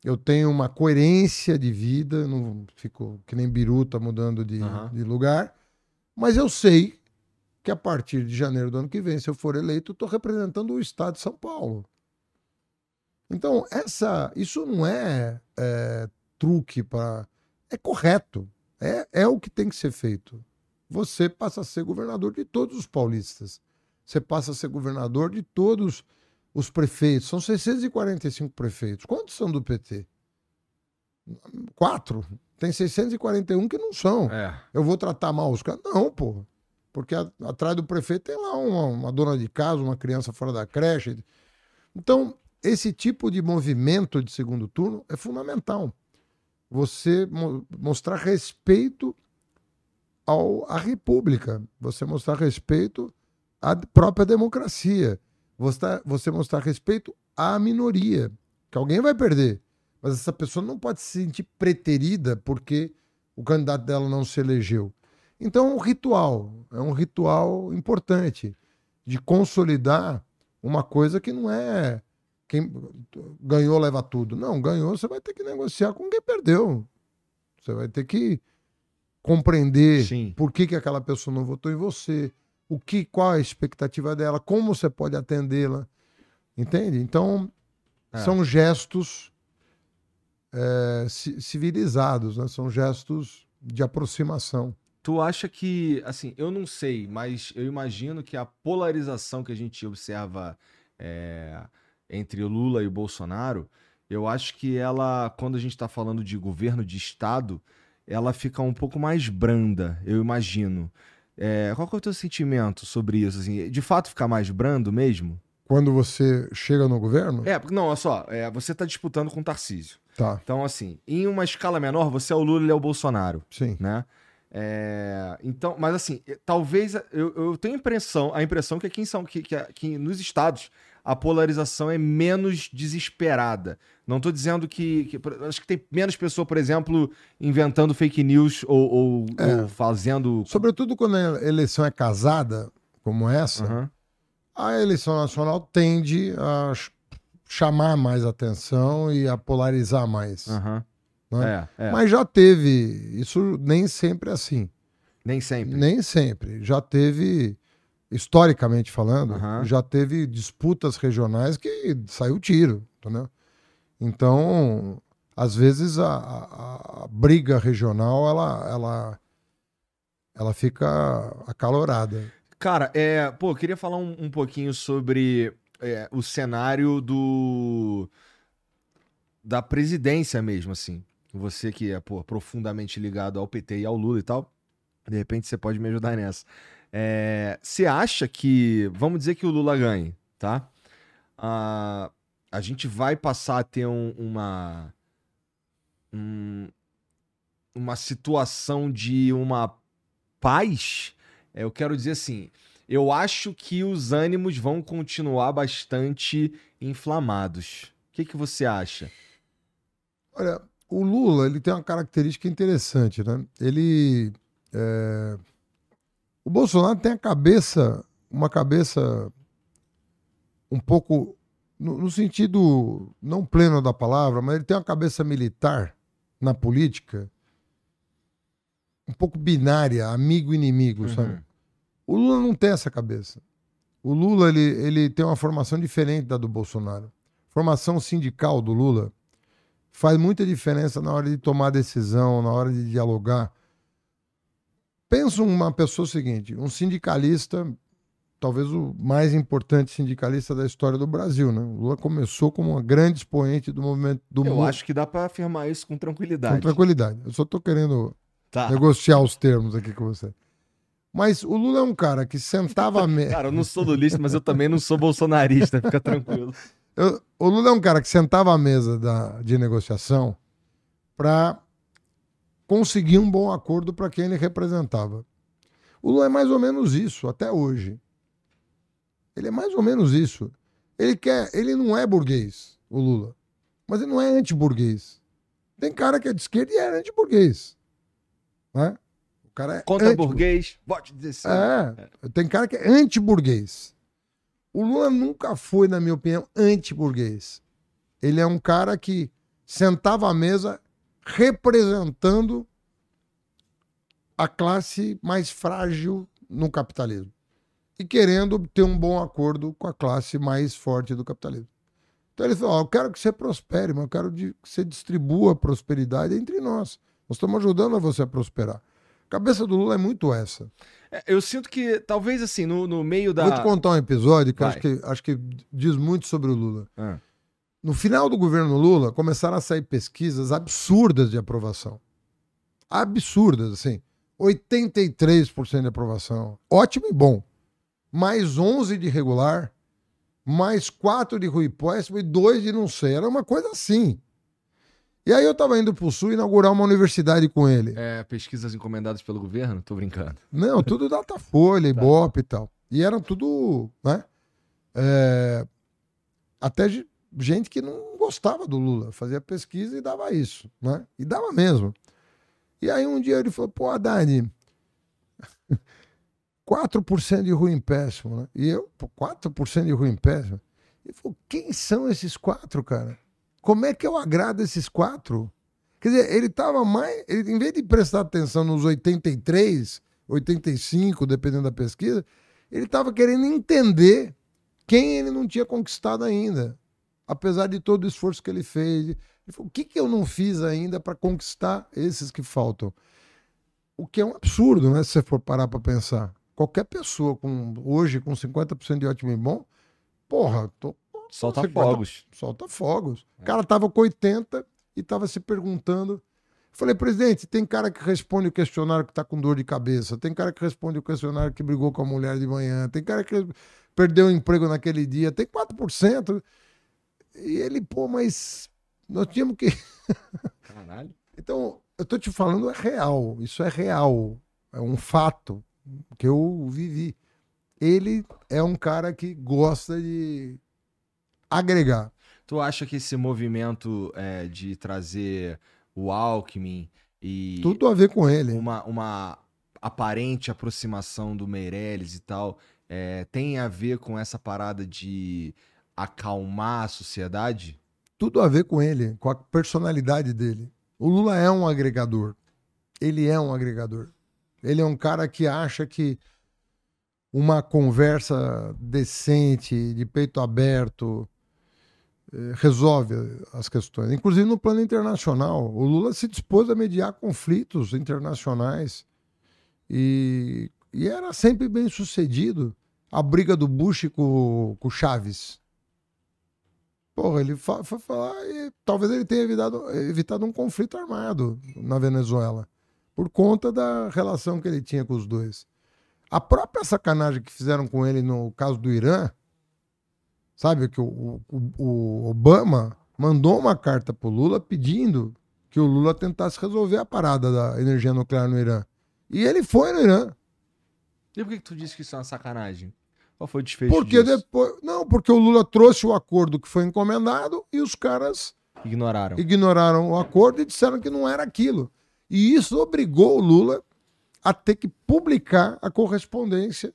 eu tenho uma coerência de vida, não fico que nem biruta mudando de, uhum. de lugar, mas eu sei que a partir de janeiro do ano que vem, se eu for eleito, estou representando o estado de São Paulo. Então, essa, isso não é, é truque para. É correto. É, é o que tem que ser feito. Você passa a ser governador de todos os paulistas. Você passa a ser governador de todos os prefeitos. São 645 prefeitos. Quantos são do PT? Quatro. Tem 641 que não são. É. Eu vou tratar mal os caras? Não, pô. Porque a, atrás do prefeito tem lá uma, uma dona de casa, uma criança fora da creche. Então, esse tipo de movimento de segundo turno é fundamental. Você mo mostrar respeito ao, à República, você mostrar respeito à própria democracia você, você mostrar respeito à minoria, que alguém vai perder. Mas essa pessoa não pode se sentir preterida porque o candidato dela não se elegeu. Então é um ritual, é um ritual importante de consolidar uma coisa que não é quem ganhou leva tudo. Não, ganhou, você vai ter que negociar com quem perdeu. Você vai ter que compreender Sim. por que, que aquela pessoa não votou em você, o que, qual a expectativa dela, como você pode atendê-la, entende? Então é. são gestos é, civilizados, né? São gestos de aproximação. Tu acha que, assim, eu não sei, mas eu imagino que a polarização que a gente observa é, entre o Lula e o Bolsonaro, eu acho que ela, quando a gente está falando de governo de Estado, ela fica um pouco mais branda, eu imagino. É, qual que é o teu sentimento sobre isso? Assim, de fato ficar mais brando mesmo? Quando você chega no governo? É, porque não, olha só, é, você está disputando com o Tarcísio. Tá. Então, assim, em uma escala menor, você é o Lula e ele é o Bolsonaro, Sim. né? É, então, mas assim, talvez eu, eu tenho impressão, a impressão que aqui, em São, que, que, que nos estados a polarização é menos desesperada. Não estou dizendo que, que, Acho que tem menos pessoa, por exemplo, inventando fake news ou, ou, É. ou fazendo. Sobretudo quando a eleição é casada, como essa, Aham. a eleição nacional tende a ch- chamar mais atenção e a polarizar mais. Aham. né? É, é. Mas já teve, isso nem sempre é assim. Nem sempre. Nem sempre. Já teve, historicamente falando, já teve disputas regionais que saiu tiro, entendeu? Então, às vezes a, a- a briga regional ela, ela, ela fica acalorada. Cara, é, pô, eu queria falar um, um pouquinho sobre é, o cenário do da presidência mesmo, assim. Você que é, pô, profundamente ligado ao PT e ao Lula e tal, de repente você pode me ajudar nessa. É, você acha que, vamos dizer que o Lula ganhe, tá? Ah, a gente vai passar a ter um- uma um- uma situação de uma paz é, eu quero dizer assim, eu acho que os ânimos vão continuar bastante inflamados. O que, que você acha? Olha, o Lula ele tem uma característica interessante, né? Ele. é, O Bolsonaro tem a cabeça, uma cabeça um pouco. No, no sentido não pleno da palavra, mas ele tem uma cabeça militar na política um pouco binária, amigo e inimigo, Uhum. sabe? O Lula não tem essa cabeça. O Lula ele, ele tem uma formação diferente da do Bolsonaro. Formação sindical do Lula faz muita diferença na hora de tomar decisão, na hora de dialogar. Pensa uma pessoa seguinte, um sindicalista, talvez o mais importante sindicalista da história do Brasil, né? O Lula começou como uma grande expoente do movimento do eu mu- acho que dá pra afirmar isso com com tranquilidade. tranquilidade. Eu só tô querendo Tá. negociar os termos aqui com você. Mas o Lula é um cara que sentava a mesa. <laughs> Cara, eu não sou lulista, mas eu também não sou bolsonarista, fica tranquilo. Eu- o Lula é um cara que sentava à mesa da, de negociação para conseguir um bom acordo para quem ele representava. O Lula é mais ou menos isso até hoje. Ele é mais ou menos isso. Ele quer, ele não é burguês, o Lula, mas ele não é anti-burguês. Tem cara que é de esquerda e é anti-burguês. Né? O cara é Contra burguês, vote 16. é, tem cara que é anti-burguês. O Lula nunca foi, na minha opinião, anti-burguês. Ele é um cara que sentava à mesa representando a classe mais frágil no capitalismo e querendo ter um bom acordo com a classe mais forte do capitalismo. Então ele falou: ó, eu quero que você prospere, mas eu quero que você distribua a prosperidade entre nós. Nós estamos ajudando a você a prosperar. A cabeça do Lula é muito essa. É, Eu sinto que, talvez assim, no, no meio da. Vou te contar um episódio que Vai. acho que, acho que diz muito sobre o Lula. Ah, No final do governo Lula, começaram a sair pesquisas absurdas de aprovação. Absurdas, assim. 83% de aprovação. Ótimo e bom. Mais 11 de regular, mais 4 de Rui Póssimo e 2 de não sei. Era uma coisa assim. E aí eu tava indo pro Sul inaugurar uma universidade com ele. é, pesquisas encomendadas pelo governo? Tô brincando. Não, tudo <laughs> Datafolha, Ibope e tal. E eram tudo, né? é, até gente que não gostava do Lula, fazia pesquisa e dava isso, né? E dava mesmo. E aí um dia ele falou, pô, Haddad, 4% <laughs> de ruim péssimo, né? E eu, pô, 4% de ruim péssimo? Ele falou, quem são esses quatro, cara? Como é que eu agrado esses quatro? Quer dizer, ele tava mais. Ele, em vez de prestar atenção nos 83, 85, dependendo da pesquisa, ele estava querendo entender quem ele não tinha conquistado ainda. Apesar de todo o esforço que ele fez. Ele falou: o que, que eu não fiz ainda para conquistar esses que faltam? O que é um absurdo, né? Se você for parar para pensar. Qualquer pessoa com hoje com 50% de ótimo e bom, porra, tô, Solta 50 fogos. solta fogos. O cara tava com 80 e tava se perguntando. Falei, presidente, tem cara que responde o questionário que tá com dor de cabeça, tem cara que responde o questionário que brigou com a mulher de manhã, tem cara que perdeu o emprego naquele dia, tem 4%. E ele, pô, mas nós tínhamos que. <laughs> Caralho. Então, eu tô te falando, é real. Isso é real. É um fato que eu vivi. Ele é um cara que gosta de agregar. Tu acha que esse movimento é, de trazer o Alckmin e Tudo a ver com ele. uma, uma aparente aproximação do Meirelles e tal é, tem a ver com essa parada de acalmar a sociedade? Tudo a ver com ele, com a personalidade dele. O Lula é um agregador. Ele é um agregador. Ele é um cara que acha que uma conversa decente, de peito aberto, eh, resolve as questões. Inclusive no plano internacional. O Lula se dispôs a mediar conflitos internacionais e, e era sempre bem sucedido. A briga do Bush com, com o Chaves. Porra, ele foi falar e talvez ele tenha evitado, evitado um conflito armado na Venezuela por conta da relação que ele tinha com os dois. A própria sacanagem que fizeram com ele no caso do Irã, sabe, que o, o- o Obama mandou uma carta pro Lula pedindo que o Lula tentasse resolver a parada da energia nuclear no Irã. E ele foi no Irã. E por que, que tu disse que isso é uma sacanagem? Qual foi o desfecho Porque disso? depois. Não, porque o Lula trouxe o acordo que foi encomendado e os caras Ignoraram. ignoraram o acordo e disseram que não era aquilo. E isso obrigou o Lula a ter que publicar a correspondência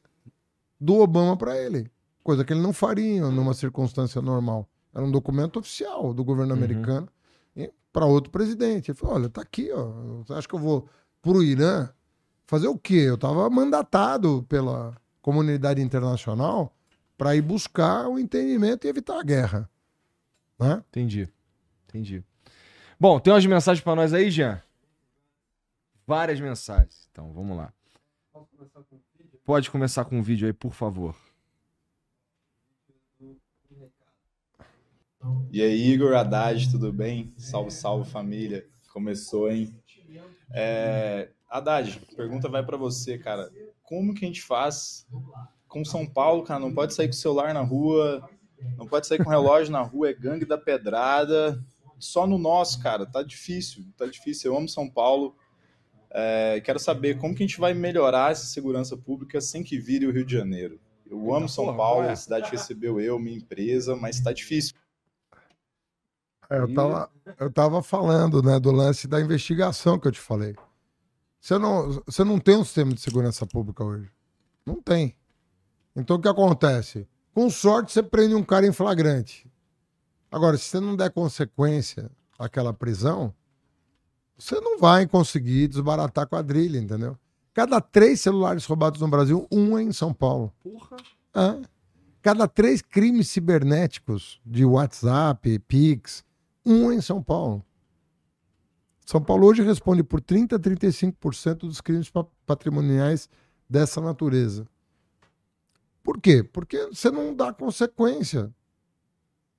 do Obama para ele, coisa que ele não faria numa circunstância normal. Era um documento oficial do governo Uhum. americano para outro presidente. Ele falou: olha, tá aqui, ó. Você acha que eu vou pro Irã fazer o quê? Eu estava mandatado pela comunidade internacional para ir buscar o entendimento e evitar a guerra. Né? Entendi. Entendi. Bom, tem umas mensagens pra nós aí, Jean? Várias mensagens. Então, vamos lá. Pode começar com o vídeo aí, por favor. E aí, Igor Haddad, tudo bem? Salve, salve família. Começou, hein? É... Haddad, pergunta vai pra você, cara. Como que a gente faz com São Paulo, cara? Não pode sair com o celular na rua, não pode sair com relógio na rua, é gangue da pedrada. Só no nosso, cara, tá difícil, tá difícil. Eu amo São Paulo. É, quero saber como que a gente vai melhorar essa segurança pública sem que vire o Rio de Janeiro. Eu amo São Paulo, é? a cidade que recebeu eu, minha empresa, mas tá difícil. É, eu E- tava, eu tava falando, né, do lance da investigação que eu te falei. Você não, você não tem um sistema de segurança pública hoje. Não tem. Então o que acontece? Com sorte você prende um cara em flagrante. Agora, se você não der consequência àquela prisão, você não vai conseguir desbaratar a quadrilha, entendeu? Cada três celulares roubados no Brasil, um é em São Paulo. Porra. É. Cada três crimes cibernéticos de WhatsApp, Pix, um em São Paulo. São Paulo hoje responde por 30% a 35% dos crimes pa- patrimoniais dessa natureza. Por quê? Porque você não dá consequência.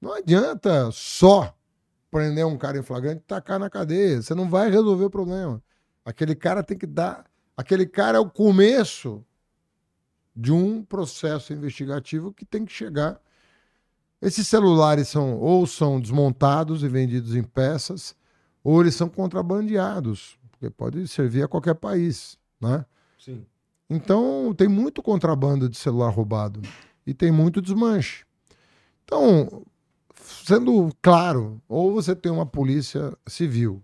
Não adianta só prender um cara em flagrante e tacar na cadeia. Você não vai resolver o problema. Aquele cara tem que dar. Aquele cara é o começo de um processo investigativo que tem que chegar. Esses celulares são ou são desmontados e vendidos em peças, ou eles são contrabandeados, porque pode servir a qualquer país, né? Sim. Então, tem muito contrabando de celular roubado e tem muito desmanche. Então, sendo claro, ou você tem uma polícia civil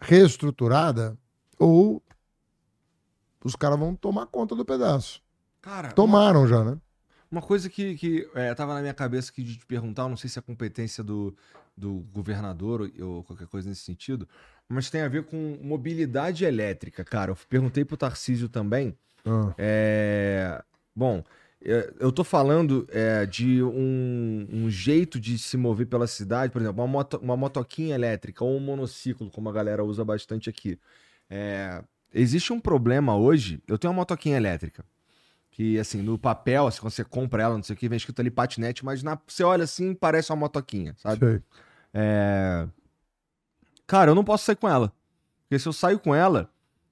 reestruturada, ou os caras vão tomar conta do pedaço. Cara, uma, Tomaram já, né? uma coisa que, que é, tava na minha cabeça que de te perguntar, não sei se é competência do, do governador ou, qualquer coisa nesse sentido, mas tem a ver com mobilidade elétrica, cara. Eu perguntei pro Tarcísio também. Ah, É, bom, é, eu tô falando é, de um, um jeito de se mover pela cidade, por exemplo, uma, moto, uma motoquinha elétrica ou um monociclo, como a galera usa bastante aqui. É, existe um problema hoje. Eu tenho uma motoquinha elétrica. Que, assim, no papel, assim, quando você compra ela, não sei o que, vem escrito ali patinete, mas na, você olha assim, parece uma motoquinha, sabe? sei. É... Cara, eu não posso sair com ela. Porque se eu saio com ela,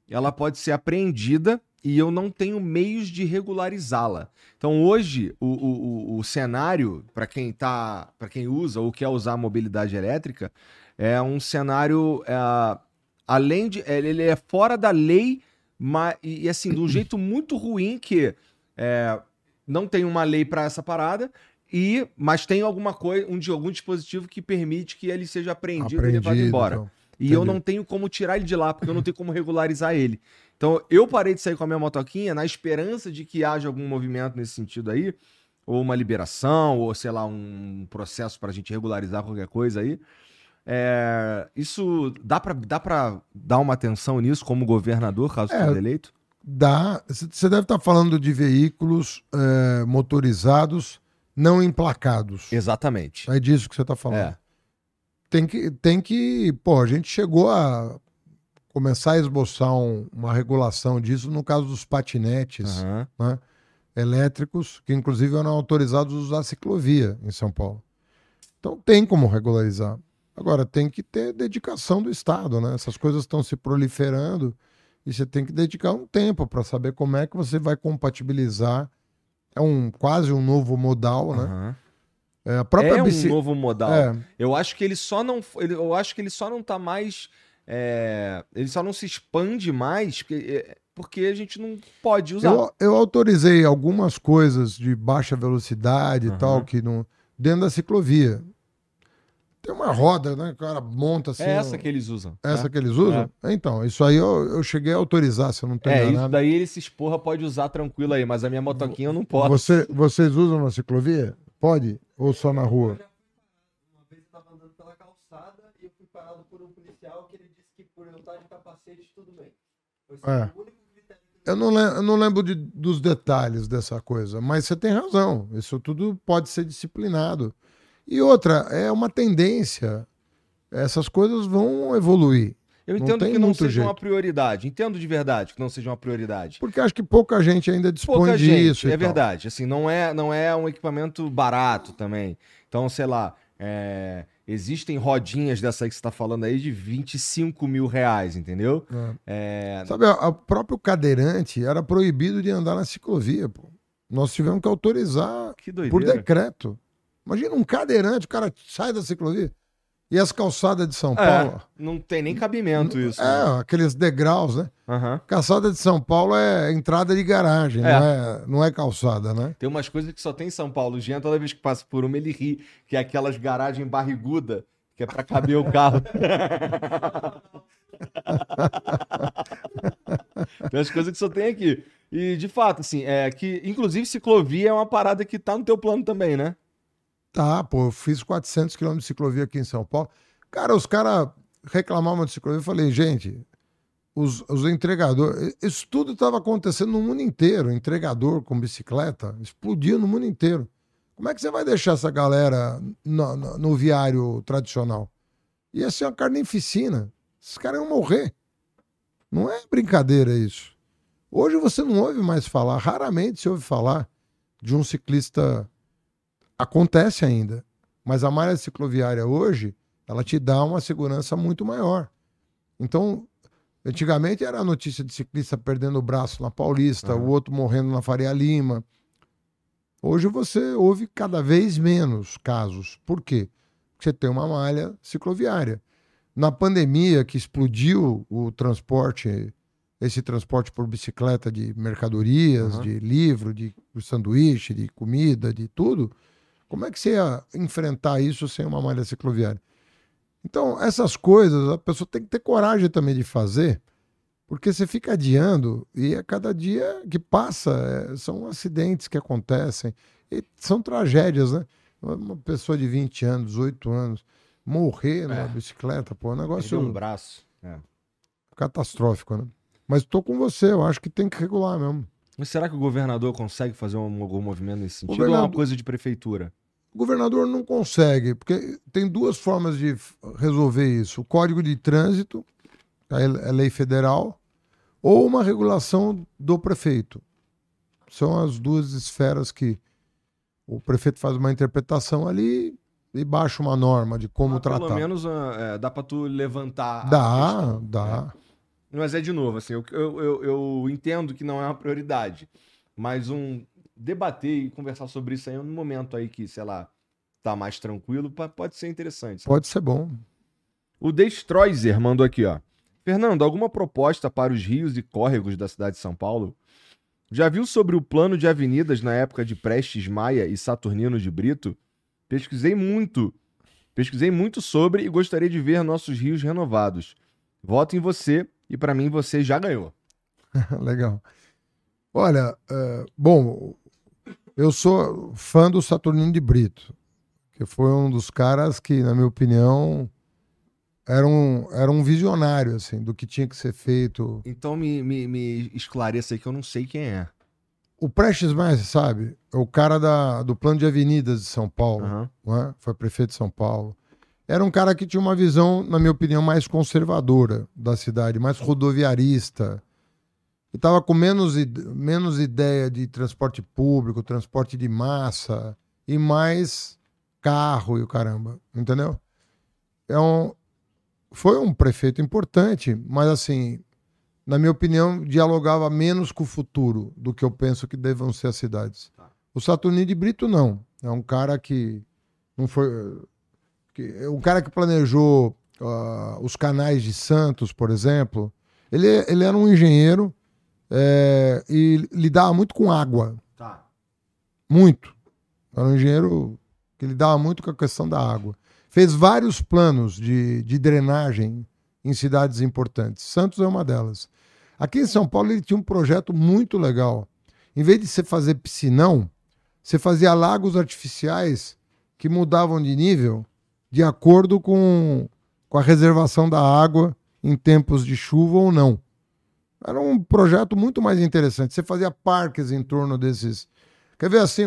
ela pode ser apreendida e eu não tenho meios de regularizá-la. Então hoje o, o, o cenário para quem tá, para quem usa ou quer usar a mobilidade elétrica é um cenário é, além de ele é fora da lei, mas e assim de um <clears throat> jeito muito ruim que é, não tem uma lei para essa parada e mas tem alguma coisa um, algum dispositivo que permite que ele seja apreendido, apreendido e levado embora. Então. E eu não tenho como tirar ele de lá, porque eu não tenho como regularizar ele. Então, eu parei de sair com a minha motoquinha na esperança de que haja algum movimento nesse sentido aí, ou uma liberação, ou sei lá, um processo para a gente regularizar qualquer coisa aí. É, isso dá para dá pra dar uma atenção nisso como governador, caso é, seja eleito? Dá. Você deve estar falando de veículos é, motorizados não emplacados. Exatamente. É disso que você está falando. É. Tem que, tem que. Pô, a gente chegou a começar a esboçar um, uma regulação disso no caso dos patinetes uhum. né, elétricos, que inclusive eram autorizados a usar ciclovia em São Paulo. Então tem como regularizar. Agora, tem que ter dedicação do Estado, né? Essas coisas estão se proliferando e você tem que dedicar um tempo para saber como é que você vai compatibilizar. É um quase um novo modal, né? É, a própria é um novo modal. É. Eu acho que ele só não, ele, eu acho que ele só não está mais é, ele só não se expande mais porque, é, porque a gente não pode usar. Eu, eu autorizei algumas coisas de baixa velocidade uhum. e tal, que não, dentro da ciclovia. Tem uma roda, né? O cara monta assim. É essa que eles usam. Essa é. que eles usam? É. Então, isso aí eu, eu cheguei a autorizar, se eu não tenho É, isso daí ele se esporra, pode usar tranquilo aí, mas a minha motoquinha eu não posso. Você, vocês usam na ciclovia? Pode? Ou só na rua? Uma vez eu tava andando pela calçada e eu fui parado por um policial que ele por eu estar de capacete, tudo bem. É. Eu não, lembro, eu não lembro de, dos detalhes dessa coisa, mas você tem razão. Isso tudo pode ser disciplinado. E outra, é uma tendência. Essas coisas vão evoluir. Eu entendo não que não seja jeito. uma prioridade. Entendo de verdade que não seja uma prioridade. Porque acho que pouca gente ainda dispõe pouca disso. Gente, é verdade. Assim, não é, não é um equipamento barato também. Então, sei lá, é, Existem rodinhas dessa aí que você está falando aí de 25 mil reais, entendeu? É. É... Sabe, o próprio cadeirante era proibido de andar na ciclovia, pô. Nós tivemos que autorizar que por decreto. Imagina um cadeirante, o cara sai da ciclovia. E as calçadas de São é, Paulo? Não tem nem cabimento isso. É, né? aqueles degraus, né? Uhum. Calçada de São Paulo é entrada de garagem, é. Não, é, não é calçada, né? Tem umas coisas que só tem em São Paulo. O Jean, toda vez que passa por uma, ele ri, que é aquelas garagens barriguda, que é para caber o carro. <laughs> tem umas coisas que só tem aqui. E, de fato, assim, é que, inclusive, ciclovia é uma parada que tá no teu plano também, né? Tá, pô, eu fiz 400 quilômetros de ciclovia aqui em São Paulo. Cara, os caras reclamavam de ciclovia. Eu falei, gente, os, os entregadores. Isso tudo estava acontecendo no mundo inteiro. Entregador com bicicleta explodiu no mundo inteiro. Como é que você vai deixar essa galera no, no, no viário tradicional? Ia ser uma carnificina. Esses caras iam morrer. Não é brincadeira isso. Hoje você não ouve mais falar, raramente se ouve falar de um ciclista Acontece ainda, mas a malha cicloviária hoje, ela te dá uma segurança muito maior. Então, antigamente era a notícia de ciclista perdendo o braço na Paulista, uhum. o outro morrendo na Faria Lima. Hoje você ouve cada vez menos casos. Por quê? Porque você tem uma malha cicloviária. Na pandemia, que explodiu o transporte, esse transporte por bicicleta de mercadorias, uhum. de livro, de sanduíche, de comida, de tudo, como é que você ia enfrentar isso sem uma malha cicloviária? Então, essas coisas a pessoa tem que ter coragem também de fazer, porque você fica adiando e a cada dia que passa é, são acidentes que acontecem e são tragédias, né? Uma pessoa de 20 anos, 18 anos, morrer numa é. bicicleta, pô, é um negócio. um braço. É. Catastrófico, né? Mas estou com você, eu acho que tem que regular mesmo. Mas será que o governador consegue fazer um, algum movimento nesse sentido governador... ou é uma coisa de prefeitura? O governador não consegue, porque tem duas formas de resolver isso: o código de trânsito, a lei federal, ou uma regulação do prefeito. São as duas esferas que o prefeito faz uma interpretação ali e baixa uma norma de como tratar. Pelo menos é, dá para tu levantar. Dá, dá. Mas é de novo, assim, eu, eu, eu, eu entendo que não é uma prioridade. Mas um debater e conversar sobre isso aí no momento aí que, sei lá, tá mais tranquilo, pode ser interessante. Pode ser bom. O Destroyer mandou aqui, ó. Fernando, alguma proposta para os rios e córregos da cidade de São Paulo? Já viu sobre o plano de avenidas na época de Prestes Maia e Saturnino de Brito? Pesquisei muito. Pesquisei muito sobre e gostaria de ver nossos rios renovados. Voto em você e para mim você já ganhou. <laughs> Legal. Olha, é, bom, eu sou fã do Saturnino de Brito, que foi um dos caras que, na minha opinião, era um, era um visionário, assim, do que tinha que ser feito. Então me, me, me esclareça aí que eu não sei quem é. O Prestes você sabe, é o cara da, do plano de avenidas de São Paulo, é? foi prefeito de São Paulo. Era um cara que tinha uma visão, na minha opinião, mais conservadora da cidade, mais rodoviarista. E estava com menos, menos ideia de transporte público, transporte de massa e mais carro e o caramba, entendeu? É um, foi um prefeito importante, mas assim, na minha opinião, dialogava menos com o futuro do que eu penso que devam ser as cidades. Tá. O Saturnino de Brito não. É um cara que não foi. Que, é um cara que planejou ah, os canais de Santos, por exemplo. Ele, ele era um engenheiro é, e lidava muito com água. Tá. Muito. Era um engenheiro que lidava muito com a questão da água. Fez vários planos de, de drenagem em cidades importantes. Santos é uma delas. Aqui em São Paulo ele tinha um projeto muito legal. Em vez de você fazer piscinão, você fazia lagos artificiais que mudavam de nível de acordo com, com a reservação da água em tempos de chuva ou não. Era um projeto muito mais interessante. Você fazia parques em torno desses. Quer ver assim?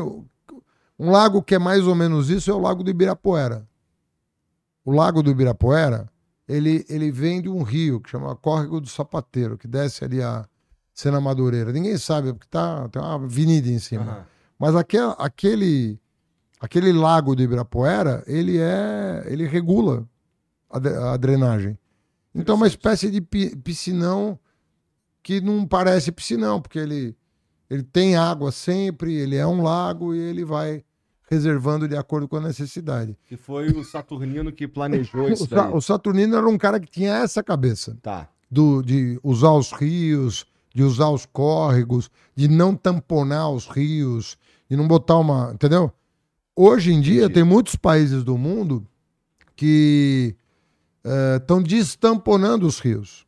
Um lago que é mais ou menos isso é o Lago do Ibirapuera. O Lago do Ibirapuera, ele, ele vem de um rio que chama Córrego do Sapateiro, que desce ali a Sena Madureira. Ninguém sabe, porque tá, tem uma avenida em cima. Aham. Mas aquele, aquele, aquele lago do Ibirapuera, ele é. ele regula a, a drenagem. Então é uma espécie de pi- piscinão que não parece piscinão, porque ele, ele tem água sempre, ele é um lago e ele vai reservando de acordo com a necessidade. Que foi o Saturnino que planejou <laughs> isso daí. o Saturnino era um cara que tinha essa cabeça Tá. do, de usar os rios, de usar os córregos, de não tamponar os rios, de não botar uma. Entendeu? Hoje em dia, Entendi. tem muitos países do mundo que estão destamponando os rios,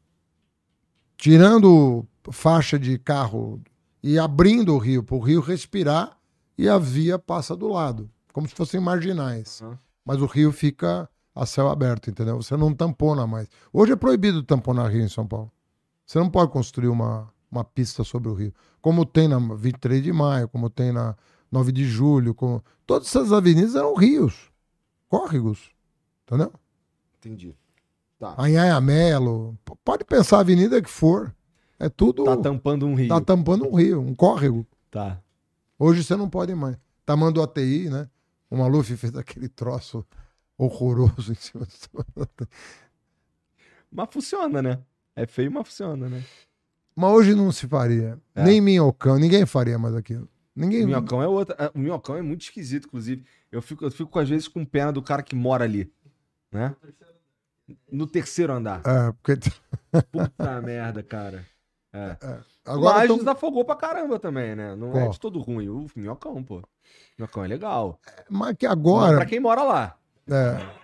tirando faixa de carro e abrindo o rio, para o rio respirar e a via passa do lado, como se fossem marginais. Aham. Mas o rio fica a céu aberto, entendeu? Você não tampona mais. Hoje é proibido tamponar rio em São Paulo. Você não pode construir uma, uma pista sobre o rio. Como tem na 23 de maio, como tem na 9 de julho. Como... Todas essas avenidas eram rios, córregos. Entendeu? Entendi. Tá. Anhaia Melo. Pode pensar a avenida que for. É tudo. Tá tampando um rio. tá tampando um rio, um córrego. Tá. Hoje você não pode mais. Tamanho do ATI, né? O Maluf fez aquele troço horroroso em cima do. <laughs> Mas funciona, né? É feio, mas funciona, né? Mas hoje não se faria. É. Nem Minhocão, ninguém faria mais aquilo. Ninguém. O minhocão é outra. é, O minhocão é muito esquisito, inclusive. Eu fico, eu fico às vezes com pena do cara que mora ali. Né? No terceiro andar. É, porque <laughs> Puta merda, cara. É. agora Mas tão- desafogou pra caramba também, né? Não é Qual? de todo ruim. O minhocão, pô. Minhocão é legal. Mas que Mas agora. Pra quem mora lá. É.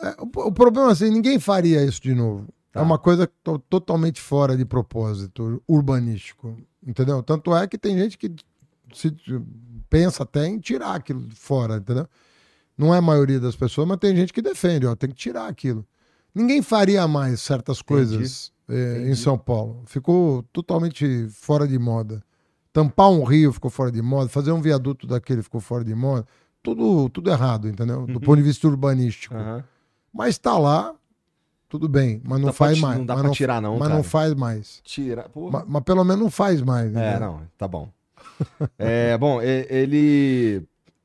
É, o, o problema é assim, ninguém faria isso de novo. Tá. É uma coisa to- totalmente fora de propósito urbanístico. Entendeu? Tanto é que tem gente que se pensa até em tirar aquilo fora, entendeu? Não é a maioria das pessoas, mas tem gente que defende, ó, tem que tirar aquilo. Ninguém faria mais certas coisas eh, em Entendi. São Paulo. Ficou totalmente fora de moda. Tampar um rio ficou fora de moda, fazer um viaduto daquele ficou fora de moda. Tudo, tudo errado, entendeu? Do Uhum. ponto de vista urbanístico. Aham. Mas tá lá, tudo bem, mas não pra faz mais. não dá mas pra tirar, não, Mas cara. não faz mais. Tira. Mas, mas pelo menos não faz mais. É, entendeu? não, tá bom. <laughs> É, bom, ele.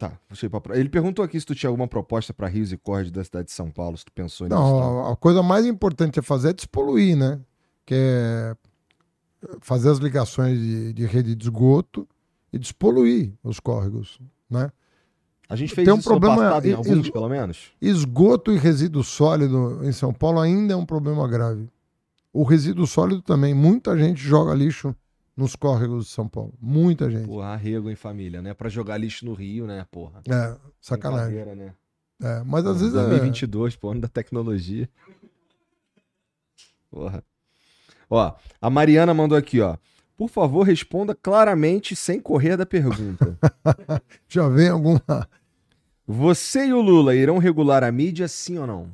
Tá, deixa pra... Ele perguntou aqui se tu tinha alguma proposta pra rios e córregos da cidade de São Paulo, se tu pensou nisso. Não, a- coisa mais importante a fazer é despoluir, né? que é fazer as ligações de, de rede de esgoto e despoluir os córregos, né? A gente fez Tem um problema- em alguns, pelo menos. Esgoto e resíduo sólido em São Paulo ainda é um problema grave. O resíduo sólido também. Muita gente joga lixo nos córregos de São Paulo. Muita gente. Porra, arrego em família, né? Pra jogar lixo no Rio, né, porra? É, sacanagem. Né? É, mas às vezes é, 2022, pô, ano da tecnologia. Porra. Ó, a Mariana mandou aqui, ó. Por favor, responda claramente sem correr da pergunta. <laughs> já vem alguma. Você e o Lula irão regular a mídia, sim ou não?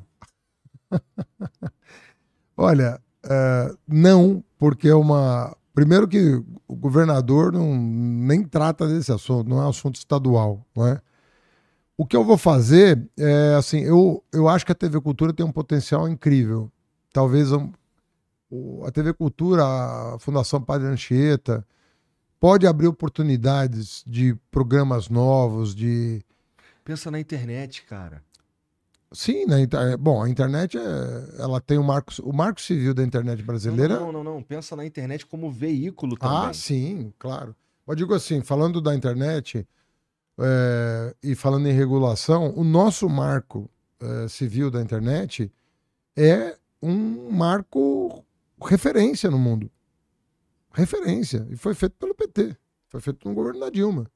<laughs> Olha, é, não, porque é uma. Primeiro que o governador não, nem trata desse assunto, não é um assunto estadual, não é? O que eu vou fazer é assim, eu, eu acho que a TV Cultura tem um potencial incrível. Talvez um- a TV Cultura, a Fundação Padre Anchieta, pode abrir oportunidades de programas novos, de Pensa na internet, cara. Sim, na inter... bom, a internet é... ela tem o marco, o marco civil da internet brasileira. Não, não, não, não. Pensa na internet como veículo também. Ah, sim, claro. Mas digo assim, falando da internet é, e falando em regulação, o nosso marco é, civil da internet é um marco referência no mundo. Referência. E foi feito pelo PT. Foi feito no governo da Dilma.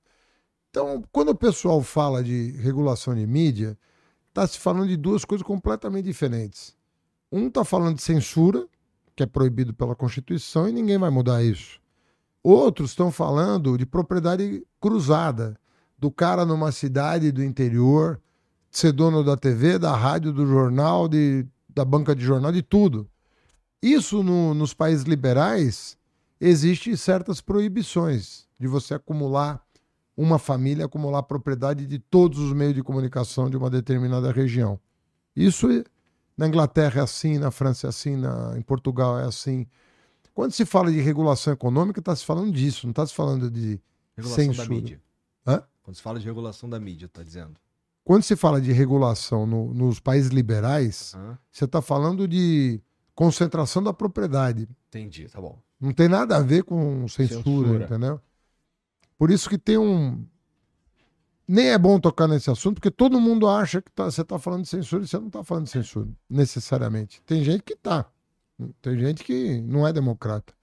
Então, quando o pessoal fala de regulação de mídia, está se falando de duas coisas completamente diferentes. Um está falando de censura, que é proibido pela Constituição, e ninguém vai mudar isso. Outros estão falando de propriedade cruzada, do cara numa cidade do interior ser dono da TV, da rádio, do jornal, de, da banca de jornal, de tudo. Isso no- nos países liberais existe certas proibições de você acumular uma família acumular propriedade de todos os meios de comunicação de uma determinada região. Isso na Inglaterra é assim, na França é assim, na, em Portugal é assim. Quando se fala de regulação econômica, está se falando disso, não está se falando de. Regulação Censura. da mídia. Hã? Quando se fala de regulação da mídia, tá dizendo. Quando se fala de regulação no- nos países liberais, Hã? você está falando de concentração da propriedade. Entendi, tá bom. Não tem nada a ver com censura, Censura. entendeu? Por isso que tem um. Nem é bom tocar nesse assunto, porque todo mundo acha que tá- você está falando de censura e você não está falando de censura, necessariamente. Tem gente que tá. Tem gente que não é democrata.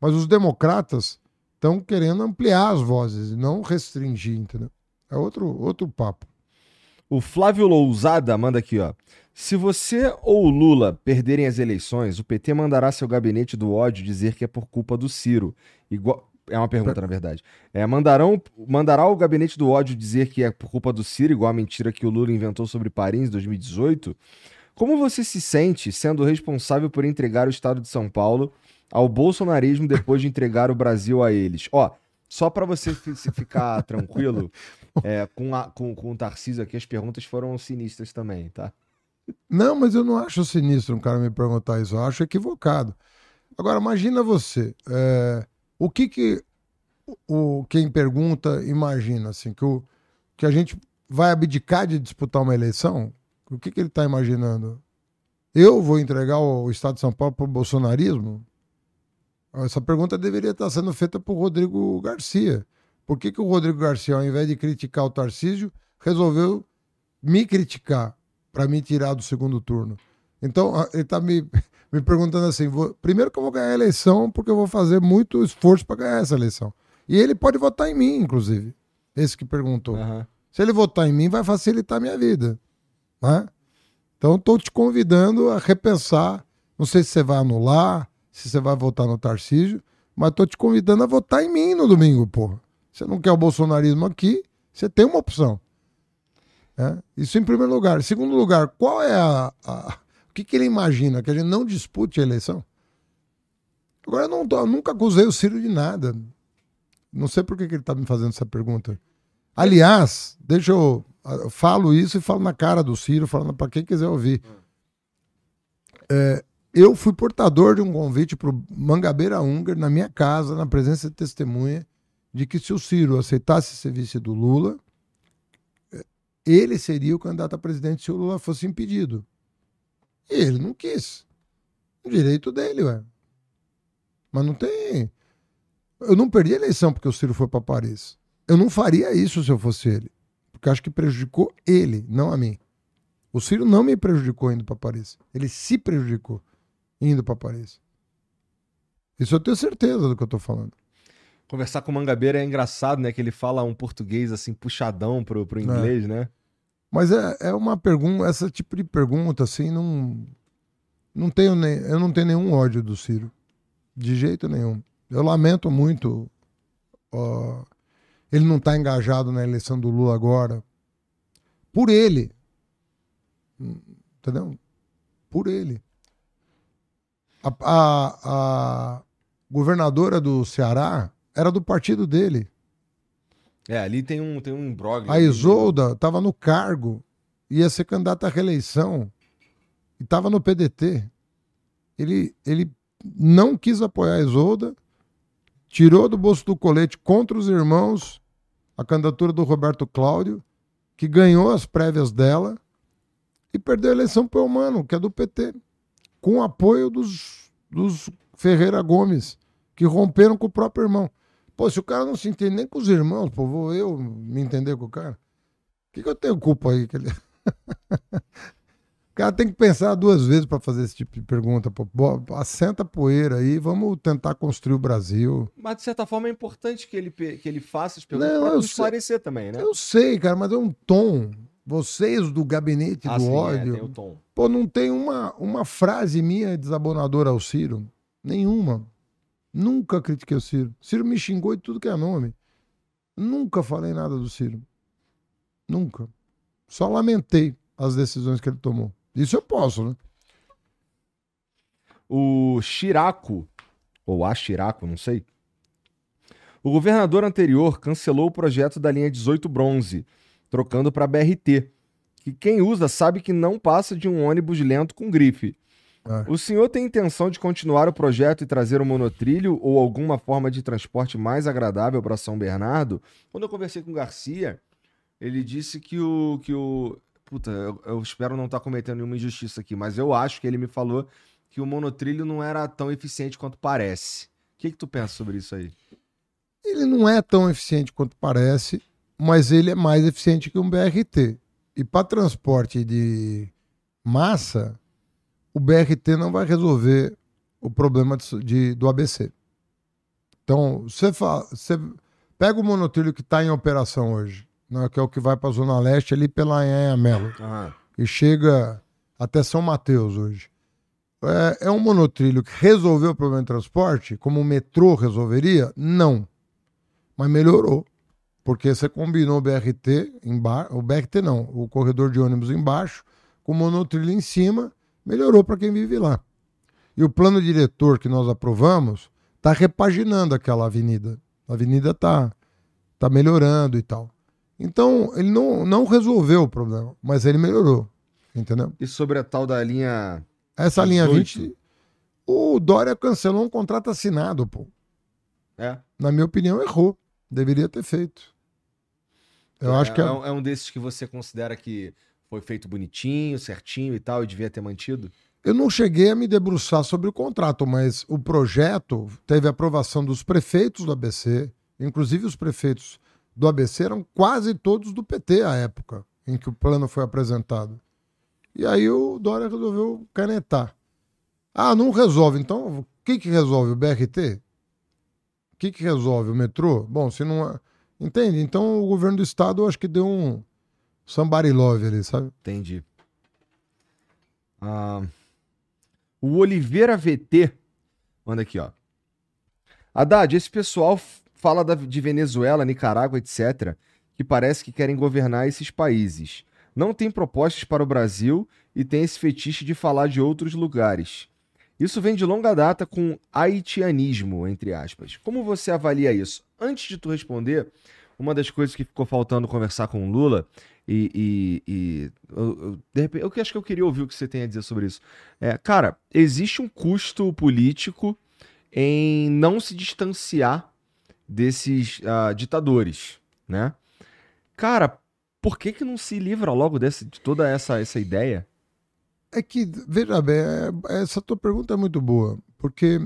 Mas os democratas estão querendo ampliar as vozes não restringir, entendeu? É outro, outro papo. O Flávio Lousada manda aqui, ó. Se você ou Lula perderem as eleições, o PT mandará seu gabinete do ódio dizer que é por culpa do Ciro. Igual... É uma pergunta, na verdade. É, mandarão, mandará o gabinete do ódio dizer que é por culpa do Ciro, igual a mentira que o Lula inventou sobre Paris em 2018? Como você se sente sendo responsável por entregar o estado de São Paulo ao bolsonarismo depois de entregar o Brasil a eles? Ó, só para você se ficar <laughs> tranquilo, é, com, a- com, com o Tarcísio aqui, as perguntas foram sinistras também, tá? Não, mas eu não acho sinistro um cara me perguntar isso. Eu acho equivocado. Agora, imagina você. é, o que que o, quem pergunta imagina? Assim, que, o, que a gente vai abdicar de disputar uma eleição? O que, que ele está imaginando? Eu vou entregar o Estado de São Paulo para o bolsonarismo? Essa pergunta deveria estar sendo feita por Rodrigo Garcia. Por que, que o Rodrigo Garcia, ao invés de criticar o Tarcísio, resolveu me criticar para me tirar do segundo turno? Então, ele está me, <laughs> me perguntando assim: vou- primeiro que eu vou ganhar a eleição, porque eu vou fazer muito esforço para ganhar essa eleição. E ele pode votar em mim, inclusive. Esse que perguntou. Aham. Se ele votar em mim, vai facilitar a minha vida. Né? Então, estou te convidando a repensar. Não sei se você vai anular, se você vai votar no Tarcísio, mas estou te convidando a votar em mim no domingo, porra. Você não quer o bolsonarismo aqui, você tem uma opção. né? Isso em primeiro lugar. Em segundo lugar, qual é a, a- que, que ele imagina? Que a gente não dispute a eleição? Agora, eu, não eu nunca acusei o Ciro de nada. Não sei por que, que ele está me fazendo essa pergunta. Aliás, deixa eu. eu falo isso e falo na cara do Ciro, falando para quem quiser ouvir. É, eu fui portador de um convite para o Mangabeira Unger na minha casa, na presença de testemunha, de que se o Ciro aceitasse ser vice do Lula, é, ele seria o candidato a presidente se o Lula fosse impedido. E ele não quis. O direito dele, ué. Mas não tem. Eu não perdi a eleição porque o Ciro foi para Paris. Eu não faria isso se eu fosse ele. Porque acho que prejudicou ele, não a mim. O Ciro não me prejudicou indo para Paris. Ele se prejudicou indo para Paris. Isso eu tenho certeza do que eu tô falando. Conversar com o Mangabeira é engraçado, né? Que ele fala um português assim puxadão pro, pro inglês, é. né? Mas é, é uma pergunta, esse tipo de pergunta, assim, não. Não tenho nem, eu não tenho nenhum ódio do Ciro. De jeito nenhum. Eu lamento muito. Ó, ele não está engajado na eleição do Lula agora. Por ele. Entendeu? Por ele. A, a, a governadora do Ceará era do partido dele. É, ali tem um, tem um imbróglio. A Isolda estava no cargo, ia ser candidata à reeleição e estava no PDT. Ele, ele não quis apoiar a Isolda, tirou do bolso do colete contra os irmãos a candidatura do Roberto Cláudio, que ganhou as prévias dela e perdeu a eleição para o Humano, que é do PT, com o apoio dos, dos Ferreira Gomes, que romperam com o próprio irmão. Pô, se o cara não se entende nem com os irmãos, pô, vou eu me entender com o cara? O que, que eu tenho culpa aí? Que ele... <laughs> o cara tem que pensar duas vezes para fazer esse tipo de pergunta. Pô. Assenta a poeira aí, vamos tentar construir o Brasil. Mas, de certa forma, é importante que ele, que ele faça as perguntas para esclarecer também, né? Eu sei, cara, mas é um tom. Vocês do gabinete ah, do sim, é, ódio. É, tem o tom. Pô, não tem uma, uma frase minha desabonadora ao Ciro. Nenhuma. Nunca critiquei o Ciro. Ciro me xingou de tudo que é nome. Nunca falei nada do Ciro. Nunca. Só lamentei as decisões que ele tomou. Isso eu posso, né? O Chiraco, ou a Chiraco, não sei. O governador anterior cancelou o projeto da linha 18 Bronze, trocando para BRT, que quem usa sabe que não passa de um ônibus lento com grife. O senhor tem intenção de continuar o projeto e trazer um monotrilho ou alguma forma de transporte mais agradável para São Bernardo? Quando eu conversei com o Garcia, ele disse que o. Que o puta, eu, eu espero não estar tá cometendo nenhuma injustiça aqui, mas eu acho que ele me falou que o monotrilho não era tão eficiente quanto parece. O que, que tu pensa sobre isso aí? Ele não é tão eficiente quanto parece, mas ele é mais eficiente que um BRT. E para transporte de massa, o BRT não vai resolver o problema de, de do ABC. Então, você, você pega o monotrilho que está em operação hoje, né, que é o que vai para a Zona Leste ali pela Anhanha Melo, uhum. e chega até São Mateus hoje. É, é um monotrilho que resolveu o problema de transporte, como o metrô resolveria? Não. Mas melhorou. Porque você combinou o BRT embaixo, o BRT não, o corredor de ônibus embaixo, com o monotrilho em cima, melhorou para quem vive lá. E o plano diretor que nós aprovamos está repaginando aquela avenida. A avenida está tá melhorando e tal. Então, ele não, não resolveu o problema, mas ele melhorou. Entendeu? E sobre a tal da linha. Essa 18? linha 20. O Dória cancelou um contrato assinado, pô. É. Na minha opinião, errou. Deveria ter feito. Eu é, acho que é... é um desses que você considera que foi feito bonitinho, certinho e tal, e devia ter mantido? Eu não cheguei a me debruçar sobre o contrato, mas o projeto teve aprovação dos prefeitos do ABC, inclusive os prefeitos do ABC eram quase todos do PT à época em que o plano foi apresentado. E aí o Dória resolveu canetar. Ah, não resolve. Então, o que, que resolve? O BRT? O que, que resolve? O metrô? Bom, se não. Entende? Então o governo do estado eu acho que deu um, Somebody love ali, sabe? Entendi. Ah, o Oliveira VT manda aqui, ó. Haddad, esse pessoal fala da, de Venezuela, Nicarágua, etc., que parece que querem governar esses países. Não tem propostas para o Brasil e tem esse fetiche de falar de outros lugares. Isso vem de longa data com haitianismo, entre aspas. Como você avalia isso? Antes de tu responder, uma das coisas que ficou faltando conversar com o Lula e, e, e eu, eu, de repente, eu acho que eu queria ouvir o que você tem a dizer sobre isso. É, cara, existe um custo político em não se distanciar desses uh, ditadores, né? Cara, por que que não se livra logo desse, de toda essa, essa ideia? É que, veja bem, é, essa tua pergunta é muito boa, porque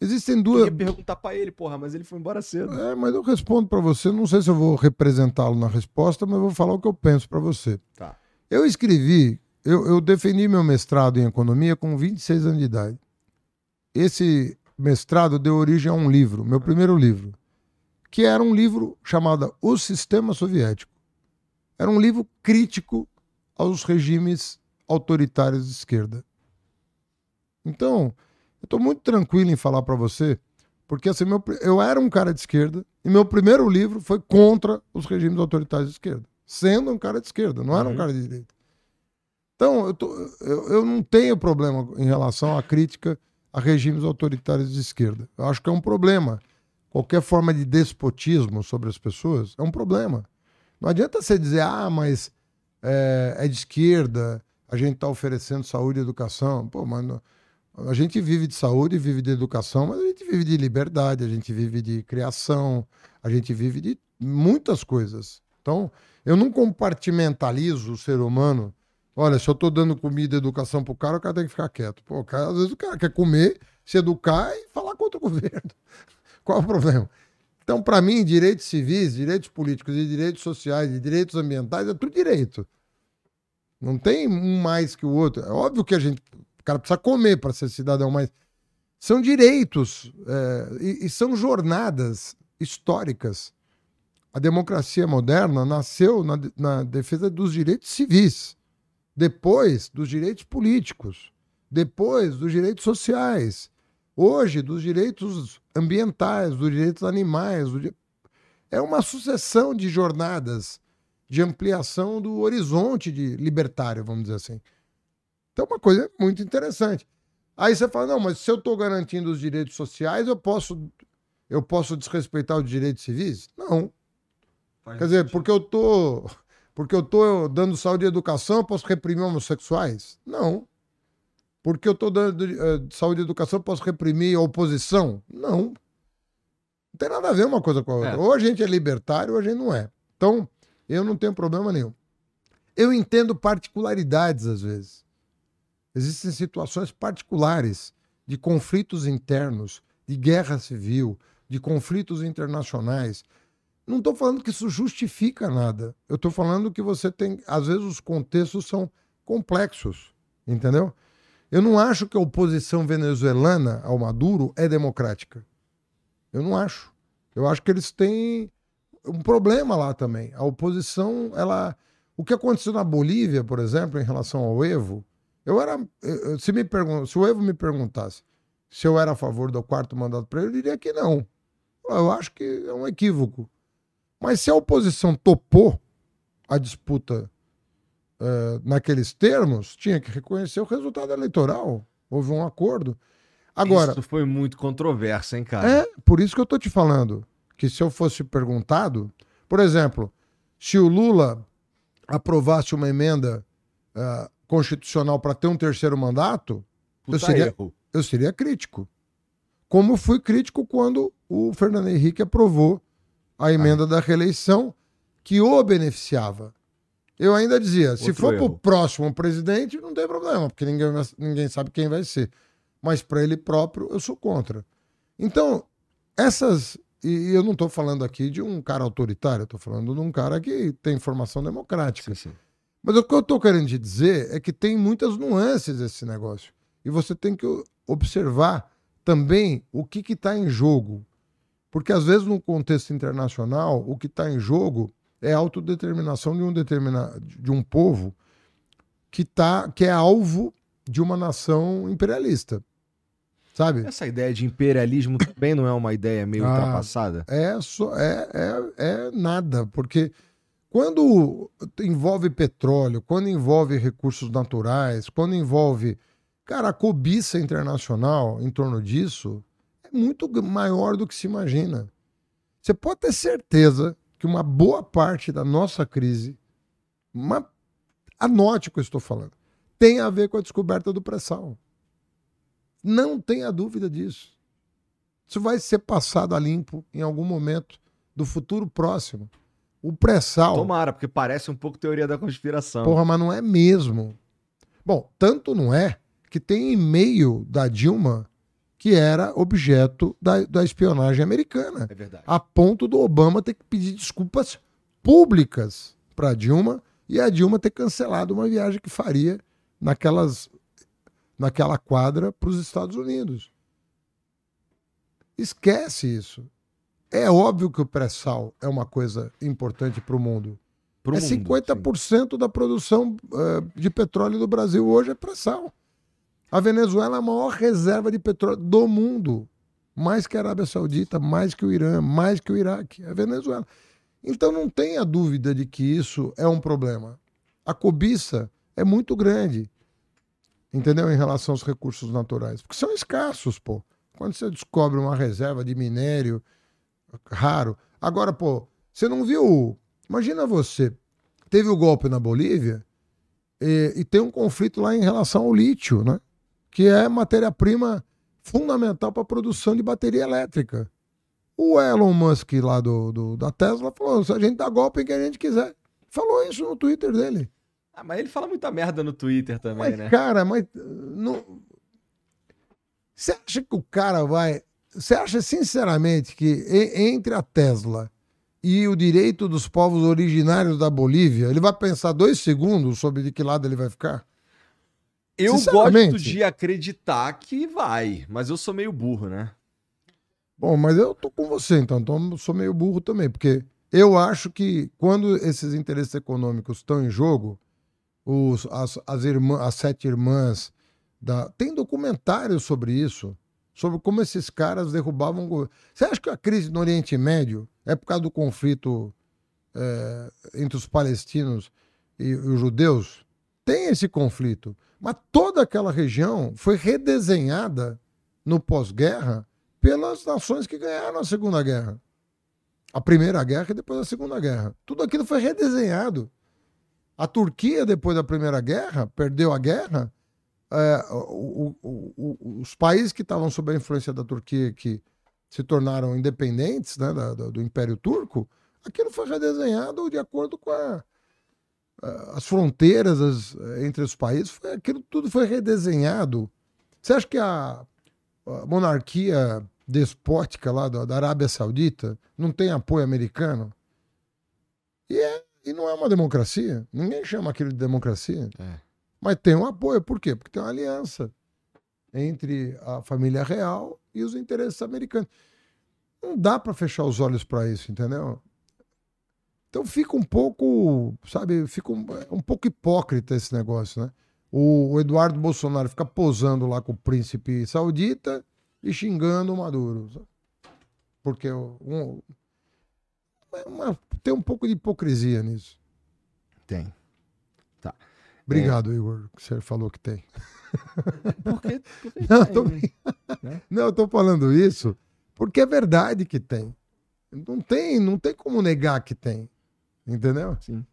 Existem Eu duas. ia perguntar pra ele, porra, mas ele foi embora cedo. É, mas eu respondo para você. Não sei se eu vou representá-lo na resposta, mas eu vou falar o que eu penso para você. Tá. Eu escrevi, eu, eu defendi meu mestrado em economia com 26 anos de idade. Esse mestrado deu origem a um livro, meu primeiro livro, que era um livro chamado O Sistema Soviético. Era um livro crítico aos regimes autoritários de esquerda. Então, eu estou muito tranquilo em falar para você, porque assim, meu, eu era um cara de esquerda e meu primeiro livro foi contra os regimes autoritários de esquerda, sendo um cara de esquerda, não era um Uhum. cara de direita. Então, eu, tô- eu, eu não tenho problema em relação à crítica a regimes autoritários de esquerda. Eu acho que é um problema. Qualquer forma de despotismo sobre as pessoas é um problema. Não adianta você dizer, ah, mas é, é de esquerda, a gente está oferecendo saúde e educação. Pô, mas não- a gente vive de saúde, vive de educação, mas a gente vive de liberdade, a gente vive de criação, a gente vive de muitas coisas. Então, eu não compartimentalizo o ser humano. Olha, se eu estou dando comida e educação pro cara, o cara tem que ficar quieto. Pô, cara, às vezes o cara quer comer, se educar e falar contra o <laughs> governo. Qual é o problema? Então, para mim, direitos civis, direitos políticos e direitos sociais e direitos ambientais é tudo direito. Não tem um mais que o outro. É óbvio que a gente, cara precisa comer para ser cidadão, mas são direitos é, e, e são jornadas históricas. A democracia moderna nasceu na, na defesa dos direitos civis, depois dos direitos políticos, depois dos direitos sociais, hoje dos direitos ambientais, dos direitos animais. do É uma sucessão de jornadas de ampliação do horizonte de libertário, vamos dizer assim. Então, uma coisa muito interessante. Aí você fala, não, mas se eu estou garantindo os direitos sociais, eu posso, eu posso desrespeitar os direitos civis? Não. Quer dizer, porque eu tô, porque eu tô dando saúde e educação, eu posso reprimir homossexuais? Não. Porque eu tô dando eh, saúde e educação, eu posso reprimir a oposição? Não. Não tem nada a ver uma coisa com a outra. É. Ou a gente é libertário ou a gente não é. Então, eu não tenho problema nenhum. Eu entendo particularidades às vezes. Existem situações particulares de conflitos internos, de guerra civil, de conflitos internacionais. Não estou falando que isso justifica nada. Eu estou falando que você tem. Às vezes os contextos são complexos. Entendeu? Eu não acho que a oposição venezuelana ao Maduro é democrática. Eu não acho. Eu acho que eles têm um problema lá também. A oposição, ela. O que aconteceu na Bolívia, por exemplo, em relação ao Evo, eu era. Se, me pergun se o Evo me perguntasse se eu era a favor do quarto mandato para ele, eu diria que não. Eu acho que é um equívoco. Mas se a oposição topou a disputa eh, naqueles termos, tinha que reconhecer o resultado eleitoral. Houve um acordo. Agora, Isso foi muito controverso, hein, cara? é, por isso que eu tô te falando que se eu fosse perguntado, por exemplo, se o Lula aprovasse uma emenda ah, constitucional para ter um terceiro mandato, Puta eu seria- erro. eu seria crítico. Como fui crítico quando o Fernando Henrique aprovou a emenda da reeleição que o beneficiava. Eu ainda dizia, se Outro for para o próximo presidente, não tem problema, porque ninguém, ninguém sabe quem vai ser. Mas para ele próprio, eu sou contra. Então, essas. E eu não estou falando aqui de um cara autoritário, eu estou falando de um cara que tem formação democrática. Sim, sim. Mas o que eu estou querendo te dizer é que tem muitas nuances esse negócio. E você tem que observar também o que está em jogo. Porque, às vezes, no contexto internacional, o que está em jogo é a autodeterminação de um, determina... de um povo que, tá... que é alvo de uma nação imperialista. Sabe? Essa ideia de imperialismo também não é uma ideia meio Ah. ultrapassada? É, só, é, é, é nada, porque quando envolve petróleo, quando envolve recursos naturais, quando envolve. Cara, a cobiça internacional em torno disso é muito maior do que se imagina. Você pode ter certeza que uma boa parte da nossa crise, uma, anote o que eu estou falando, tem a ver com a descoberta do pré-sal. Não tenha dúvida disso. Isso vai ser passado a limpo em algum momento do futuro próximo. O pré-sal. Tomara, porque parece um pouco teoria da conspiração. Porra, mas não é mesmo. Bom, tanto não é que tem e-mail da Dilma que era objeto da, da espionagem americana. É verdade. A ponto do Obama ter que pedir desculpas públicas para Dilma e a Dilma ter cancelado uma viagem que faria naquelas, naquela quadra para os Estados Unidos. Esquece isso. É óbvio que o pré-sal é uma coisa importante para o mundo. Pro é mundo, 50% da produção eh, de petróleo do Brasil hoje é pré-sal. A Venezuela é a maior reserva de petróleo do mundo. Mais que a Arábia Saudita, mais que o Irã, mais que o Iraque. É a Venezuela. Então não tenha dúvida de que isso é um problema. A cobiça é muito grande, entendeu? Em relação aos recursos naturais. Porque são escassos, pô. Quando você descobre uma reserva de minério raro. Agora, pô, você não viu. Imagina você. Teve o golpe na Bolívia e, e tem um conflito lá em relação ao lítio, né? Que é matéria-prima fundamental para a produção de bateria elétrica. O Elon Musk lá do, do, da Tesla falou: se a gente dá golpe em quem a gente quiser. Falou isso no Twitter dele. Ah, mas ele fala muita merda no Twitter também, Mas, né? cara, mas não... você acha que o cara vai. Você acha sinceramente que entre a Tesla e o direito dos povos originários da Bolívia, ele vai pensar dois segundos sobre de que lado ele vai ficar? Eu gosto de acreditar que vai, mas eu sou meio burro, né? Bom, mas eu tô com você, então, então eu sou meio burro também, porque eu acho que quando esses interesses econômicos estão em jogo, os, as, as, irmã, as sete irmãs da. Tem documentários sobre isso, sobre como esses caras derrubavam o governo. Você acha que a crise no Oriente Médio é por causa do conflito é, entre os palestinos e, e os judeus? Tem esse conflito. Mas toda aquela região foi redesenhada no pós-guerra pelas nações que ganharam a Segunda Guerra. A Primeira Guerra e depois a Segunda Guerra. Tudo aquilo foi redesenhado. A Turquia, depois da Primeira Guerra, perdeu a guerra. É, o- o- o- os países que estavam sob a influência da Turquia, que se tornaram independentes né, da- do Império Turco, aquilo foi redesenhado de acordo com a- as fronteiras as- entre os países. Foi, aquilo tudo foi redesenhado. Você acha que a, a monarquia despótica lá da, da Arábia Saudita não tem apoio americano? E, é, e não é uma democracia. Ninguém chama aquilo de democracia. É. Mas tem um apoio. Por quê? Porque tem uma aliança entre a família real e os interesses americanos. Não dá para fechar os olhos para isso, entendeu? Então fica um pouco, sabe, fica um, é um pouco hipócrita esse negócio, né? O, o Eduardo Bolsonaro fica posando lá com o príncipe saudita e xingando o Maduro. Porque um- é tem um pouco de hipocrisia nisso. Tem. Obrigado, Igor, que você falou que tem. <laughs> Por quê? Por <laughs> que Não, tem? tô- Né? Não, eu tô falando isso porque é verdade que tem. Não tem, não tem como negar que tem. Entendeu? Sim.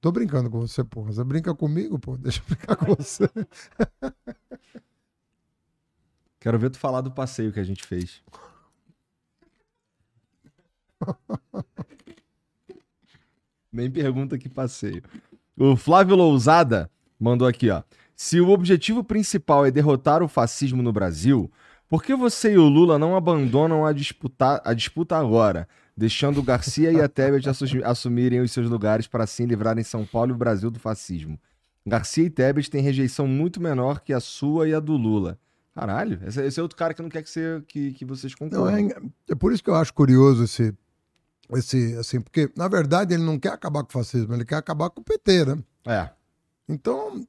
Tô brincando com você, porra. Você brinca comigo, pô. Deixa eu brincar com você. <laughs> Quero ver tu falar do passeio que a gente fez. Nem pergunta que passeio. O Flávio Lousada mandou aqui, ó. Se o objetivo principal é derrotar o fascismo no Brasil, por que você e o Lula não abandonam a disputa, a disputa agora, deixando o Garcia e a Tebet assu- assumirem os seus lugares para assim livrarem São Paulo e o Brasil do fascismo? Garcia e Tebet têm rejeição muito menor que a sua e a do Lula. Caralho, esse, é outro cara que não quer que, você, que, que vocês concordem. é, é por isso que eu acho curioso esse, esse, assim, porque na verdade ele não quer acabar com o fascismo, ele quer acabar com o PT, né? É. Então,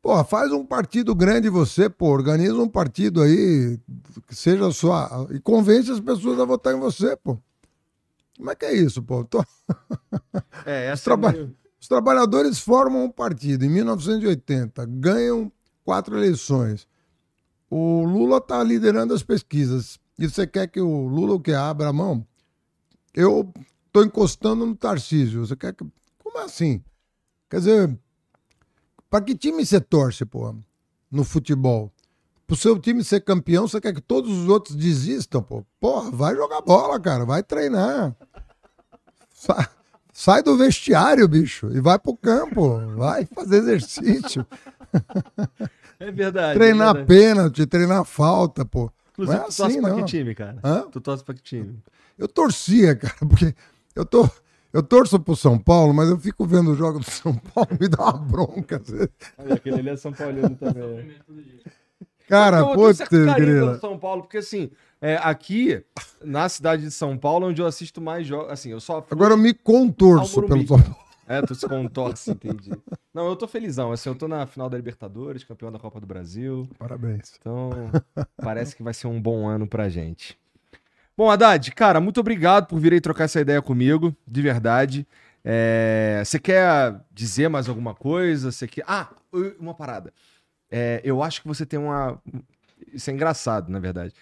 porra, faz um partido grande você, pô, organiza um partido aí que seja sua e convence as pessoas a votar em você, pô. Como é que é isso, pô? Tô- <laughs> É, essa Os traba- é meio- Os trabalhadores formam um partido em 1980, ganham quatro eleições. O Lula está liderando as pesquisas. E você quer que o Lula o que abra a mão? Eu estou encostando no Tarcísio. Você quer que. Como assim? Quer dizer, para que time você torce, pô? No futebol? Pro seu time ser campeão, você quer que todos os outros desistam, pô? Porra, vai jogar bola, cara, vai treinar. Sa- Sai do vestiário, bicho, e vai pro campo. Vai fazer exercício. é verdade. treinar é verdade. pênalti, treinar falta, pô. Inclusive, Não é tu torce assim, pra não. que time, cara? Hã? Tu torce pra que time? Eu torcia, cara, porque eu tô. Eu torço pro São Paulo, mas eu fico vendo o jogo do São Paulo e <laughs> me dá uma bronca. Aquele ali é São Paulino também. Cara, putz, certo carinho grila. São Paulo, porque assim, é, aqui, na cidade de São Paulo, onde eu assisto mais jogos, assim, eu só. Agora eu me contorço pelo. São Paulo. É, tu se contorce, entendi. Não, eu tô felizão, assim, eu tô na final da Libertadores, campeão da Copa do Brasil, Parabéns. então <laughs> parece que vai ser um bom ano pra gente. Bom, Haddad, cara, muito obrigado por vir aí trocar essa ideia comigo, de verdade. É, Você quer dizer mais alguma coisa? Você quer... Ah, uma parada. É, eu acho que você tem uma... Isso é engraçado, na verdade.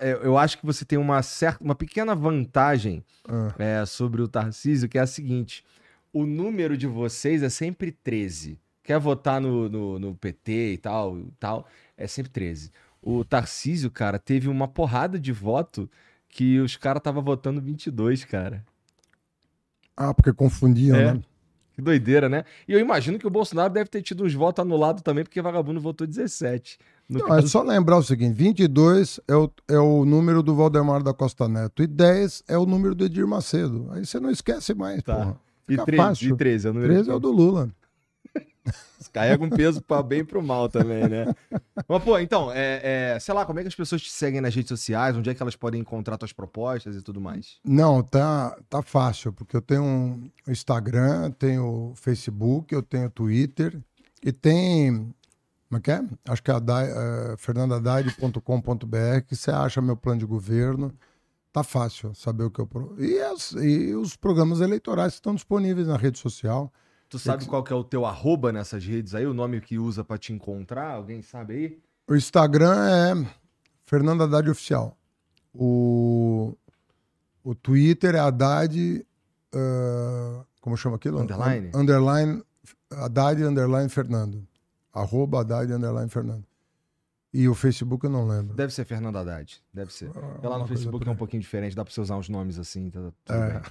É, Eu acho que você tem uma certa, uma pequena vantagem Ah, é, sobre o Tarcísio, que é a seguinte: o número de vocês é sempre 13. Quer votar no, no, no PT e tal, e tal, é sempre 13. O Tarcísio, cara, teve uma porrada de voto que os caras estavam votando 22, cara. Ah, porque confundiam, É. né? Que doideira, né? E eu imagino que o Bolsonaro deve ter tido uns votos anulados também, porque vagabundo votou 17. No Não, é caso- só lembrar o seguinte: 22 é o, é o número do Valdemar da Costa Neto e 10 é o número do Edir Macedo. Aí você não esquece mais, Tá. porra. e, fica 13, fácil. e 13 é o número 13 é o do Lula. Carrega um peso para bem e pro mal também, né? Mas, pô, então, é, é, sei lá, como é que as pessoas te seguem nas redes sociais? Onde é que elas podem encontrar tuas propostas e tudo mais? Não, tá, tá fácil, porque eu tenho um Instagram, tenho Facebook, eu tenho Twitter e tem. Como é que é? Acho que é, Haddad- é fernandadaide.com.br que você acha meu plano de governo. Tá fácil saber o que eu. E, as- e os programas eleitorais estão disponíveis na rede social. Tu sabe qual que é o teu arroba nessas redes aí? O nome que usa para te encontrar? Alguém sabe aí? O Instagram é Fernando Haddad Oficial. O, o Twitter é Haddad. ah, como chama aquilo? Underline? Un- Underline. Haddad underline Fernando. Arroba Haddad underline Fernando. E o Facebook eu não lembro. Deve ser Fernando Haddad. Deve ser. Porque lá Uma no Facebook é um pouquinho diferente, dá pra você usar uns nomes assim. Tá, tudo É. bem.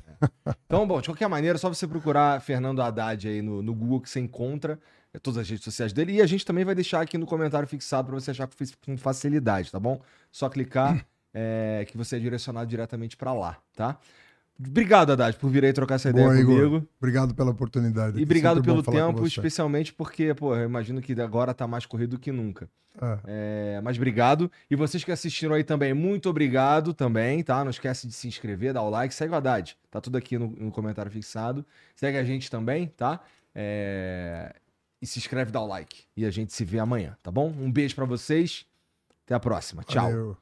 É. Então, bom, de qualquer maneira, é só você procurar Fernando Haddad aí no, no Google que você encontra é, todas as redes sociais dele. E a gente também vai deixar aqui no comentário fixado pra você achar com com facilidade, tá bom? Só clicar <clears throat> é, que você é direcionado diretamente pra lá, tá? Obrigado, Haddad, por vir aí trocar essa ideia Boa, Igor. comigo. Obrigado pela oportunidade. E obrigado pelo tempo, especialmente porque, pô, eu imagino que agora tá mais corrido que nunca. É. É, mas obrigado. E vocês que assistiram aí também, muito obrigado também, tá? Não esquece de se inscrever, dar o like, segue o Haddad. Tá tudo aqui no, no comentário fixado. Segue a gente também, tá? É, E se inscreve, dá o like. E a gente se vê amanhã, tá bom? Um beijo pra vocês. Até a próxima. Tchau. Valeu.